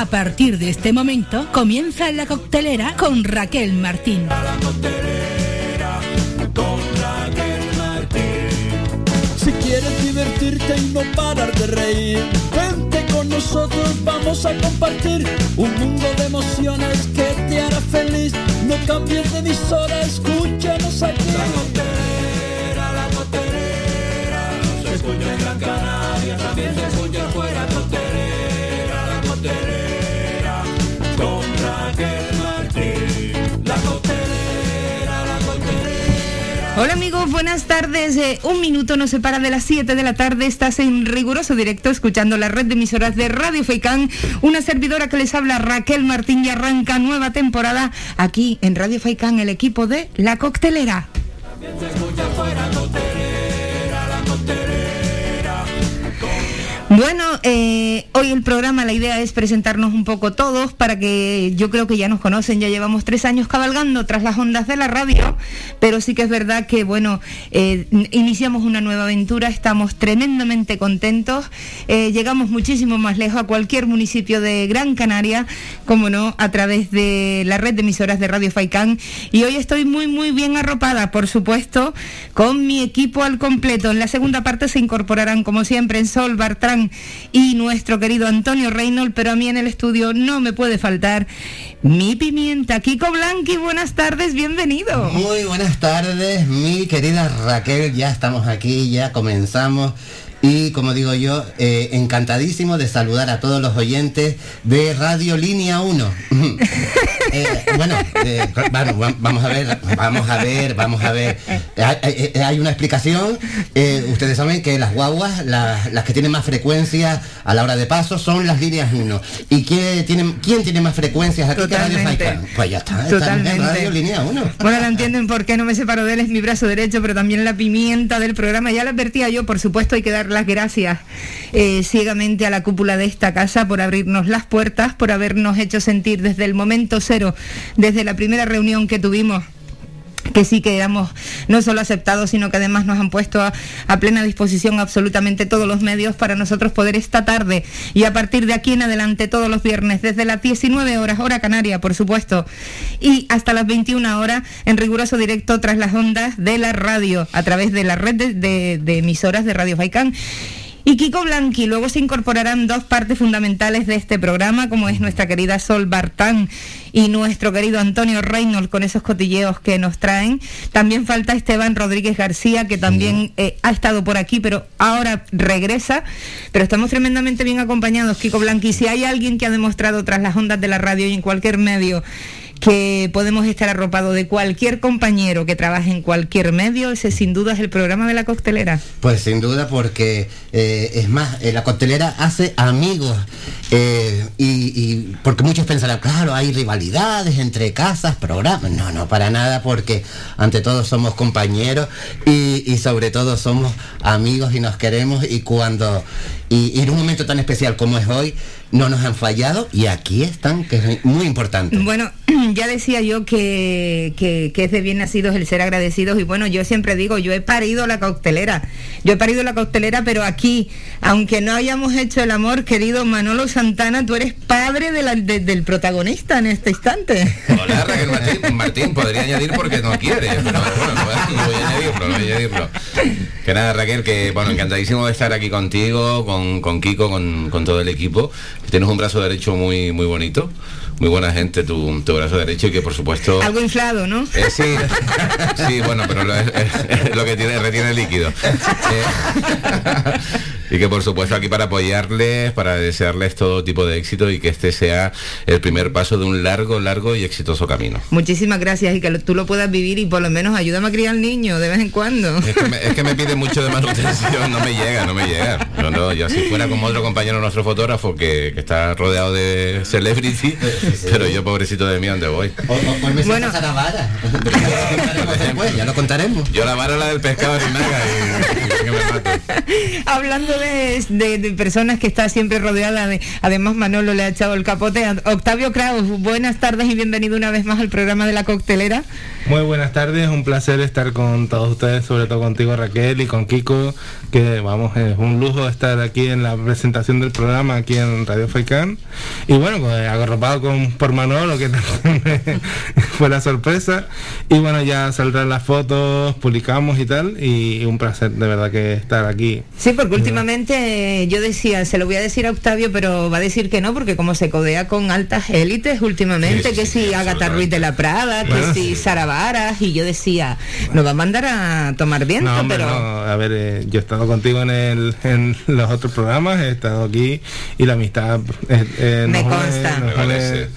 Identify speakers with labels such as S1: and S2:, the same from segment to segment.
S1: A partir de este momento comienza la coctelera con Raquel Martín.
S2: Si quieres divertirte y no parar de reír, vente con nosotros, vamos a compartir un mundo de emociones que te hará feliz. No cambies de emisora, escúchanos aquí.
S3: Hola amigos, buenas tardes. Eh, un minuto nos separa de las 7 de la tarde. Estás en riguroso directo escuchando la red de emisoras de Radio Faicán. Una servidora que les habla Raquel Martín y arranca nueva temporada aquí en Radio Faicán, el equipo de La Coctelera. Bueno, eh, hoy el programa, la idea es presentarnos un poco todos para que yo creo que ya nos conocen, ya llevamos tres años cabalgando tras las ondas de la radio, pero sí que es verdad que, bueno, eh, iniciamos una nueva aventura, estamos tremendamente contentos, eh, llegamos muchísimo más lejos a cualquier municipio de Gran Canaria, como no, a través de la red de emisoras de Radio Faicán, y hoy estoy muy, muy bien arropada, por supuesto, con mi equipo al completo. En la segunda parte se incorporarán, como siempre, en Sol Bartrán y nuestro querido Antonio Reynolds, pero a mí en el estudio no me puede faltar mi pimienta. Kiko Blanqui, buenas tardes, bienvenido.
S4: Muy buenas tardes, mi querida Raquel. Ya estamos aquí, ya comenzamos. Y como digo yo, eh, encantadísimo de saludar a todos los oyentes de Radio Línea 1. Eh, bueno, eh, bueno, va- vamos a ver, vamos a ver, vamos a ver. Hay, una explicación. Eh, ustedes saben que las guaguas, la- las que tienen más frecuencia a la hora de paso, son las líneas 1. ¿Y quién tiene, quién tiene más frecuencias aquí que Radio
S3: Totalmente.
S4: Faicán? Pues ya está, estamos en
S3: Totalmente.
S4: Radio Línea 1.
S3: Bueno, ahora entienden por qué no me separo de él, es mi brazo derecho, pero también la pimienta del programa. Ya lo advertía yo, por supuesto, hay que dar las gracias eh, ciegamente a la cúpula de esta casa por abrirnos las puertas, por habernos hecho sentir desde el momento cero, desde la primera reunión que tuvimos que sí que éramos no solo aceptados, sino que además nos han puesto a, plena disposición absolutamente todos los medios para nosotros poder esta tarde y a partir de aquí en adelante todos los viernes, desde las 19 horas, hora canaria, por supuesto, y hasta las 21 horas en riguroso directo tras las ondas de la radio, a través de la red de, de- de emisoras de Radio Faicán. Y Kiko Blanqui, luego se incorporarán dos partes fundamentales de este programa, como es nuestra querida Sol Bartán y nuestro querido Antonio Reynolds con esos cotilleos que nos traen. También falta Esteban Rodríguez García, que también eh, ha estado por aquí, pero ahora regresa. Pero estamos tremendamente bien acompañados, Kiko Blanqui. Si hay alguien que ha demostrado tras las ondas de la radio y en cualquier medio que podemos estar arropados de cualquier compañero que trabaje en cualquier medio, ese sin duda es el programa de la coctelera.
S4: Pues sin duda porque eh, es más, eh, la coctelera hace amigos eh, y, porque muchos pensarán, claro, hay rivalidades entre casas, programas. No, no, para nada porque ante todo somos compañeros y, sobre todo somos amigos y nos queremos y cuando, y en un momento tan especial como es hoy, no nos han fallado y aquí están, que es muy importante.
S3: Bueno, ya decía yo que, que, que es de bien nacidos el ser agradecidos y bueno, yo siempre digo, yo he parido la coctelera, yo he parido la coctelera, pero aquí, aunque no hayamos hecho el amor, querido Manolo Santana, tú eres padre del protagonista en este instante.
S5: Hola Raquel Martín, podría añadir porque no quiere, pero bueno, no, no voy a añadirlo, no voy a añadirlo. Que nada, Raquel, que bueno, encantadísimo de estar aquí contigo, con, con Kiko, con, con todo el equipo. Tienes un brazo derecho muy, muy bonito, muy buena gente tu, tu brazo derecho y que por supuesto...
S3: Algo inflado, ¿no?
S5: Eh, sí, sí, bueno, pero lo, es, es lo que tiene, retiene líquido. Eh, y que por supuesto aquí para apoyarles, para desearles todo tipo de éxito y que este sea el primer paso de un largo, largo y exitoso camino.
S3: Muchísimas gracias y que lo- tú lo puedas vivir y por lo menos ayúdame a criar al niño de vez en cuando.
S5: Es que, me, es que me pide mucho de manutención, no me llega, no me llega. Yo, no, yo si fuera como otro compañero nuestro fotógrafo que, que está rodeado de celebrity, pero yo pobrecito de mí, ¿dónde voy?
S4: O, o- o me
S3: Bueno.
S4: a la vara. Ya lo contaremos.
S5: Yo la vara la del pescado de Naga y, y que me mate.
S3: Hablando de, personas que está siempre rodeada de, además Manolo le ha echado el capote. Octavio Kraus, buenas tardes y bienvenido una vez más al programa de la coctelera.
S6: Muy buenas tardes, un placer estar con todos ustedes, sobre todo contigo Raquel y con Kiko, que vamos, es un lujo estar aquí en la presentación del programa aquí en Radio Faicán. Y bueno, pues, agarropado con, por Manolo, que fue la sorpresa. Y bueno, ya saldrán las fotos, publicamos y tal. Y, un placer de verdad que estar aquí.
S3: Sí, porque últimamente yo decía, se lo voy a decir a Octavio, pero va a decir que no, porque como se codea con altas élites últimamente, que si Agatha Ruiz de la Prada, que si Sara Varas, y yo decía, nos va a mandar a tomar viento, pero...
S6: a ver, eh, yo he estado contigo en, el, en los otros programas, he estado aquí y la amistad
S3: eh, eh, me consta.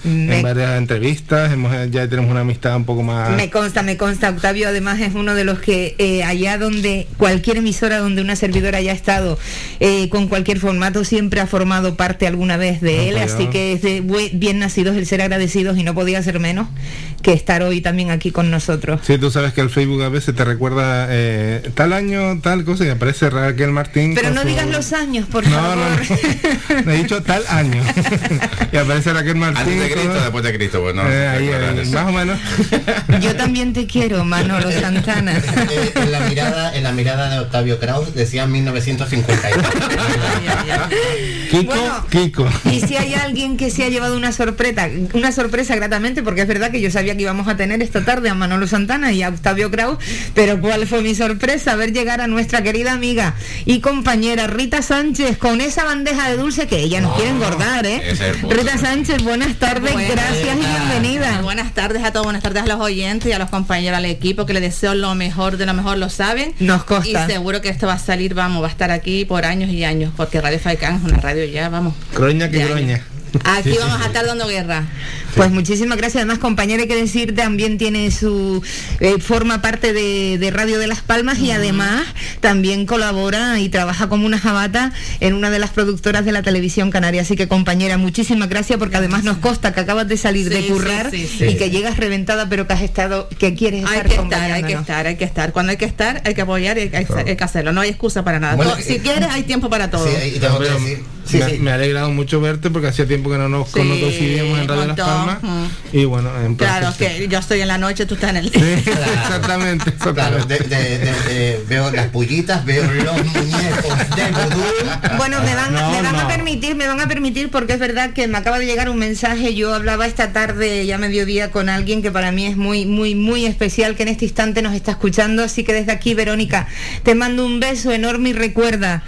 S6: en varias entrevistas, hemos, ya tenemos una amistad un poco más...
S3: Me consta, me consta. Octavio además es uno de los que allá donde cualquier emisora donde una servidora haya estado con cualquier formato siempre ha formado parte alguna vez de él, así que es de bien nacidos el ser agradecidos y no podía ser menos que estar hoy también aquí con nosotros.
S6: Sí, tú sabes que el Facebook a veces te recuerda eh, tal año, tal cosa y aparece Raquel Martín.
S3: Pero no digas los años, por favor.
S6: No, no, he dicho tal año. y aparece Raquel Martín.
S5: Antes de Cristo, después de Cristo, pues no.
S6: Eh, ahí, eh, más o menos.
S3: Yo también te quiero, Manolo Santana.
S4: en, la mirada, en la mirada de Octavio Kraus decía 1952.
S6: Kiko, Kiko.
S3: Y si hay alguien que se ha llevado una sorpresa, una sorpresa gratamente, porque es verdad que yo sabía que íbamos a tener esta tarde a Manolo Santana y a Octavio Kraus, pero cuál fue mi sorpresa ver llegar a nuestra querida amiga y compañera Rita Sánchez con esa bandeja de dulce que ella nos quiere engordar, ¿eh? Rita Sánchez, buenas tardes, gracias y bienvenida.
S7: Buenas tardes a todos, buenas tardes a los oyentes y a los compañeros, al equipo que le deseo lo mejor de lo mejor, lo saben.
S3: Nos consta.
S7: Y seguro que esto va a salir, vamos, va a estar aquí por años y años, porque Radio Faicán es una radio ya, vamos.
S6: Croña que groña.
S7: Aquí vamos a estar dando guerra.
S3: Pues muchísimas gracias. Además, compañera, hay que decir, también tiene su, eh, forma parte de, Radio de Las Palmas y además también colabora y trabaja como una jabata en una de las productoras de la televisión canaria. Así que, compañera, muchísimas gracias porque además nos consta que acabas de salir de currar y que llegas reventada, pero que has estado, que quieres estar
S7: Hay que estar, hay que estar, hay que estar. Cuando hay que estar, hay que apoyar y hay, que hacerlo. No hay excusa para nada. si quieres, hay tiempo para todo.
S6: Me, ha alegrado mucho verte porque hacía tiempo que no nos, coincidíamos en Radio Las Palmas. Y bueno,
S7: en Claro, que yo estoy en la noche, tú estás en el
S6: día. exactamente.
S4: veo las pullitas, veo los muñecos de
S3: Bueno, me van, me van a permitir, me van a permitir porque es verdad que me acaba de llegar un mensaje. Yo hablaba esta tarde, ya mediodía, con alguien que para mí es muy, muy, muy especial, que en este instante nos está escuchando. Así que desde aquí, Verónica, te mando un beso enorme y recuerda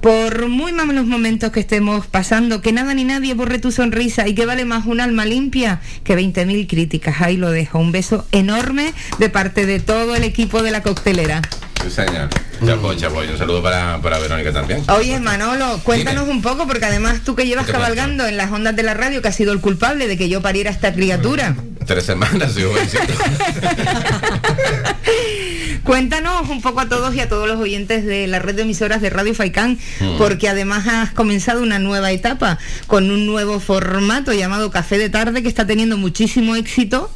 S3: por muy malos momentos que estemos pasando, que nada ni nadie borre tu sonrisa y que vale más un alma limpia que 20.000 críticas. Ahí lo dejo. Un beso enorme de parte de todo el equipo de la coctelera.
S5: Sí, señor. Un saludo para, para, Verónica también.
S3: Oye, Manolo, cuéntanos un poco, porque además tú que llevas cabalgando en las ondas de la radio, que has sido el culpable de que yo pariera esta criatura.
S5: Tres semanas, yo
S3: Cuéntanos un poco a todos y a todos los oyentes de la red de emisoras de Radio Faicán, mm. porque además has comenzado una nueva etapa con un nuevo formato llamado Café de Tarde que está teniendo muchísimo éxito.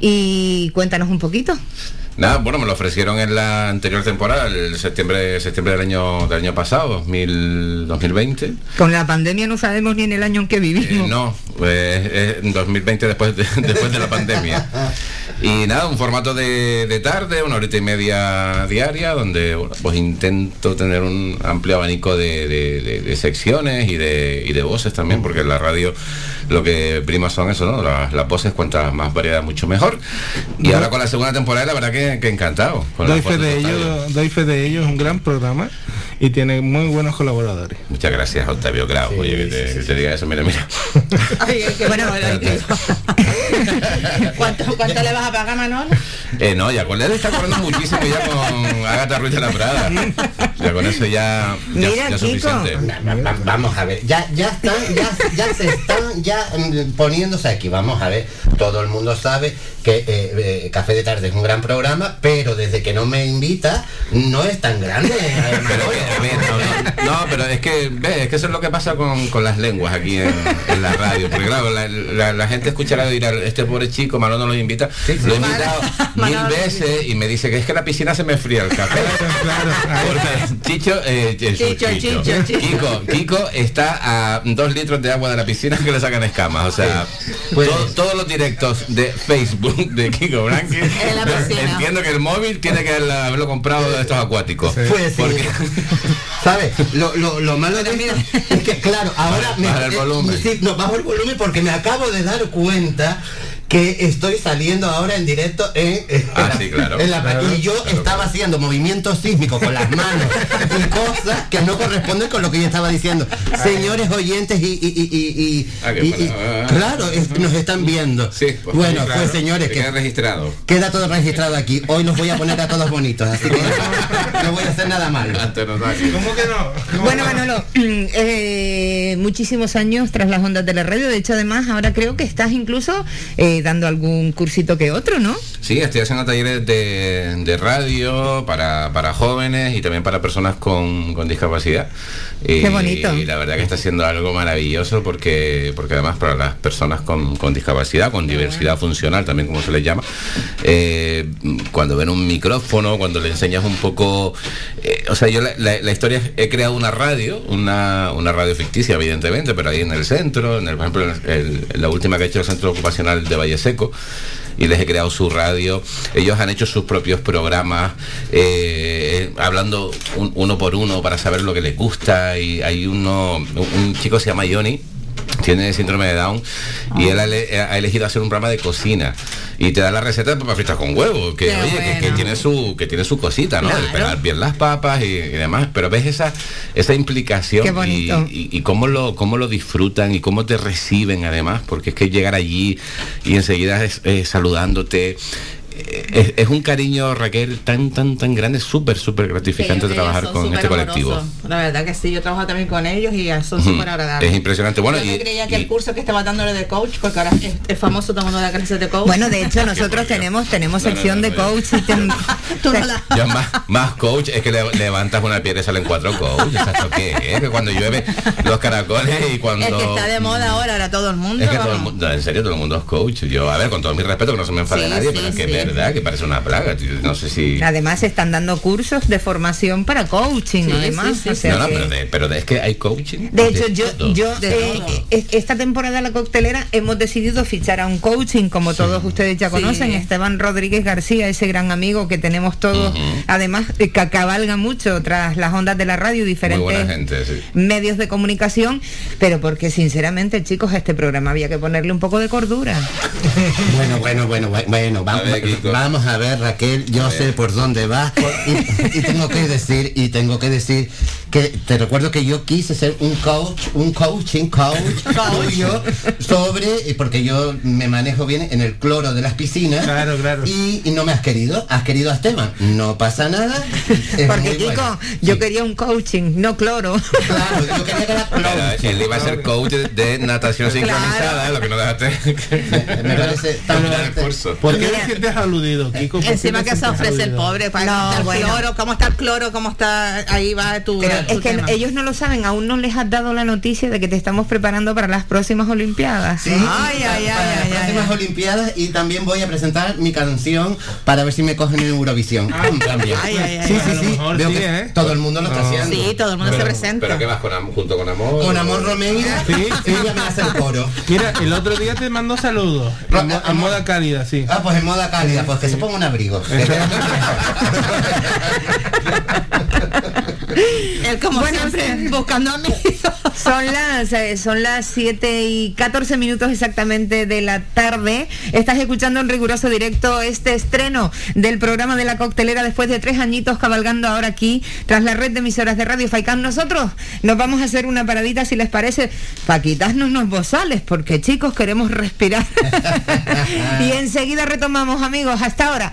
S3: Y cuéntanos un poquito.
S5: Nada, bueno, me lo ofrecieron en la anterior temporada, el septiembre, septiembre del año del año pasado, 2020.
S3: Con la pandemia no sabemos ni en el año en que vivimos.
S5: Eh, no, pues en 2020 después de, después de la pandemia. Y nada, un formato de, tarde, una horita y media diaria, donde pues intento tener un amplio abanico de, secciones y de, y de voces también, porque en la radio lo que prima son eso, ¿no? Las, voces, cuantas más variedad, mucho mejor. Y ahora con la segunda temporada, la verdad que, que encantado.
S6: Doy fe, de ello, doy fe de ello, es un gran programa y tiene muy buenos colaboradores.
S5: Muchas gracias, Octavio Grau. Oye, que te, diga eso, mira, mira.
S7: bueno, ¿Cuánto, ¿Cuánto, le vas a pagar, Manolo?
S5: Eh, no, ya con él está cobrando muchísimo ya con Agatha Ruiz de la Prada. Ya con eso ya,
S3: ya, Mira, ya suficiente.
S4: Vamos a ver, ya, ya están, ya, ya se están ya mm, poniéndose aquí. Vamos a ver, todo el mundo sabe que eh, eh, Café de Tarde es un gran programa, pero desde que no me invita, no es tan grande.
S5: No, pero es que, es que eso es lo que pasa con, con las lenguas aquí en, la radio. Porque claro, la, la, gente escuchará dirá, este pobre chico, Malo no lo invita. lo he invitado mil veces y me dice que es que la piscina se me fría el café. Porque Chicho, eh, Chicho, Chicho, Kiko, Kiko está a dos litros de agua de la piscina que le sacan escamas. O sea, pues, todos los directos de Facebook de Kiko Branqui. Entiendo que el móvil tiene que haberlo comprado de estos acuáticos.
S4: Pues porque... ¿Sabes? Lo, lo, lo malo de mira, es que, claro, ahora me,
S5: Baja el
S4: eh,
S5: volumen.
S4: sí, no, bajo el volumen porque me acabo de dar cuenta que estoy saliendo ahora en directo en,
S5: Ah, sí, claro.
S4: en la
S5: Claro,
S4: y yo
S5: claro,
S4: estaba
S5: claro.
S4: haciendo movimientos sísmicos con las manos y cosas que no corresponden con lo que yo estaba diciendo. Señores oyentes y, y, y, y- y-
S5: Ah,
S4: y-
S5: Ah.
S4: claro, es- nos están viendo.
S5: Sí, pues,
S4: bueno, pues señores,
S5: Que
S4: que
S5: quede registrado.
S4: queda todo registrado aquí. Hoy los voy a poner a todos bonitos, así que no voy a hacer nada malo.
S6: ¿Cómo que no?
S3: Bueno, Manolo, eh, muchísimos años tras las ondas de la radio. De hecho, además, ahora creo que estás incluso eh, dando algún cursito que otro, ¿no?
S5: Sí, estoy haciendo talleres de, de radio para, para jóvenes y también para personas con, con discapacidad. Y,
S3: Qué bonito.
S5: Y la verdad que está siendo algo maravilloso porque, porque además para las personas con, con discapacidad, con diversidad funcional también como se les llama, eh, cuando ven un micrófono, cuando le enseñas un poco... eh, o sea, yo la, la- la historia, he creado una radio, una, una radio ficticia evidentemente, pero ahí en el centro, en el, por ejemplo, en el- en la última que ha hecho el Centro Ocupacional de Valle Seco, y les he creado su radio. Ellos han hecho sus propios programas, eh, hablando un- uno por uno para saber lo que les gusta. Y hay uno, un chico se llama Johnny. Tiene síndrome de Down y él ha, ele- ha elegido hacer un programa de cocina y te da la receta de papas fritas con huevo, que oye, que- tiene su que tiene su cosita, ¿no? El
S7: Claro.
S5: pelar bien las papas y, y demás, pero ves esa esa implicación y,
S3: bonito.
S5: y- y cómo lo cómo lo disfrutan y cómo te reciben además, porque es que llegar allí y enseguida es, eh, saludándote eh, es, es un cariño Raquel tan tan tan grande, súper súper gratificante
S7: Ellos-
S5: trabajar
S7: ellos
S5: con este colectivo.
S7: amorosos. La verdad que sí, yo trabajo también con ellos y son
S5: Ujú.
S7: súper agradables.
S5: Es impresionante. Bueno,
S7: yo
S5: y-
S7: me creía que
S5: y-
S7: el curso que estaba dándole de coach, porque ahora es, es famoso todo el mundo da clases de coach.
S3: Bueno, de hecho, nosotros tenemos tenemos
S5: No, no,
S3: sección
S5: no,
S3: de coach y ten-
S7: Tú no la-
S5: Yo más, más coach es que le- levantas una piedra y salen cuatro coach. ¿Esto qué es? Que cuando llueve los caracoles y cuando.
S7: Que está de moda ahora, ahora todo el mundo.
S5: Es que todo el
S7: vamos.
S5: mundo, en serio, todo el mundo es coach. Yo, a ver, con todo mi respeto, que no se me enfade
S7: Sí,
S5: nadie,
S7: sí,
S5: pero es que
S7: sí.
S5: es verdad que parece una plaga. No sé si.
S3: además están dando cursos de formación para coaching,
S7: Sí,
S3: además.
S7: sí, sí,
S3: o sea
S5: no, no, pero, de, pero de- es que hay coaching.
S3: De hecho, yo,
S5: todo.
S3: yo
S7: De
S3: eh, eh, esta temporada la coctelera hemos decidido fichar a un coaching, como todos ustedes ya
S7: Sí.
S3: conocen, Esteban Rodríguez García, ese gran amigo que tenemos todos,
S5: Ujú.
S3: además eh, que cabalga mucho tras las ondas de la radio, diferentes
S5: buena gente, sí.
S3: medios de comunicación, pero porque sinceramente, chicos, a este programa había que ponerle un poco de cordura.
S4: Bueno, bueno, bueno, bueno, bueno, va-
S5: A ver,
S4: Vamos a ver Raquel, yo sé por dónde va. Y, y tengo que decir, y tengo que decir que te recuerdo que yo quise ser un coach, un coaching coach tuyo sobre, y porque yo me manejo bien en el cloro de las piscinas
S6: Claro, claro.
S4: Y, y no me has querido, has querido a Esteban, no pasa nada. es
S3: Porque,
S4: muy
S3: Kiko,
S4: bueno.
S3: yo
S4: Sí,
S3: quería un coaching, no cloro.
S4: Claro, yo quería que era cloro.
S5: él iba a ser coach de, natación sincronizada, lo que no dejaste.
S4: Me parece tan
S5: curso.
S6: ¿Por qué
S3: Mira.
S6: te sientes aludido, Kiko? ¿Por qué
S7: Encima que se ofrece el pobre para
S3: No,
S7: el
S3: bueno.
S7: cloro, cómo está el cloro, cómo está ahí va tu,
S3: Pero
S7: tu
S3: es que
S7: tema.
S3: ellos no lo saben, aún no les has dado la noticia de que te estamos preparando para las próximas Olimpiadas.
S4: Sí,
S7: Ay,
S4: para-
S7: ay,
S4: para
S7: ay,
S4: las
S7: ay,
S4: próximas
S7: ay.
S4: Olimpiadas y también voy a presentar mi canción para ver si me cogen en Eurovisión. También.
S7: Ay, ay, ay.
S4: sí, sí, sí.
S6: mejor
S4: Veo
S6: sí,
S4: que
S6: ¿eh?
S4: todo el mundo lo está
S6: No.
S4: haciendo.
S7: Sí, todo el mundo se presenta.
S5: Pero que vas con, junto con amor.
S4: Con Amor Romeira,
S6: Sí, sí.
S4: ella me hace el coro.
S6: Mira, el otro día te mando saludos.
S4: Ro-
S6: En, moda cálida, sí.
S4: Ah, pues en moda cálida, pues que se ponga un abrigo.
S7: Él como
S3: Bueno,
S7: siempre buscando amigos.
S3: Son las eh, son las 7 y 14 minutos exactamente de la tarde. Estás escuchando en riguroso directo este estreno del programa de la coctelera después de tres añitos cabalgando ahora aquí tras la red de emisoras de Radio Faicán. Nosotros nos vamos a hacer una paradita si les parece para quitarnos unos bozales porque chicos queremos respirar. y enseguida retomamos amigos. Hasta ahora.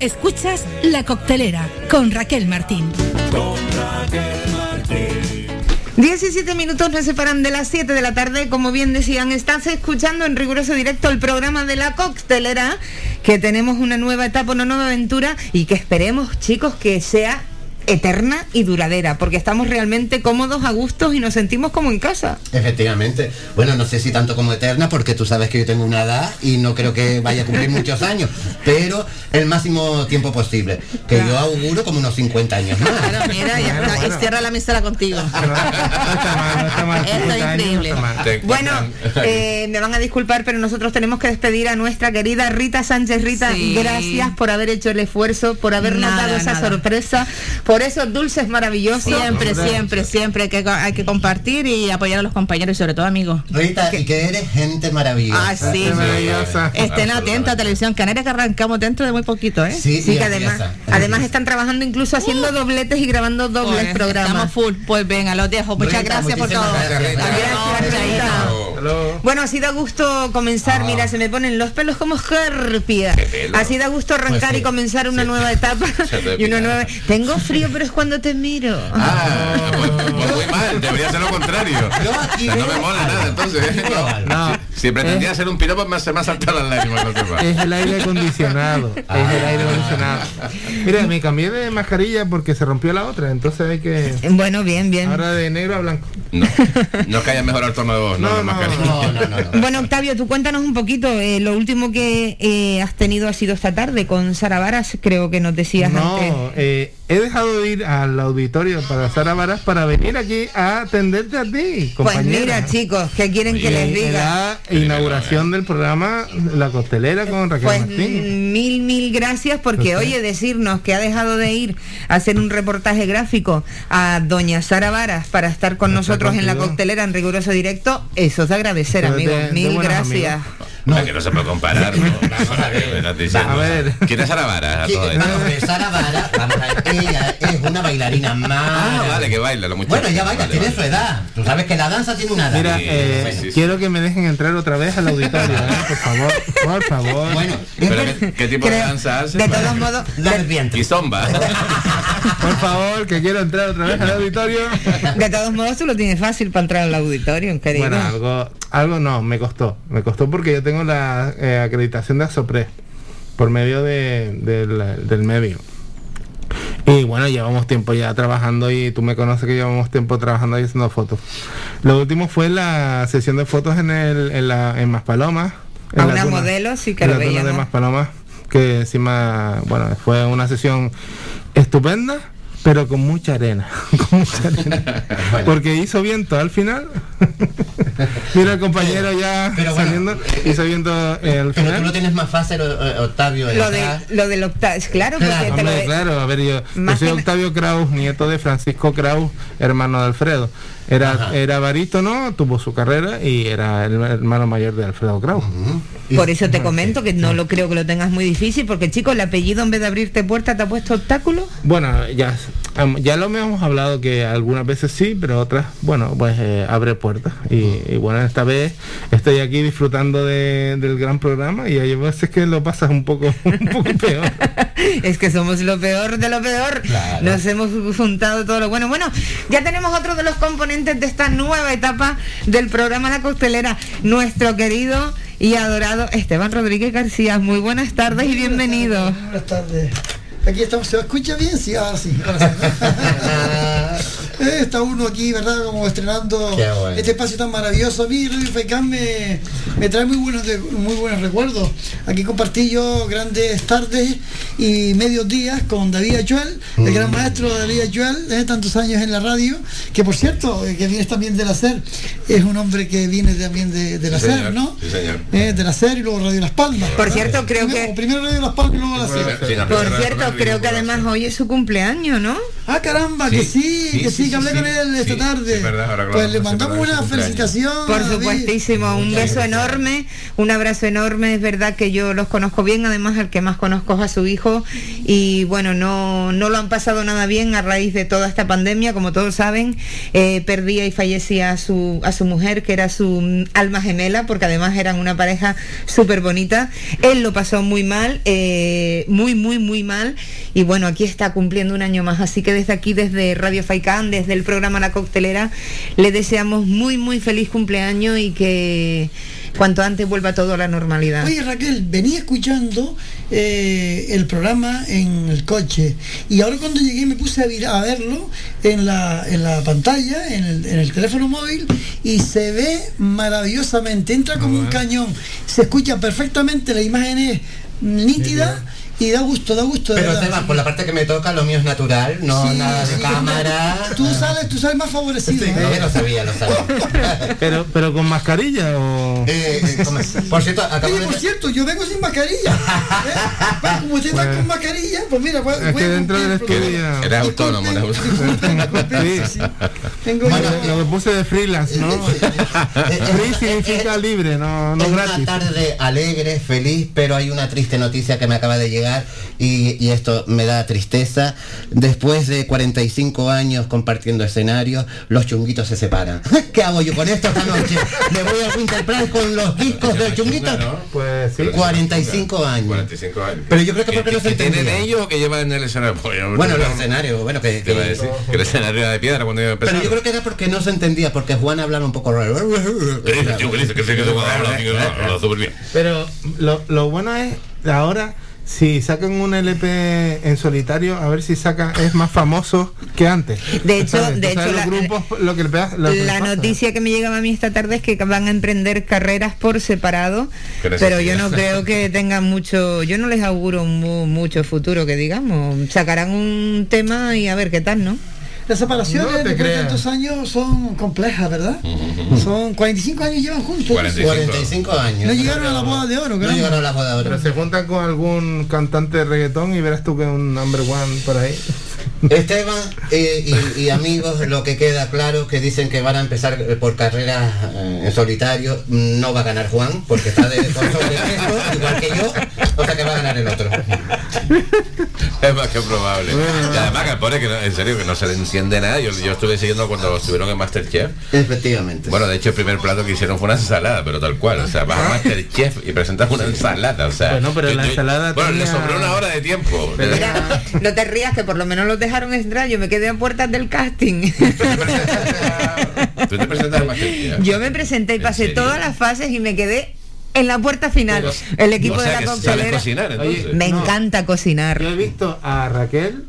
S1: Escuchas La Coctelera con Raquel Martín.
S3: 17 minutos nos separan de las 7 de la tarde. Como bien decían, estás escuchando en riguroso directo el programa de la coctelera, que tenemos una nueva etapa, una nueva aventura y que esperemos, chicos, que sea eterna y duradera, porque estamos realmente cómodos, a gustos y nos sentimos como en casa.
S4: Efectivamente. Bueno, no sé si tanto como eterna, porque tú sabes que yo tengo una edad y no creo que vaya a cumplir muchos años, pero el máximo tiempo posible, que yo auguro como unos 50 años más.
S7: Claro, mira, ya está, y cierra la misera contigo. Esto es increíble.
S3: Bueno, eh, me van a disculpar, pero nosotros tenemos que despedir a nuestra querida Rita Sánchez. Rita,
S7: Sí.
S3: gracias por haber hecho el esfuerzo, por haber
S7: Nada,
S3: notado esa
S7: nada.
S3: sorpresa, por esos dulces maravillosos.
S7: Siempre, siempre, siempre hay que, hay que compartir y apoyar a los compañeros y sobre todo amigos.
S4: Rita, y que eres gente maravillosa.
S7: Ah, sí. Estén atentos a Televisión Canaria que arrancamos dentro de muy poquito, ¿eh?
S4: Sí,
S3: Sí, que además, además están trabajando incluso haciendo dobletes y grabando dobles
S7: Pues,
S3: programas.
S7: Estamos full. Pues venga, los dejo. Muchas
S3: Rita,
S7: gracias por todo.
S3: muchísimas gracias, Rita.
S7: Gracias,
S3: Bueno, así da gusto comenzar, mira, se me ponen los pelos como escarpia. Así da gusto arrancar
S5: Pues sí.
S3: y comenzar una nueva etapa. Y una nueva... Tengo frío, pero es cuando te miro.
S5: Ah, pues, pues muy mal, debería ser lo contrario. O sea, no me mola nada, entonces.
S6: No.
S5: Si, si pretendía ser un piropo, me se me ha saltado las lágrimas.
S6: Es el aire acondicionado. es el aire acondicionado. Mira, me cambié de mascarilla porque se rompió la otra, entonces hay que.
S3: Bueno, bien, bien.
S6: Ahora de negro a blanco.
S5: No, no es que haya mejorado el tono de voz, no, no, mascarilla.
S3: Bueno, Octavio, tú cuéntanos un poquito. eh, lo último que eh, has tenido ha sido esta tarde con Sara Varas, creo que nos decías antes.
S6: No, eh, he dejado de ir al auditorio para Sara Varas para venir aquí a atenderte a ti,
S3: Pues
S6: compañera.
S3: mira, chicos, ¿qué quieren que les diga?
S6: La inauguración del programa La Costelera con Raquel
S3: Pues
S6: Martín.
S3: mil, mil gracias porque, oye, decirnos que ha dejado de ir a hacer un reportaje gráfico a doña Sara Varas para estar con nosotros en la costelera en riguroso directo, eso es de agradecer, amigos. mil gracias.
S5: No, que no se puede comparar. ¿no? Me estás diciendo.
S6: A ver.
S5: ¿Quién es Sara Vara? A todo
S4: ¿Quién-
S5: esto?
S4: vamos a ver, Sara Vara, vamos a ver, ella es una bailarina más.
S5: Ah, vale, que baila la muchacha.
S4: Bueno, ella baila,
S5: Vale,
S4: tiene
S5: vale.
S4: su edad. Tú sabes que la danza tiene una edad.
S6: Mira,
S5: Sí,
S6: eh,
S5: sí, sí.
S6: quiero que me dejen entrar otra vez al auditorio, ¿eh? por favor, por favor.
S4: Bueno,
S5: ¿Pero qué, qué tipo de danza hace?
S3: de todos modos,
S4: la serpiente.
S5: Y zomba.
S6: Por favor, que quiero entrar otra vez al auditorio.
S3: de todos modos tú lo tienes fácil para entrar al auditorio, querido.
S6: Bueno, algo, algo no, me costó. Me costó porque yo tengo la eh, acreditación de Asopre por medio de, del, del medio. Y bueno, llevamos tiempo ya trabajando y tú me conoces que llevamos tiempo trabajando y haciendo fotos. Lo último fue la sesión de fotos en el en, la, en Maspalomas. en
S3: A
S6: la
S3: una modelo, sí que
S6: en
S3: lo
S6: la duna de
S3: veíamos.
S6: Maspalomas, que encima, bueno, fue una sesión estupenda, pero con mucha arena. con mucha arena. Porque hizo viento al final. Mira el compañero ya
S4: pero bueno,
S6: saliendo, hizo viento eh, al
S4: Pero tú lo
S6: final.
S4: tienes más fácil, eh, Octavio. de
S3: Lo, de, lo del Octavio, claro, porque
S4: Claro,
S3: te lo
S6: Hombre,
S3: de-
S6: claro, a ver, yo, yo soy Octavio Kraus, nieto de Francisco Kraus, hermano de Alfredo. Era,
S4: Ajá.
S6: era barítono, tuvo su carrera y era el hermano mayor de Alfredo Kraus.
S3: Por eso te comento que no lo creo que lo tengas muy difícil, porque chicos, el apellido en vez de abrirte puerta te ha puesto obstáculos.
S6: Bueno, ya ya lo hemos hablado que algunas veces sí, pero otras, bueno, pues eh, abre puertas. Y, y bueno, esta vez estoy aquí disfrutando de- del gran programa y hay veces que lo pasas un poco, un poco peor.
S3: Es que somos lo peor de lo peor. Nos hemos juntado todo lo bueno. Bueno, ya tenemos otro de los componentes de esta nueva etapa del programa La Costelera, nuestro querido y adorado Esteban Rodríguez García. Muy buenas tardes y bienvenido.
S8: Buenas tardes. Aquí estamos, ¿se escucha bien? Sí, ahora sí. ahora sí. Eh, Está uno aquí, ¿verdad? Como estrenando
S4: bueno.
S8: este espacio tan maravilloso. A mí Radio Faikán me, me trae muy buenos, de- muy buenos recuerdos. Aquí compartí yo grandes tardes y medios días con David Achuel, el gran maestro David Achuel, eh, tantos años en la radio, que por cierto, eh, que viene también del hacer, es un hombre que viene también de, del
S5: Sí,
S8: hacer,
S5: señor.
S8: ¿no?
S5: Sí, señor.
S8: Eh, del hacer y luego Radio Las Palmas.
S3: Por cierto, creo
S8: Primero-
S3: que-
S8: Primero Radio Las Palmas y luego la
S5: sí, la
S3: Por cierto, creo que además hoy es su cumpleaños, ¿no?
S8: Ah, caramba, que
S5: Sí,
S8: sí,
S5: sí,
S8: que sí,
S5: sí,
S8: hablé
S5: sí,
S8: con él esta
S5: sí,
S8: tarde.
S5: sí, verdad, ahora, claro,
S8: pues le mandamos una felicitación.
S3: Por
S8: David.
S3: supuestísimo, un beso enorme, un abrazo enorme, es verdad que yo los conozco bien, además el que más conozco es a su hijo. Y bueno, no, no lo han pasado nada bien a raíz de toda esta pandemia, como todos saben, eh, perdía y fallecía a su, a su mujer, que era su mm, alma gemela, porque además eran una pareja súper bonita, él lo pasó muy mal, eh, muy, muy, muy mal. Y bueno, aquí está cumpliendo un año más, así que desde aquí, desde Radio Faicán, desde el programa La Coctelera, le deseamos muy, muy feliz cumpleaños y que cuanto antes vuelva todo a la normalidad.
S8: Oye Raquel, venía escuchando eh, el programa en el coche. Y ahora cuando llegué me puse a, vir- a verlo en la, en la pantalla, en el, en el teléfono móvil y se ve maravillosamente, entra como un cañón, se escucha perfectamente, la imagen es nítida y da gusto, da gusto. de
S4: Pero
S8: verdad.
S4: Esteban, por la parte que me toca, lo mío es natural, no
S8: Sí,
S4: nada de
S8: sí.
S4: cámara.
S8: Tú sales, tú sales más favorecido.
S4: Sí,
S8: ¿eh?
S4: lo sabía, lo sabía.
S6: Pero, pero con mascarilla o.
S4: Eh, eh, por cierto, acabo
S8: Oye,
S4: de...
S8: por cierto, yo vengo sin mascarilla. ¿eh? Bueno, como usted está
S6: Bueno.
S8: con mascarilla, pues mira, voy,
S6: Es que dentro del estudio
S5: Eres autónomo.
S8: Tengo
S6: Bueno, lo que puse de freelance, ¿no? Free significa libre, no, no
S4: es
S6: gratis.
S4: una tarde alegre, feliz, pero hay una triste noticia que me acaba de llegar y, y esto me da tristeza. Después de 45 años compartiendo escenario, los chunguitos se separan. ¿Qué hago yo con esto esta noche? ¿Me voy al Winter Plan con los discos del chunguito?
S6: Pues sí.
S4: 45 años.
S5: 45 años.
S4: Pero yo creo que porque no se
S5: ¿Qué tienen
S4: entendía.
S5: ellos o que llevan en el escenario? Pues yo-
S4: Bueno, los escenarios, bueno, que...
S5: ¿Qué iba a
S4: que-
S5: decir? Que el escenario era de piedra cuando yo empecé.
S4: pero yo creo que era porque no se entendía, porque Juan hablaba un poco raro.
S5: No.
S6: Pero lo, lo bueno es ahora si sacan un LP en solitario, a ver si saca es más famoso que antes.
S3: De hecho,
S6: ¿Sabes?
S3: de hecho,
S6: los
S3: la-
S6: grupos, lo que lo que
S3: La
S6: pasa.
S3: noticia que me llegaba a mí esta tarde es que van a emprender carreras por separado, pero yo no creo que tengan mucho, yo no les auguro mu- mucho futuro, que digamos, sacarán un tema y a ver qué tal, ¿no?
S8: Las separaciones
S6: No
S8: después de tantos años son complejas, ¿verdad? Son 45 años llevan juntos.
S5: 45.
S4: 45 años.
S8: No llegaron a la boda de oro,
S4: No
S8: creo.
S4: llegaron a la boda de oro.
S6: Pero se juntan con algún cantante de reggaetón y verás tú que es un number one por ahí.
S4: Esteban eh, y, y amigos, lo que queda claro que dicen que van a empezar eh, por carreras eh, en solitario, no va a ganar Juan porque está de, sobrepeso, igual que yo, o sea que va a ganar el otro.
S5: Es más que probable. Y además que pone que no- en serio que no se le enciende nada. Yo, yo estuve siguiendo cuando estuvieron en Masterchef.
S4: Efectivamente.
S5: Bueno, de hecho el primer plato que hicieron fue una ensalada, pero tal cual. O sea, vas a Masterchef y presentas una ensalada. O sea,
S6: Bueno, pero la ensalada
S5: Bueno, le sobró una hora de tiempo.
S3: Mira, no te rías que por lo menos los dejaron entrar, yo me quedé a puertas del casting.
S5: Tú te presentas en Masterchef.
S3: yo me presenté y
S5: ¿En
S3: pasé todas las fases y me quedé en la puerta final. El equipo
S5: o sea,
S3: de la
S5: que sabes
S3: coctelera.
S5: cocinar, entonces.
S6: Oye,
S3: Me
S6: No.
S3: encanta cocinar.
S6: Yo he visto a Raquel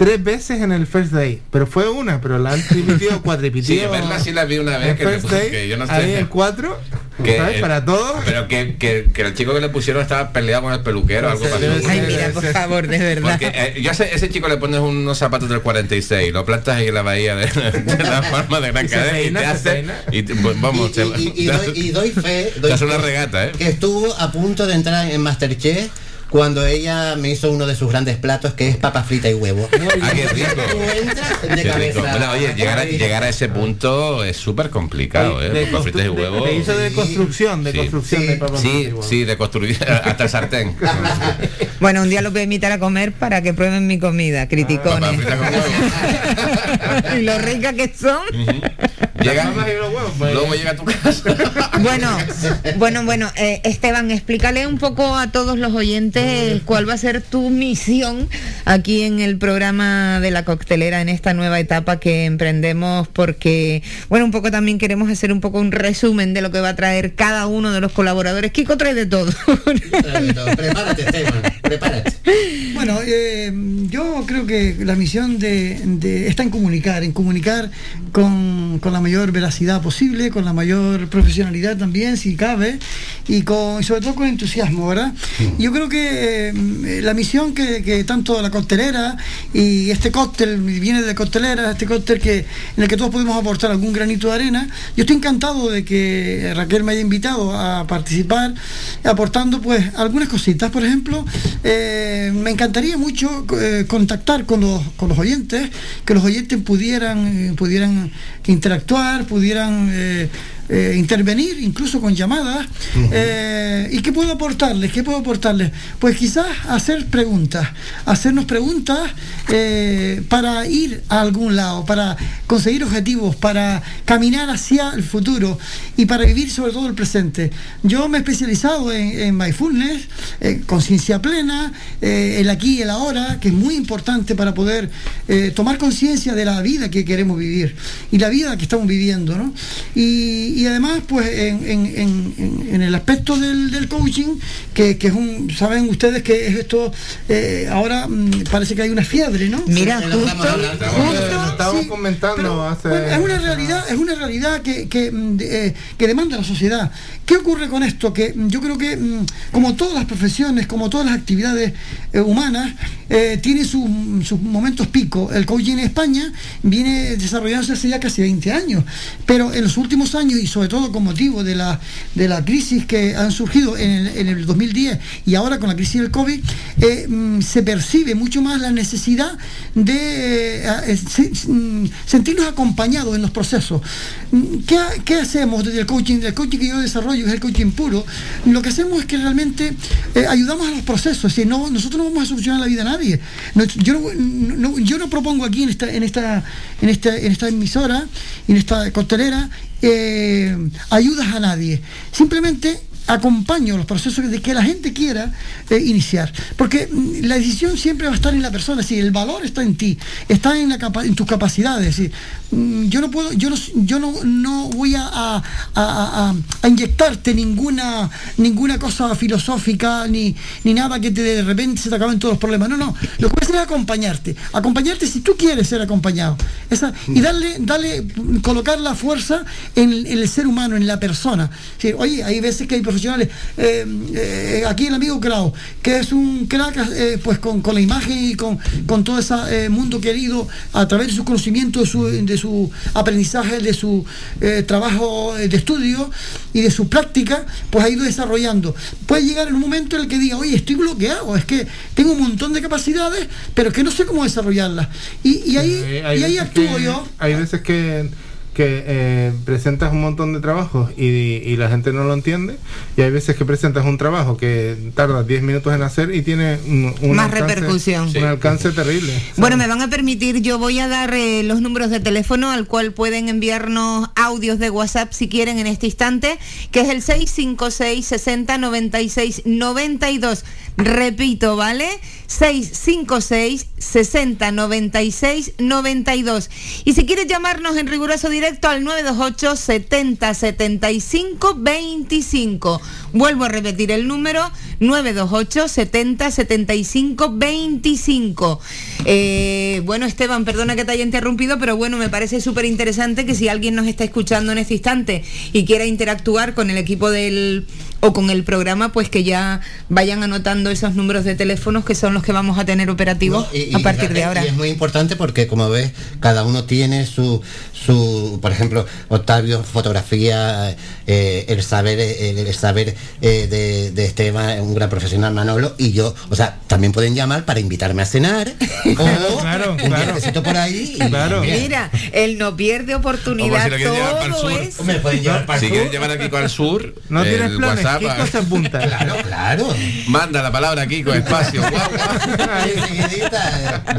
S6: tres veces en el first day, pero fue una, pero la han tripitido,
S5: Sí,
S6: cuatripitido.
S5: verla sí la vi una vez que,
S6: first day,
S5: que yo no
S6: ahí
S5: sé.
S6: en cuatro,
S5: que,
S6: ¿sabes?
S5: eh,
S6: Para todo.
S5: Pero que, que, que el chico que le pusieron estaba peleado con el peluquero, algo
S6: ser-
S3: Ay, mira, por favor, de verdad.
S5: Porque eh, yo a ese, chico le pones unos zapatos del 46, lo plantas ahí en la bahía de, de la forma de Gran Cadena y te hace. Y te- pues, vamos,
S4: y,
S5: te-
S4: y- y doy, y doy fe,
S5: te
S4: doy
S5: hace una regata, ¿eh?
S4: que estuvo a punto de entrar en Masterchef cuando ella me hizo uno de sus grandes platos que es papa frita y huevo.
S5: Ah, qué rico.
S4: Tú entras de
S5: Qué rico.
S4: cabeza.
S5: Bueno, oye, llegar a, llegar a ese punto es súper complicado, ¿eh?
S6: de
S5: Papas fritas y.
S6: Te hizo de construcción, de
S5: Sí.
S6: construcción
S4: Sí.
S6: de papas fritas y
S5: Sí,
S6: huevos.
S5: sí, de construir hasta el sartén.
S3: Bueno, un día los voy a invitar a comer para que prueben mi comida, criticones. y lo rica que son.
S5: Llega, luego llega a tu casa.
S3: Bueno, bueno, bueno, eh, Esteban, explícale un poco a todos los oyentes cuál va a ser tu misión aquí en el programa de la coctelera en esta nueva etapa que emprendemos, porque, bueno, un poco también queremos hacer un poco un resumen de lo que va a traer cada uno de los colaboradores. Kiko trae de todo.
S4: Prepárate, Esteban, prepárate.
S8: Bueno, eh, yo creo que la misión de, de- está en comunicar, en comunicar con, con la mayor veracidad posible, con la mayor profesionalidad también, si cabe, y con y sobre todo con entusiasmo, ¿verdad? Yo creo que eh, la misión que, que tanto la coctelera y este cóctel viene de coctelera, este cóctel que en el que todos podemos aportar algún granito de arena. Yo estoy encantado de que Raquel me haya invitado a participar, aportando pues algunas cositas. Por ejemplo, eh, me encantaría mucho eh, contactar con los, con los oyentes, que los oyentes pudieran, pudieran interactuar, pudieran eh, intervenir, incluso con llamadas. Eh, ¿Y qué puedo aportarles? ¿Qué puedo aportarles? Pues quizás hacer preguntas, hacernos preguntas eh, para ir a algún lado, para conseguir objetivos, para caminar hacia el futuro y para vivir sobre todo el presente. Yo me he especializado en, en mindfulness, conciencia plena, el aquí y el ahora, que es muy importante para poder tomar conciencia de la vida que queremos vivir y la vida que estamos viviendo. ¿no? Y, y además, pues en, en- en- el aspecto del, del coaching, que, que es un, saben ustedes que es esto, eh, ahora mm, parece que hay una fiebre, ¿no?
S3: Mira,
S8: Sí,
S3: justo,
S8: justo,
S6: Estábamos
S8: sí,
S6: comentando hace...
S8: bueno, es una realidad, es una realidad que, que, mm, eh, que demanda la sociedad. ¿Qué ocurre con esto? Que mm, yo creo que, como todas las profesiones, como todas las actividades eh, humanas, eh, tiene sus- sus momentos pico. El coaching en España viene desarrollándose hace ya casi 20 años, pero en los últimos años, y sobre todo con motivo de la, de la crisis que han surgido en el, en el 2010 y ahora con la crisis del COVID, eh, mm, se percibe mucho más la necesidad de eh, eh, mm, sentirnos acompañados en los procesos. Mm, ¿Qué, qué hacemos desde el coaching? El coaching que yo desarrollo es el coaching puro. Lo que hacemos es que realmente ayudamos a los procesos. Es decir, no, nosotros no vamos a solucionar la vida a nadie. Yo, no, no- yo no propongo aquí en esta, en esta, en esta, en esta emisora, en esta costelera, eh, ayudas a nadie. Simplemente acompaño los procesos de que la gente quiera eh, iniciar. Porque mm, la decisión siempre va a estar en la persona, si el valor está en ti, está en, la capa- en tus capacidades. es decir, yo no puedo, yo no, yo no, no voy a, a- a- a- inyectarte ninguna, ninguna cosa filosófica ni, ni nada que te, de repente se te acaben todos los problemas. No, no. Lo que voy a hacer es acompañarte. Acompañarte si tú quieres ser acompañado. Esa, y darle, darle, mm, colocar la fuerza en, en el ser humano, en la persona. Sí, oye, hay veces que hay profesionales, eh, eh, aquí el amigo Krau, que es un crack eh, pues con, con la imagen y con, con todo ese eh, mundo querido a través de su conocimiento, de su, de su aprendizaje, de su eh, trabajo eh, de estudio y de su práctica, pues ha ido desarrollando. Puede llegar en un momento en el que diga, oye, estoy bloqueado, es que tengo un montón de capacidades, pero es que no sé cómo desarrollarlas. Y, y ahí,
S6: Eh,
S8: y ahí
S6: veces
S8: actúo
S6: que-
S8: yo.
S6: Hay veces que, que eh, presentas un montón de trabajos y, y la gente no lo entiende. Y hay veces que presentas un trabajo que tarda 10 minutos en hacer y tiene un, un
S3: Más
S6: alcance-
S3: repercusión.
S6: Un alcance terrible.
S3: Bueno, me van a permitir, yo voy a dar eh, los números de teléfono al cual pueden enviarnos audios de WhatsApp si quieren en este instante, que es el 656 60 96 92. Repito, ¿vale? 656 60 96 92. Y si quieres llamarnos en riguroso directo al 928 70 75 25. Vuelvo a repetir el número 928 70 75 25. Eh, bueno, Esteban, perdona que te haya interrumpido, pero bueno, me parece súper interesante que si alguien nos está escuchando en este instante y quiera interactuar con el equipo del o con el programa, pues que ya vayan anotando esos números de teléfonos que son los que vamos a tener operativos
S4: No, y-
S3: a
S4: y
S3: partir de ahora.
S4: Y es muy importante porque, como ves, cada uno tiene su, su por ejemplo, Octavio, fotografía, eh, el saber, el, el saber eh, de, de Esteban, un gran profesional Manolo, y yo, o sea, también pueden llamar para invitarme a cenar,
S6: Claro,
S4: un
S6: claro.
S4: por ahí.
S6: Claro.
S3: Mira, él no pierde oportunidad,
S5: si lo quieren llevar para el
S3: todo
S5: sur.
S3: es...
S4: Hombre, pueden llevar para
S5: Si
S4: el
S5: quieren
S4: sur.
S5: llamar aquí con el sur,
S6: No
S5: el
S6: tienes planes,
S5: WhatsApp.
S6: ¿qué cosa apunta?
S4: Claro, claro.
S5: Manda la palabra Kiko, espacio.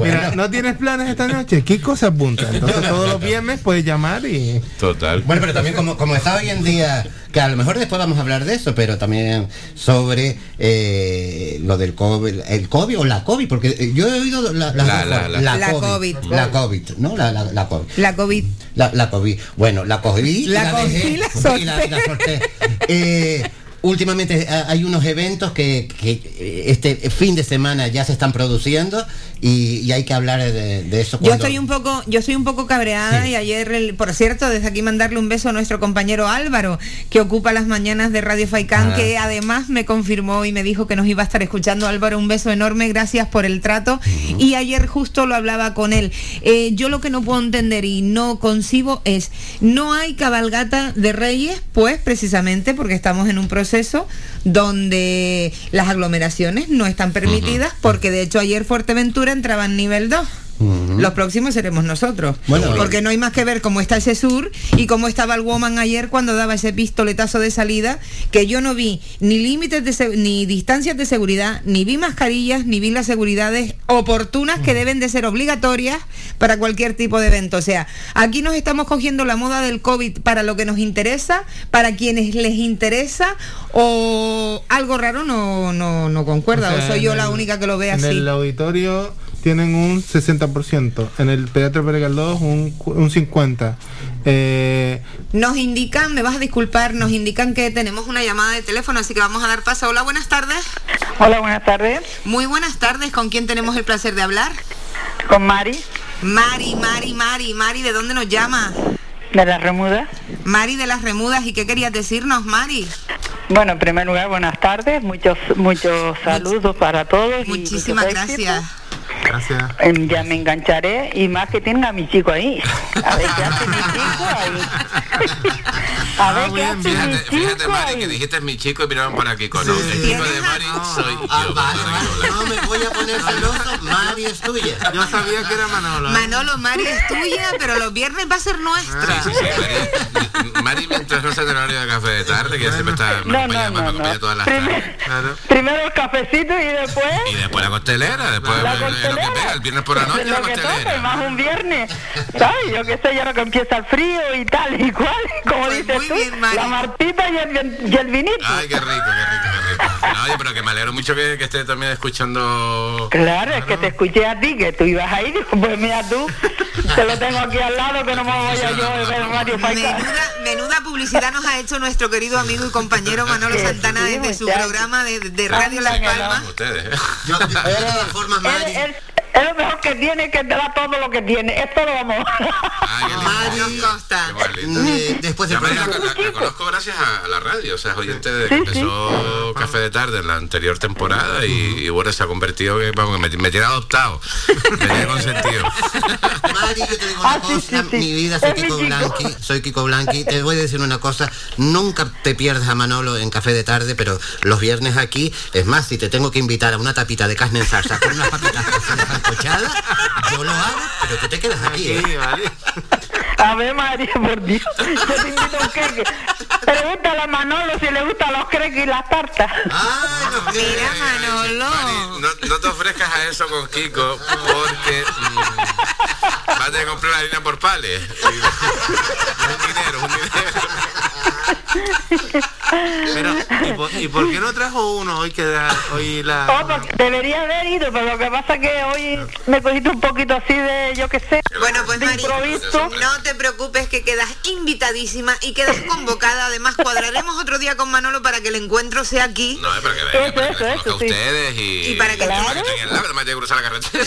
S6: Mira, ¿no tienes planes esta noche? Kiko se apunta. Entonces todos los viernes puedes llamar y...
S5: Total.
S4: Bueno, pero también como, como está hoy en día, que a lo mejor después vamos a hablar de eso, pero también sobre eh, lo del COVID, el COVID o la COVID, porque eh, yo he oído la, la,
S5: La- la- la-
S3: La COVID.
S4: La COVID, ¿no? La, la, la COVID.
S3: La COVID.
S4: La, la COVID. Bueno, la COVID.
S3: La
S4: dejé
S3: la
S4: y la-. Eh, últimamente eh, hay unos eventos que, que, eh, este fin de semana ya se están produciendo y, y hay que hablar de, de eso.
S3: Yo
S4: cuando-
S3: estoy un poco, yo estoy un poco cabreada y ayer, el- por cierto, desde aquí mandarle un beso a nuestro compañero Álvaro, que ocupa las mañanas de Radio Faicán,
S9: Ah.
S3: que además me confirmó y me dijo que nos iba a estar escuchando. Álvaro, un beso enorme, gracias por el trato. Y ayer justo lo hablaba con él. Eh, yo lo que no puedo entender y no concibo es, no hay cabalgata de Reyes, pues precisamente porque estamos en un proceso donde las aglomeraciones no están permitidas, porque de hecho ayer Fuerteventura entraba en nivel 2. Los próximos seremos nosotros.
S4: Bueno.
S3: porque no hay más que ver cómo está ese sur y cómo estaba el woman ayer cuando daba ese pistoletazo de salida, que yo no vi ni límites de ni distancias de seguridad, ni vi mascarillas, ni vi las seguridades oportunas que deben de ser obligatorias para cualquier tipo de evento. O sea, aquí nos estamos cogiendo la moda del COVID para lo que nos interesa, para quienes les interesa, o algo raro no, no, no concuerda, o, soy yo
S6: en
S3: la única que lo ve
S6: En
S3: así.
S6: el auditorio tienen un 60%, en el Teatro Pérez Galdós un, cu- un 50%. Eh,
S3: Nos indican, me vas a disculpar, nos indican que tenemos una llamada de teléfono, así que vamos a dar paso. Hola, buenas tardes.
S10: Hola, buenas tardes.
S3: Muy buenas tardes. ¿Con quién tenemos el placer de hablar?
S10: Con Mari.
S3: Mari, Mari, Mari, Mari, ¿de dónde nos llama?
S10: De las Remudas.
S3: Mari de las Remudas. ¿Y qué querías decirnos, Mari?
S10: Bueno, en primer lugar, buenas tardes. Muchos muchos saludos para todos. y
S3: Muchísimas
S10: muchos éxitos.
S3: Gracias.
S10: Em, Ya me engancharé y más que tenga a mi chico ahí. A ver qué hace mi chico ahí. A ver qué hace mi
S5: Fíjate,
S10: chico
S5: fíjate Mari,
S10: ahí.
S5: que dijiste mi chico y miraron para Kiko. No, el chico de Mari soy yo.
S4: No me voy a poner celoso, Mari es tuya.
S6: Yo sabía que era Manolo.
S3: Manolo, Mari es tuya, pero los viernes va a ser nuestra.
S5: Sí, sí, Mari, Mari, mientras no sea el horario de café de tarde, que ya siempre está, me
S10: No,
S5: acompaña,
S10: no,
S5: me
S10: no,
S5: acompaña
S10: no.
S5: todas las
S10: Primer-
S5: tardes.
S10: Primero el cafecito y después...
S5: Y después la costelera, después
S10: La
S5: lo que pega, el viernes por la noche
S10: lo que más un viernes. ¿Sabes? Yo qué sé, ya lo que empieza el frío y tal y cual. Como
S3: Pues
S10: dices tú, la martita y el, y el vinito.
S5: Ay, qué rico, qué rico, qué rico. No, oye, pero que me alegro mucho que, que esté también escuchando.
S10: Claro, es que te escuché a ti, que tú ibas ahí, pues mira tú, te lo tengo aquí al lado, que no me voy a yo de ver Radio.
S3: Menuda, menuda publicidad nos ha hecho nuestro querido amigo y compañero Manolo Santana desde su programa de, de Radio Las Palmas.
S5: Ustedes.
S4: Yo, de todas formas, Mari.
S10: Es, es- es lo mejor que tiene, que te da todo lo que tiene. Esto lo vamos.
S4: Mari, eh, después
S5: Mari la, la- la conozco gracias a la radio, o sea, es oyente de que empezó Café de Tarde en la anterior temporada y, y bueno, se ha convertido en, vamos, me, me tiene adoptado, me tiene consentido.
S4: Mari, yo te digo una cosa, mi vida soy Kiko Blanqui, soy Kiko Blanqui, te voy a decir una cosa, nunca te pierdas a Manolo en café de tarde, pero los viernes aquí, es más, si te tengo que invitar a una tapita de carne en salsa con unas papitas sancochadas, yo lo hago, pero tú te quedas aquí, ¿eh?
S10: A ver, María, por Dios. Yo te invito a un queque. Pregúntale a Manolo si le gustan los creques y las tartas.
S3: Mira, Manolo.
S5: No, no te ofrezcas a eso con Kiko porque mm, vas a tener que comprar la harina por pales. Y- un dinero, un dinero.
S6: Pero, ¿y por, y por qué no trajo uno hoy que hoy la...
S10: Oh, pues debería haber ido, pero lo que pasa que hoy me cogiste un poquito así de, yo qué sé,
S3: Bueno, pues
S10: de
S3: Mari,
S10: improviso.
S3: no te preocupes que quedas invitadísima y quedas convocada. Además, cuadraremos otro día con Manolo para que el encuentro sea aquí.
S5: No, es para que venga, para que ustedes y,
S3: Y para que-
S5: en lado, no me que cruzar la carretera.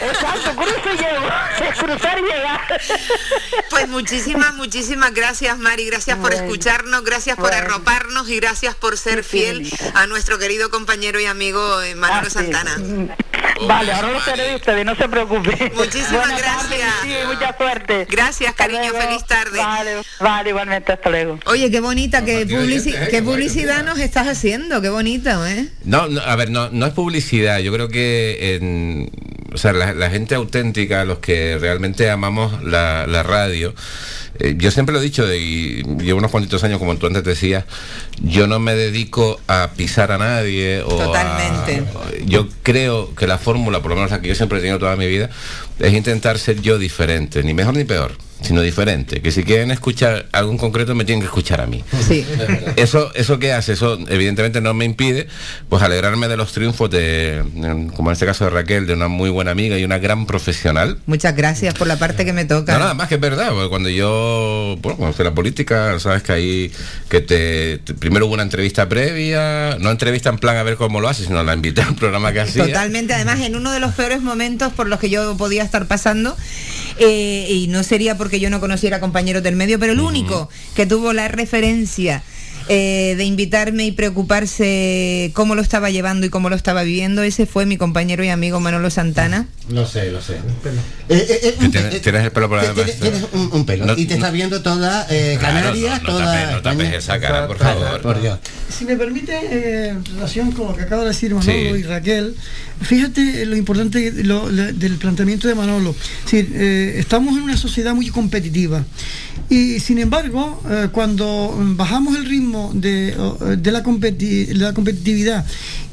S10: Exacto, cruzo y llego. Cruzar y llegar.
S3: Pues muchísimas, muchísimas gracias, Mari. Gracias por escucharnos, gracias por arroparnos y gracias por ser fiel a nuestro querido compañero y amigo eh, Manolo Santana.
S10: Vale, ahora lo seré de ustedes, no se preocupen.
S3: Muchísimas
S10: Buenas
S3: gracias.
S10: sí, mucha suerte.
S3: Gracias, cariño,
S10: luego.
S3: feliz tarde.
S10: Vale, vale, igualmente, hasta luego.
S3: Oye, qué bonita, qué, publici-
S5: oyentes, ¿eh?
S3: qué publicidad nos estás haciendo, qué bonito, ¿eh?
S5: No, no, a ver, no, no es publicidad. Yo creo que en- o sea, la, la gente auténtica, los que realmente amamos la, la radio, eh, yo siempre lo he dicho, y llevo unos cuantitos años, como tú antes decías, yo no me dedico a pisar a nadie o a-
S3: Totalmente.
S5: yo creo que la fórmula, por lo menos la que yo siempre he tenido toda mi vida, es intentar ser yo diferente, ni mejor ni peor, sino diferente. Que si quieren escuchar algo en concreto, me tienen que escuchar a mí.
S3: Sí.
S5: Eso, eso qué hace, eso evidentemente no me impide pues alegrarme de los triunfos de, como en este caso de Raquel, de una muy buena amiga y una gran profesional.
S3: Muchas gracias por la parte que me toca.
S5: No, nada más que es verdad, porque cuando yo, bueno, cuando la política, sabes que ahí, que te, te- primero hubo una entrevista previa, no entrevista en plan a ver cómo lo haces, sino la invité al programa que hacía.
S3: Totalmente, además en uno de los peores momentos por los que yo podía estar pasando, eh, y no sería porque yo no conociera compañeros del medio, pero el único que tuvo la referencia eh, de invitarme y preocuparse cómo lo estaba llevando y cómo lo estaba viviendo, ese fue mi compañero y amigo Manolo Santana.
S4: Lo sé, lo sé. Eh, eh, eh,
S5: tienes, tienes el pelo por la
S4: Tienes, tienes un, un pelo.
S5: No-
S4: y te está viendo toda eh,
S5: Claro,
S4: Canarias,
S5: no, no
S4: toda.
S5: tapes, no tapes esa cara, por favor.
S4: Por Dios.
S8: Si me permite, eh, en relación con lo que acaba de decir Manolo
S5: Sí.
S8: y Raquel, fíjate lo importante lo- lo- del planteamiento de Manolo. Decir, eh, estamos en una sociedad muy competitiva y sin embargo, eh, cuando bajamos el ritmo de, de la, competi- la competitividad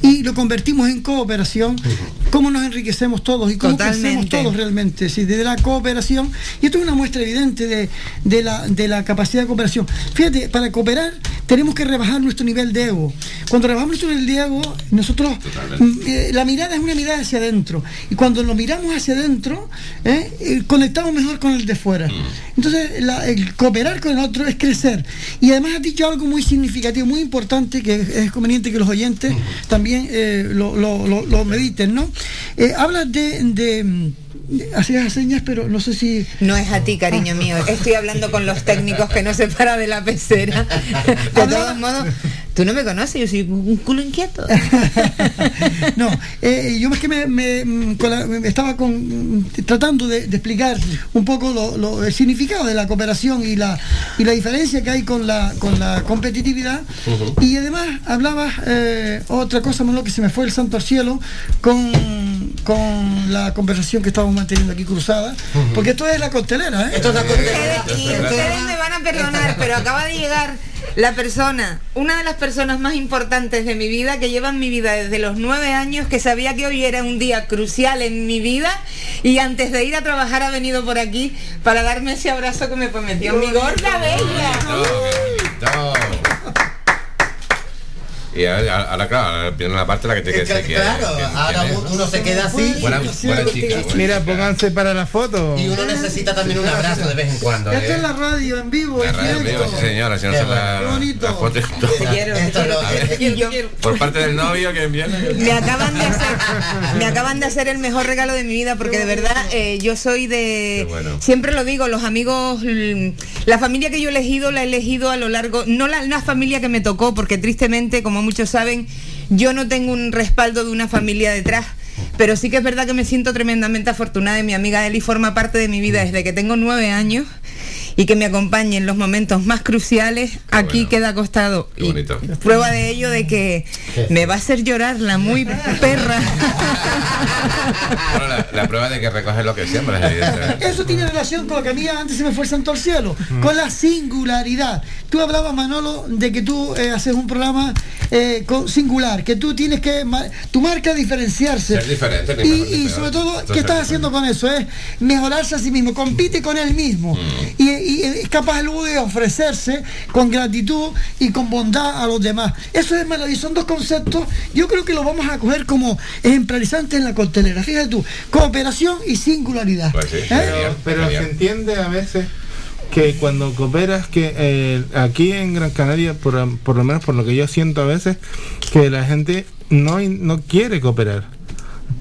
S8: y lo convertimos en cooperación, ¿cómo nos enriquecemos todos y cómo crecemos todos realmente? Sí, desde la cooperación, y esto es una muestra evidente de, de la, de la capacidad de cooperación. Fíjate, para cooperar tenemos que rebajar nuestro nivel de ego. Cuando rebajamos nuestro nivel de ego, nosotros, mm, eh, la mirada es una mirada hacia adentro, y cuando lo miramos hacia adentro, eh, eh, conectamos mejor con el de fuera. Entonces, la- el cooperar con el otro es crecer. Y además has dicho algo muy significativo, muy importante, que es, es conveniente que los oyentes también eh, lo, lo- lo- lo mediten, ¿no? Eh, hablas de... de, mm, Hacías señas, pero no sé si...
S3: No es a ti, cariño mío. Estoy hablando con los técnicos que no se para de la pecera. De todos modos, tú no me conoces, yo soy un culo inquieto.
S8: No, eh, yo es que me, me- mm, con la- me estaba con, mm, tratando de, de explicar un poco lo- lo- el significado de la cooperación y la, y la diferencia que hay con la, con la competitividad. Y además hablabas eh, otra cosa, Manolo, que se me fue el santo al cielo, con, con la conversación que estábamos manteniendo aquí cruzada, porque esto es la costelera, ¿eh?
S4: Esto es la
S3: Y ustedes me van a perdonar, pero acaba de llegar la persona, una de las personas más importantes de mi vida, que lleva en mi vida desde los nueve años, que sabía que hoy era un día crucial en mi vida y antes de ir a trabajar ha venido por aquí para darme ese abrazo que me prometió mi gorda bella.
S5: Y ahora, ahora, claro, viene la parte en la que te que se queda.
S4: Claro, ahora uno se queda así.
S5: Buena, buena chica. buena
S6: Mira,
S5: chica.
S6: pónganse para la foto.
S4: Y uno necesita también un abrazo de vez en cuando.
S8: Esto
S4: ¿eh?
S8: es la radio en vivo,
S5: La
S8: en
S5: radio en vivo, sí señora, si no se la,
S8: bonito.
S5: la foto y todo.
S3: quiero,
S4: Esto es lo-
S5: A ver,
S3: Y yo-
S5: por parte del novio que viene.
S3: Me acaban de hacer, me acaban de hacer el mejor regalo de mi vida porque de verdad eh, yo soy de
S5: bueno.
S3: siempre lo digo los amigos la familia que yo he elegido la he elegido a lo largo no la, la familia que me tocó porque tristemente como muchos saben yo no tengo un respaldo de una familia detrás pero sí que es verdad que me siento tremendamente afortunada y mi amiga Eli forma parte de mi vida desde que tengo nueve años y que me acompañe en los momentos más cruciales aquí
S5: bueno.
S3: queda acostado
S5: Qué
S3: Y prueba de ello de que me va a hacer llorar la muy perra
S5: Bueno, la, la prueba de que recoges lo que evidentemente.
S8: Eso tiene relación con lo que a mí antes se me fue el santo al cielo, con la singularidad. Tú hablabas, Manolo, de que tú eh, haces un programa eh, con- singular, que tú tienes que, ma- tu marca diferenciarse.
S5: Ser diferente,
S8: Y, sobre todo, ¿qué
S5: es
S8: estás haciendo con eso? Es mejorarse a sí mismo, compite con él mismo.
S5: Mm.
S8: Y, y es capaz luego de ofrecerse con gratitud y con bondad a los demás. Eso es maravilloso. Son dos conceptos, yo creo que los vamos a coger como ejemplarizantes en la costelera. Fíjate tú, cooperación y singularidad.
S5: Pues sí,
S8: ¿Eh?
S5: genial,
S6: Pero se entiende a veces que cuando cooperas, que eh, aquí en Gran Canaria, por, por lo menos por lo que yo siento a veces, que la gente no, no quiere cooperar.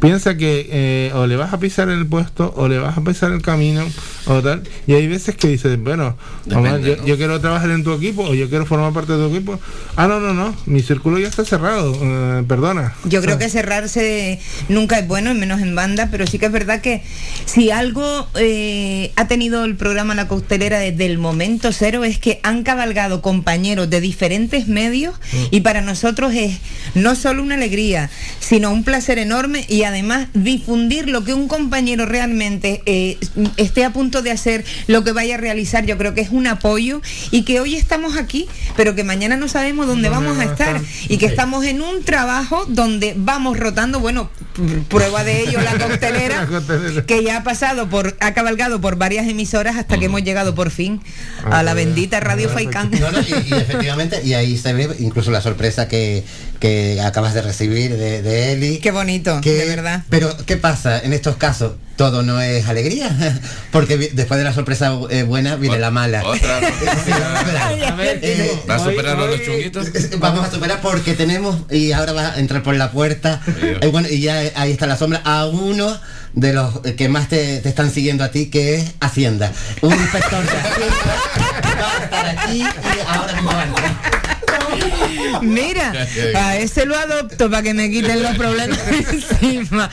S6: Piensa que eh, o le vas a pisar el puesto o le vas a pisar el camino o tal. Y hay veces que dices, bueno, yo,
S5: ¿no?
S6: yo quiero trabajar en tu equipo o yo quiero formar parte de tu equipo. Ah, no, no, no, mi círculo ya está cerrado, eh, perdona.
S3: Yo creo que cerrarse nunca es bueno, y menos en banda, pero sí que es verdad que si algo eh, ha tenido el programa La Costelera desde el momento cero es que han cabalgado compañeros de diferentes medios y para nosotros es no solo una alegría, sino un placer enorme y además difundir lo que un compañero realmente eh, esté a punto de hacer, lo que vaya a realizar, yo creo que es un apoyo y que hoy estamos aquí, pero que mañana no sabemos dónde vamos a estar y que estamos en un trabajo donde vamos rotando, bueno, prueba de ello la costelera, que ya ha pasado por, ha cabalgado por varias emisoras hasta que hemos llegado por fin a la bendita Radio Faikán.
S4: No, no, y, y efectivamente, y ahí se ve incluso la sorpresa que, que acabas de recibir de, de Eli.
S3: Qué bonito, de verdad.
S4: Pero, ¿qué pasa en estos casos? Todo no es alegría, porque después de la sorpresa eh, buena viene la mala.
S5: Otra
S4: Eh,
S5: ¿Va a superar los chunguitos?
S4: Vamos a superar porque tenemos, y ahora va a entrar por la puerta, eh, bueno, y ya eh, ahí está la sombra, a uno de los eh, que más te, te están siguiendo a ti, que es Hacienda. Un inspector de Hacienda va a estar aquí y ahora mismo va.
S3: Mira, a ese lo adopto para que me quiten los problemas encima.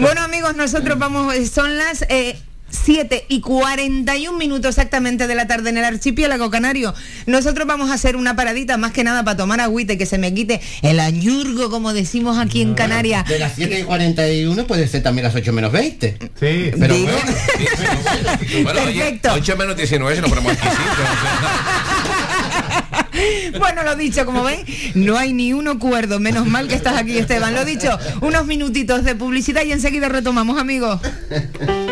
S3: Bueno amigos, nosotros vamos, eh, son las... eh, 7 y 41 minutos exactamente de la tarde en el archipiélago canario. Nosotros vamos a hacer una paradita más que nada para tomar agüita y que se me quite el añurgo, como decimos aquí en Canarias.
S4: De las 7 y 41 puede ser también las 8 menos 20.
S6: Sí,
S4: pero bueno.
S5: Bueno, oye,
S3: Perfecto.
S5: 8 menos 19 si nos ponemos exquisitos.
S3: Bueno, lo dicho, como ven, no hay ni uno cuerdo. Menos mal que estás aquí, Esteban. Lo dicho, unos minutitos de publicidad y enseguida retomamos, amigos.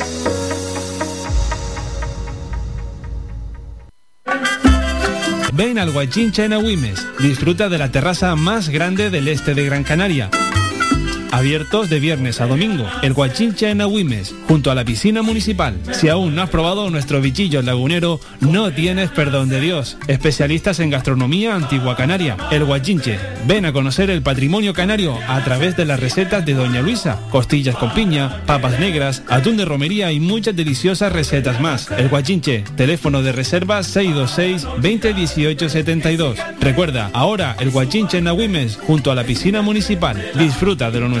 S11: Ven al Guachincha en Agüimes. Disfruta de la terraza más grande del este de Gran Canaria. Abiertos de viernes a domingo. El Guachincha en Agüimes, junto a la piscina municipal. Si aún no has probado nuestro bichillo lagunero, no tienes perdón de Dios. Especialistas en gastronomía antigua canaria. El Guachinche. Ven a conocer el patrimonio canario a través de las recetas de Doña Luisa. Costillas con piña, papas negras, atún de romería y muchas deliciosas recetas más. El Guachinche. Teléfono de reserva 626 2018 72. Recuerda, ahora el Guachinche en Agüimes, junto a la piscina municipal. Disfruta de lo nuestro.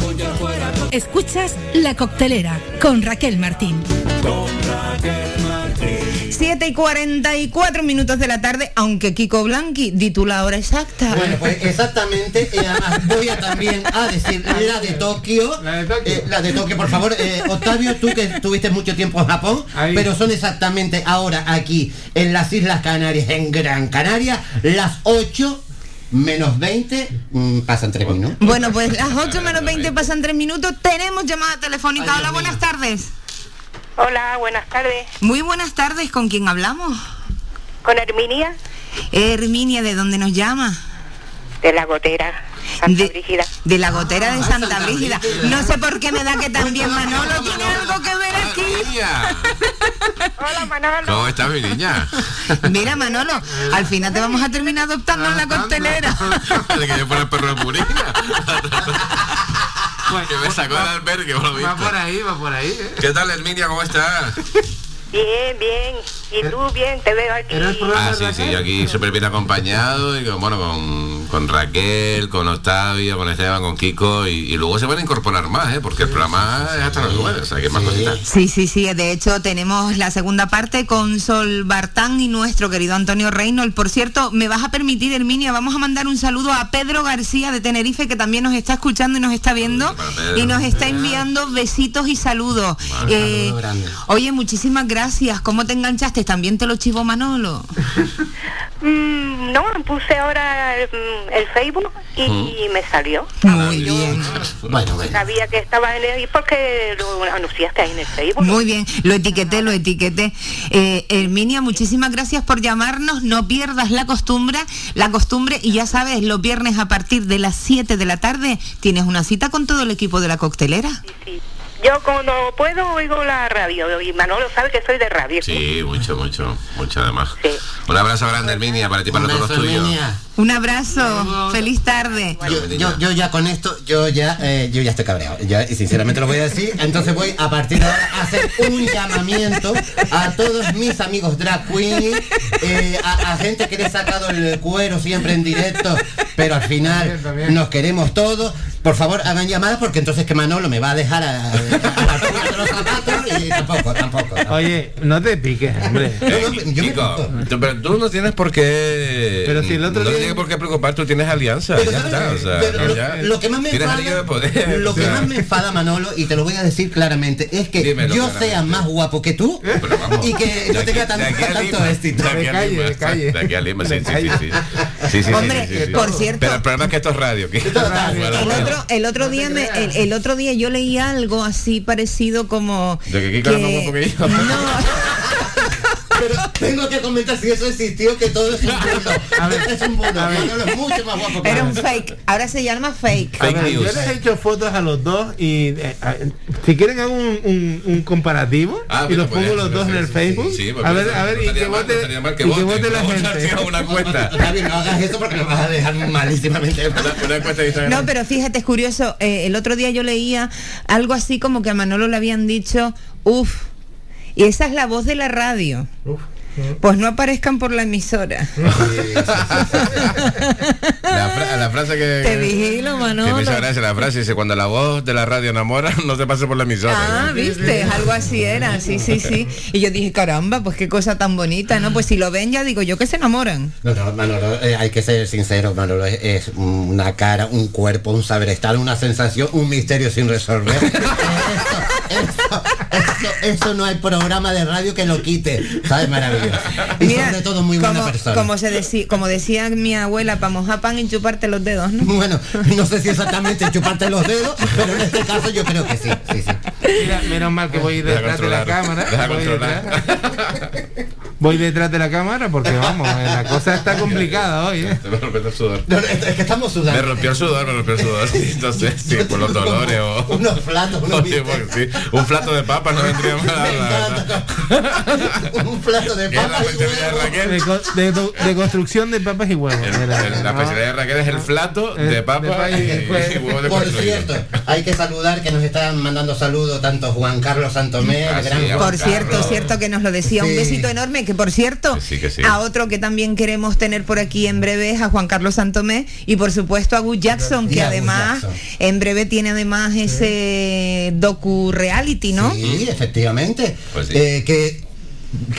S1: Escuchas La Coctelera con Raquel Martín.
S3: 7 y 44 minutos de la tarde, aunque Kiko Blanqui, di tú la hora exacta.
S4: Bueno, pues exactamente, y además voy a también a decir la de Tokio. La de Tokio, la de Tokio por favor. Eh, Octavio, tú que estuviste mucho tiempo en Japón, pero son exactamente ahora aquí en las Islas Canarias, en Gran Canaria, las 8 menos 20, mm, pasan 3 minutos.
S3: Bueno, pues las 8 menos 20 pasan 3 minutos. Tenemos llamada telefónica. Hola, buenas tardes.
S9: Hola, buenas tardes.
S3: Muy buenas tardes. ¿Con quién hablamos?
S9: ¿Con Herminia?
S3: Herminia, ¿de dónde nos llama?
S9: de la gotera. Santa Brígida.
S3: De la gotera de Santa Brígida. No sé por qué me da que también Manolo tiene algo que ver aquí.
S9: Hola Manolo.
S5: ¿Cómo estás, mi niña?
S3: Mira Manolo, al final te vamos a terminar adoptando en la costelera.
S5: De que yo fuera el perro de Purina. que me sacó del albergue, por lo visto.
S6: Va por ahí, va por ahí. ¿eh?
S5: ¿Qué tal, Herminia? ¿Cómo estás?
S9: Bien, bien. Y tú bien, te veo aquí.
S5: Ah, sí, sí, yo aquí súper bien acompañado y con, bueno, con, con Raquel, con Octavio, con Esteban, con Kiko y, y luego se van a incorporar más, ¿eh? porque el programa es hasta las nueve, o sea, que más cositas.
S3: Sí, sí, sí. De hecho, tenemos la segunda parte con Sol Bartán y nuestro querido Antonio Reynolds. Por cierto, me vas a permitir, Herminia, vamos a mandar un saludo a Pedro García de Tenerife, que también nos está escuchando y nos está viendo. Y nos está enviando besitos y saludos. Eh, oye, muchísimas gracias. ¿Cómo te enganchaste? ¿También te lo chivo Manolo?
S9: Mm, no, puse ahora el, mm, el Facebook y, me salió.
S3: Muy bien.
S4: Bueno, bueno.
S9: Sabía que estaba en el... porque lo anunciaste ahí en el Facebook.
S3: Muy bien, lo etiqueté, lo etiqueté. Eh, Herminia, muchísimas gracias por llamarnos. No pierdas la costumbre, la costumbre y ya sabes, los viernes a partir de las 7 de la tarde tienes una cita con todo el equipo de la coctelera.
S9: Yo cuando puedo oigo la radio y Manolo sabe que soy de radio.
S5: Sí, mucho, mucho, mucho además. Un abrazo grande, Herminia, para ti y para todos los tuyos.
S3: Un abrazo, feliz tarde.
S4: Yo, yo, yo ya con esto, yo ya, eh, yo ya estoy cabreado. Ya, y sinceramente lo voy a decir. Entonces voy a partir de ahora a hacer un llamamiento a todos mis amigos drag queen, eh, a, a gente que le he sacado el cuero siempre en directo, pero al final nos queremos todos. Por favor, hagan llamadas porque entonces que Manolo me va a dejar a, a la altura de los zapatos y tampoco, tampoco.
S6: Oye, no te piques, hombre.
S5: Eh, Chico, tú- pero tú no tienes por qué.
S6: Pero si el otro
S5: no
S6: día-
S5: tienes por qué preocupar, tú tienes alianza.
S4: Pero
S5: ya
S4: ¿sabes
S5: está,
S4: qué?
S5: o sea,
S4: Pero
S5: no,
S4: lo,
S5: ya.
S4: lo que más me enfada,
S5: anillo de poder.
S4: lo
S5: o
S4: que
S5: sea.
S4: más me enfada Manolo y te lo voy a decir claramente es que
S5: Dímelo
S4: yo
S5: claramente.
S4: sea más guapo que tú y que no tenga tanto
S5: Lima,
S4: éxito.
S5: De aquí a Lima, De aquí a Lima, sí, sí, sí, sí. Sí, sí, sí,
S3: Hombre,
S5: sí, sí, sí.
S3: por cierto-
S5: Pero el problema es que esto es radio.
S3: El otro, el otro día me, el, el otro día yo leí algo así parecido como
S5: De que Kiko era más guapo que yo.
S4: Pero tengo que comentar si eso existió, que todo es un bulo. Es un. Manolo es mucho más guapo que
S3: era un fake, ahora se llama fake.
S6: A ver, yo les he hecho fotos a los dos y eh, a- si quieren hago un, un- un comparativo
S5: Ah,
S6: y los pongo
S5: podría
S6: los dos en el Facebook.
S5: sí, porque
S6: a ver, a ver,
S5: no
S6: y que
S5: no
S6: vote,
S5: a
S6: gente.
S5: una encuesta.
S4: No hagas eso porque nos vas a dejar malísimamente.
S3: No, pero fíjate, es curioso. eh, el otro día yo leía algo así como que a Manolo le habían dicho, uff, y esa es la voz de la radio. Pues no aparezcan por la emisora.
S5: La, fra- la frase que.
S3: Te vigilo,
S5: Que
S3: Manolo.
S5: me gracia la frase dice cuando la voz de la radio enamora no te pase por la emisora.
S3: Ah, viste, algo así era, sí, sí, sí. Y yo dije, caramba, pues qué cosa tan bonita, ¿no? Pues si lo ven ya digo yo que se enamoran.
S4: No, no, Manolo, eh, hay que ser sincero, Manolo es, es una cara, un cuerpo, un saber estar, una sensación, un misterio sin resolver. eso, eso, eso, eso no hay programa de radio que lo quite, ¿sabes? Maravilloso. Y
S3: Mira,
S4: sobre todo muy buena
S3: como,
S4: persona.
S3: como se decía, como decía mi abuela, para mojar pan y chuparte los dedos, ¿no?
S4: Bueno, no sé si exactamente chuparte los dedos, pero en este caso yo creo que sí, sí, sí.
S6: Mira, menos mal que voy
S5: Deja
S6: detrás de la cámara. voy, detrás, voy detrás de la cámara porque vamos, eh, la cosa está complicada hoy. ¿eh?
S5: Te me rompió el sudor.
S4: No, no, es que estamos
S5: Me
S4: sudando.
S5: rompió el sudor, me rompió el sudor. Entonces, sí, por los dolores o.
S4: Unos platos, unos
S5: Oye, sí, un plato de papas no vendría mal. la
S4: un plato de
S5: ¿Qué es la
S4: papas y
S5: de
S4: huevos.
S5: Raquel?
S6: De, co- de do- de construcción de papas y huevos.
S5: El-
S6: era.
S5: el- La especialidad de Raquel es el plato
S6: Eh,
S5: de papas y,
S6: y
S5: y huevos de
S4: Por cierto, hay que saludar que nos están mandando saludos tanto Juan Carlos Santomé,
S5: Ah,
S4: el
S5: sí,
S4: gran Juan
S3: Por cierto,
S5: Carlos.
S3: cierto que nos lo decía. Un
S4: Sí.
S3: besito enorme, que por cierto,
S5: sí, que sí.
S3: a otro que también queremos tener por aquí en breve es a Juan Carlos Santomé y por supuesto a Gus Jackson, que además
S4: Jackson.
S3: en breve tiene además ese docu reality, ¿no?
S4: Sí, efectivamente.
S5: Pues sí.
S4: Eh, que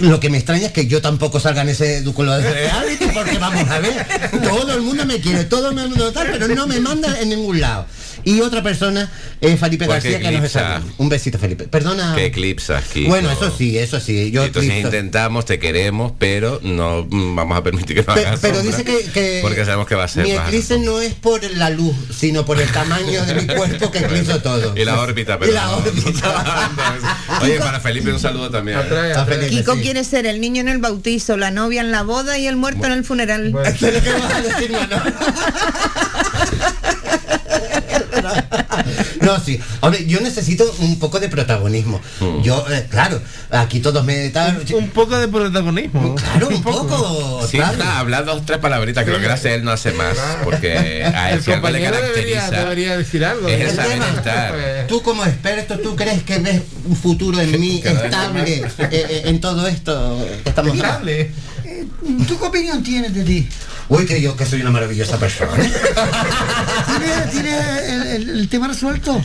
S4: lo que me extraña es que yo tampoco salga en ese dúculo de reality, porque vamos a ver, todo el mundo me quiere, todo el mundo tal, pero no me manda en ningún lado. Y otra persona es Felipe
S5: Porque
S4: García que nos está. Un besito, Felipe. Perdona.
S5: Que eclipsas, Kiko.
S4: Bueno, eso sí, eso sí. Yo
S5: Entonces
S4: eclipso.
S5: intentamos, te queremos, pero no vamos a permitir que nos
S4: Pe-
S5: hagas
S4: pero
S5: sombra,
S4: dice que, que
S5: porque sabemos que va a ser
S4: mi eclipse no es por la luz, sino por el tamaño de mi cuerpo que eclipso todo.
S5: Y la órbita, pero
S4: Y la
S5: no.
S4: órbita.
S5: Oye, para Felipe un saludo también.
S4: A Felipe, Sí.
S3: quiere ser el niño en el bautizo, la novia en la boda y el muerto en el funeral.
S4: ¿Pero qué vas a decir, Manolo? No, sí. Hombre, yo necesito un poco de protagonismo.
S5: Mm.
S4: Yo, eh, claro, aquí todos me tal.
S6: Un poco de protagonismo.
S4: Claro, un poco.
S5: Sí,
S4: ¿sabes?
S5: está, habla dos, tres palabritas, creo que gracias a él no hace más, porque a él
S6: El
S5: algo le
S6: compañero debería,
S5: caracteriza
S6: debería decir algo.
S5: es el saber
S4: tema,
S5: estar.
S4: Tú como experto, ¿tú crees que ves un futuro en mí estable eh, eh, en todo esto que estamos hablando?
S8: ¿Tú qué opinión tienes de ti?
S4: Uy, que yo que soy una maravillosa persona.
S8: ¿Tienes, tienes el, el- el tema resuelto?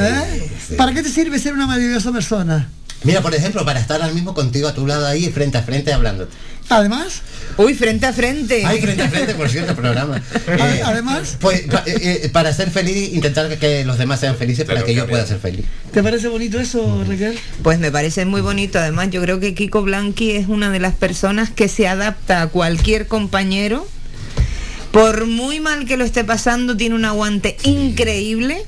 S8: ¿Eh? ¿Para qué te sirve ser una maravillosa persona?
S4: Mira, por ejemplo, para estar al mismo contigo a tu lado ahí, frente a frente, hablándote.
S8: Además,
S3: Uy, frente a frente.
S4: Ay, frente a frente, por cierto, programa. Eh,
S8: además,
S4: pues pa- eh, eh, para ser feliz, intentar que, que los demás sean felices para que yo pueda ser feliz.
S8: ¿te parece bonito eso, Raquel?
S3: Pues me parece muy bonito. Además, yo creo que Kiko Blanqui es una de las personas que se adapta a cualquier compañero. Por muy mal que lo esté pasando, tiene un aguante increíble.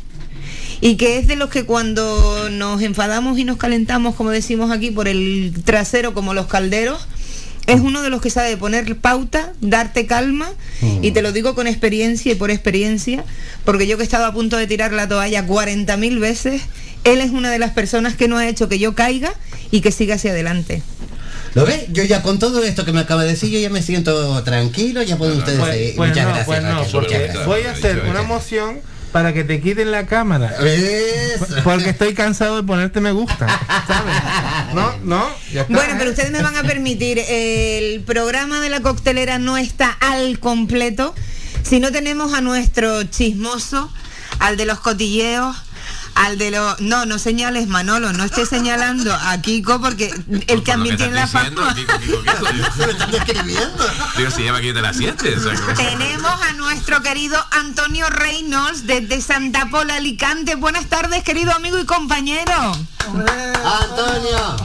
S3: Y que es de los que cuando nos enfadamos y nos calentamos, como decimos aquí, por el trasero como los calderos, es uno de los que sabe poner pauta, darte calma, y te lo digo con experiencia y por experiencia, porque yo que he estado a punto de tirar la toalla 40.000 veces, él es una de las personas que no ha hecho que yo caiga y que siga hacia adelante.
S4: ¿Lo ves? Yo ya con todo esto que me acaba de decir, yo ya me siento tranquilo, ya pueden ustedes
S6: Pues,
S4: seguir.
S6: pues
S4: Muchas
S6: no,
S4: gracias.
S6: pues no,
S4: Raquel, muchas
S6: porque
S4: gracias.
S6: voy a hacer una moción para que te quiten la cámara.
S4: Eso.
S6: Porque estoy cansado de ponerte me gusta. ¿Sabes? No, no, ya está.
S3: Bueno, pero ustedes me van a permitir, el programa de la coctelera no está al completo si no tenemos a nuestro chismoso, al de los cotilleos, al de los... No, no señales Manolo, no esté señalando a Kiko porque el que también tiene la fama.
S5: Digo, si lleva aquí de las 7.
S3: Tenemos a nuestro querido Antonio Reynolds desde Santa Pola, Alicante. Buenas tardes, querido amigo y compañero.
S4: Antonio.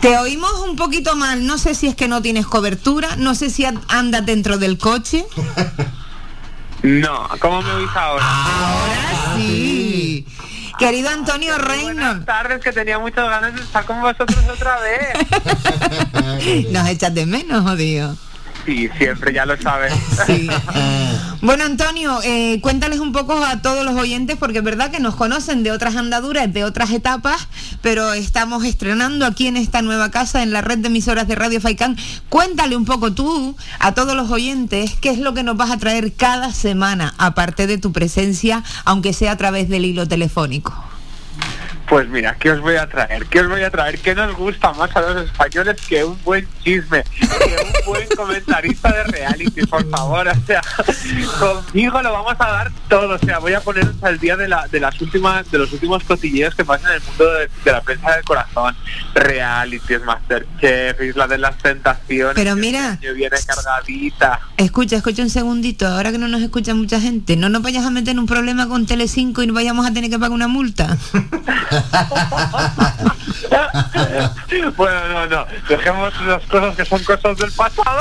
S3: Te oímos un poquito mal, no sé si es que no tienes cobertura, no sé si an- andas dentro del coche.
S12: No, ¿cómo me oís ahora?
S3: Ahora sí. Querido Antonio Reynolds.
S12: Buenas tardes, que tenía muchas ganas de estar con vosotros otra vez.
S3: Nos echas de menos, jodido.
S12: Sí, siempre, ya lo sabes.
S3: Bueno, Antonio, eh, cuéntales un poco a todos los oyentes, porque es verdad que nos conocen de otras andaduras, de otras etapas, pero estamos estrenando aquí en esta nueva casa, en la red de emisoras de Radio Faicán. Cuéntale un poco tú a todos los oyentes qué es lo que nos vas a traer cada semana, aparte de tu presencia, aunque sea a través del hilo telefónico.
S12: Pues mira, ¿qué os voy a traer? ¿Qué os voy a traer? ¿Qué nos gusta más a los españoles que un buen chisme? Que un buen comentarista de reality, por favor. O sea, conmigo lo vamos a dar todo. O sea, voy a poneros al día de, la, de las últimas, de los últimos cotilleos que pasan en el mundo de, de la prensa del corazón. Realities, Masterchef, Isla de las Tentaciones.
S3: Pero
S12: que
S3: mira.
S12: año viene cargadita.
S3: Escucha, escucha un segundito, ahora que no nos escucha mucha gente, no nos vayas a meter en un problema con Telecinco y no vayamos a tener que pagar una multa.
S12: bueno, no, no. Dejemos las cosas que son cosas del pasado.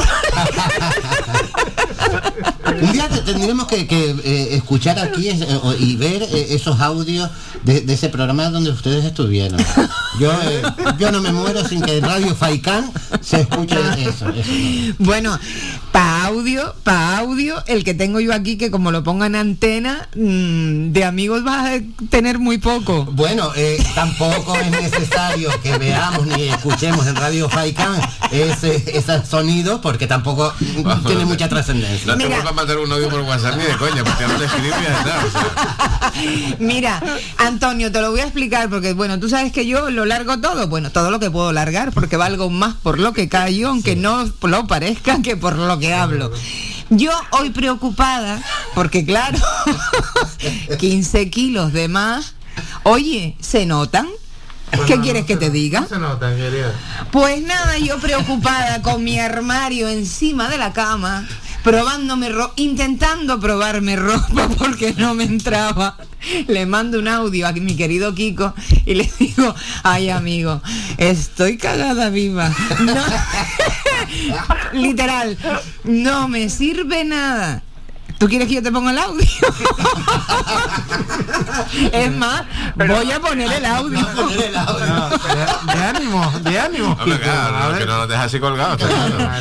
S4: Un día te- tendremos que, que, eh, escuchar aquí eh, y ver eh, esos audios de, de ese programa donde ustedes estuvieron. Yo, eh, yo no me muero sin que en Radio Faicán se escuche eso. eso.
S3: Bueno, para audio, para audio, el que tengo yo aquí, que como lo ponga en antena, mm, de amigos vas a tener muy poco.
S4: Bueno, eh, tampoco es necesario que veamos ni escuchemos en Radio Faicán ese, ese sonido porque tampoco tiene mucha trascendencia.
S5: No mandar un audio por WhatsApp ni de coña, porque no le escribí o sea.
S3: Mira, Antonio, te lo voy a explicar porque, bueno, tú sabes que yo lo largo todo, bueno, todo lo que puedo largar, porque valgo más por lo que callo, aunque no lo parezca, que por lo que hablo. Yo hoy preocupada, porque claro, 15 kilos de más, oye, ¿se notan? ¿Qué quieres que te diga?
S6: No se nota, querida.
S3: Pues nada, yo preocupada con mi armario encima de la cama, probándome ro intentando probarme ropa porque no me entraba. Le mando un audio a mi querido Kiko y le digo, ay amigo, estoy cagada viva. No- literal, no me sirve nada. ¿Tú quieres que yo te ponga el audio? es más, voy a poner el audio.
S6: De ánimo, de ánimo.
S5: Hombre, claro,
S6: A
S5: que no nos deja así colgados. está claro.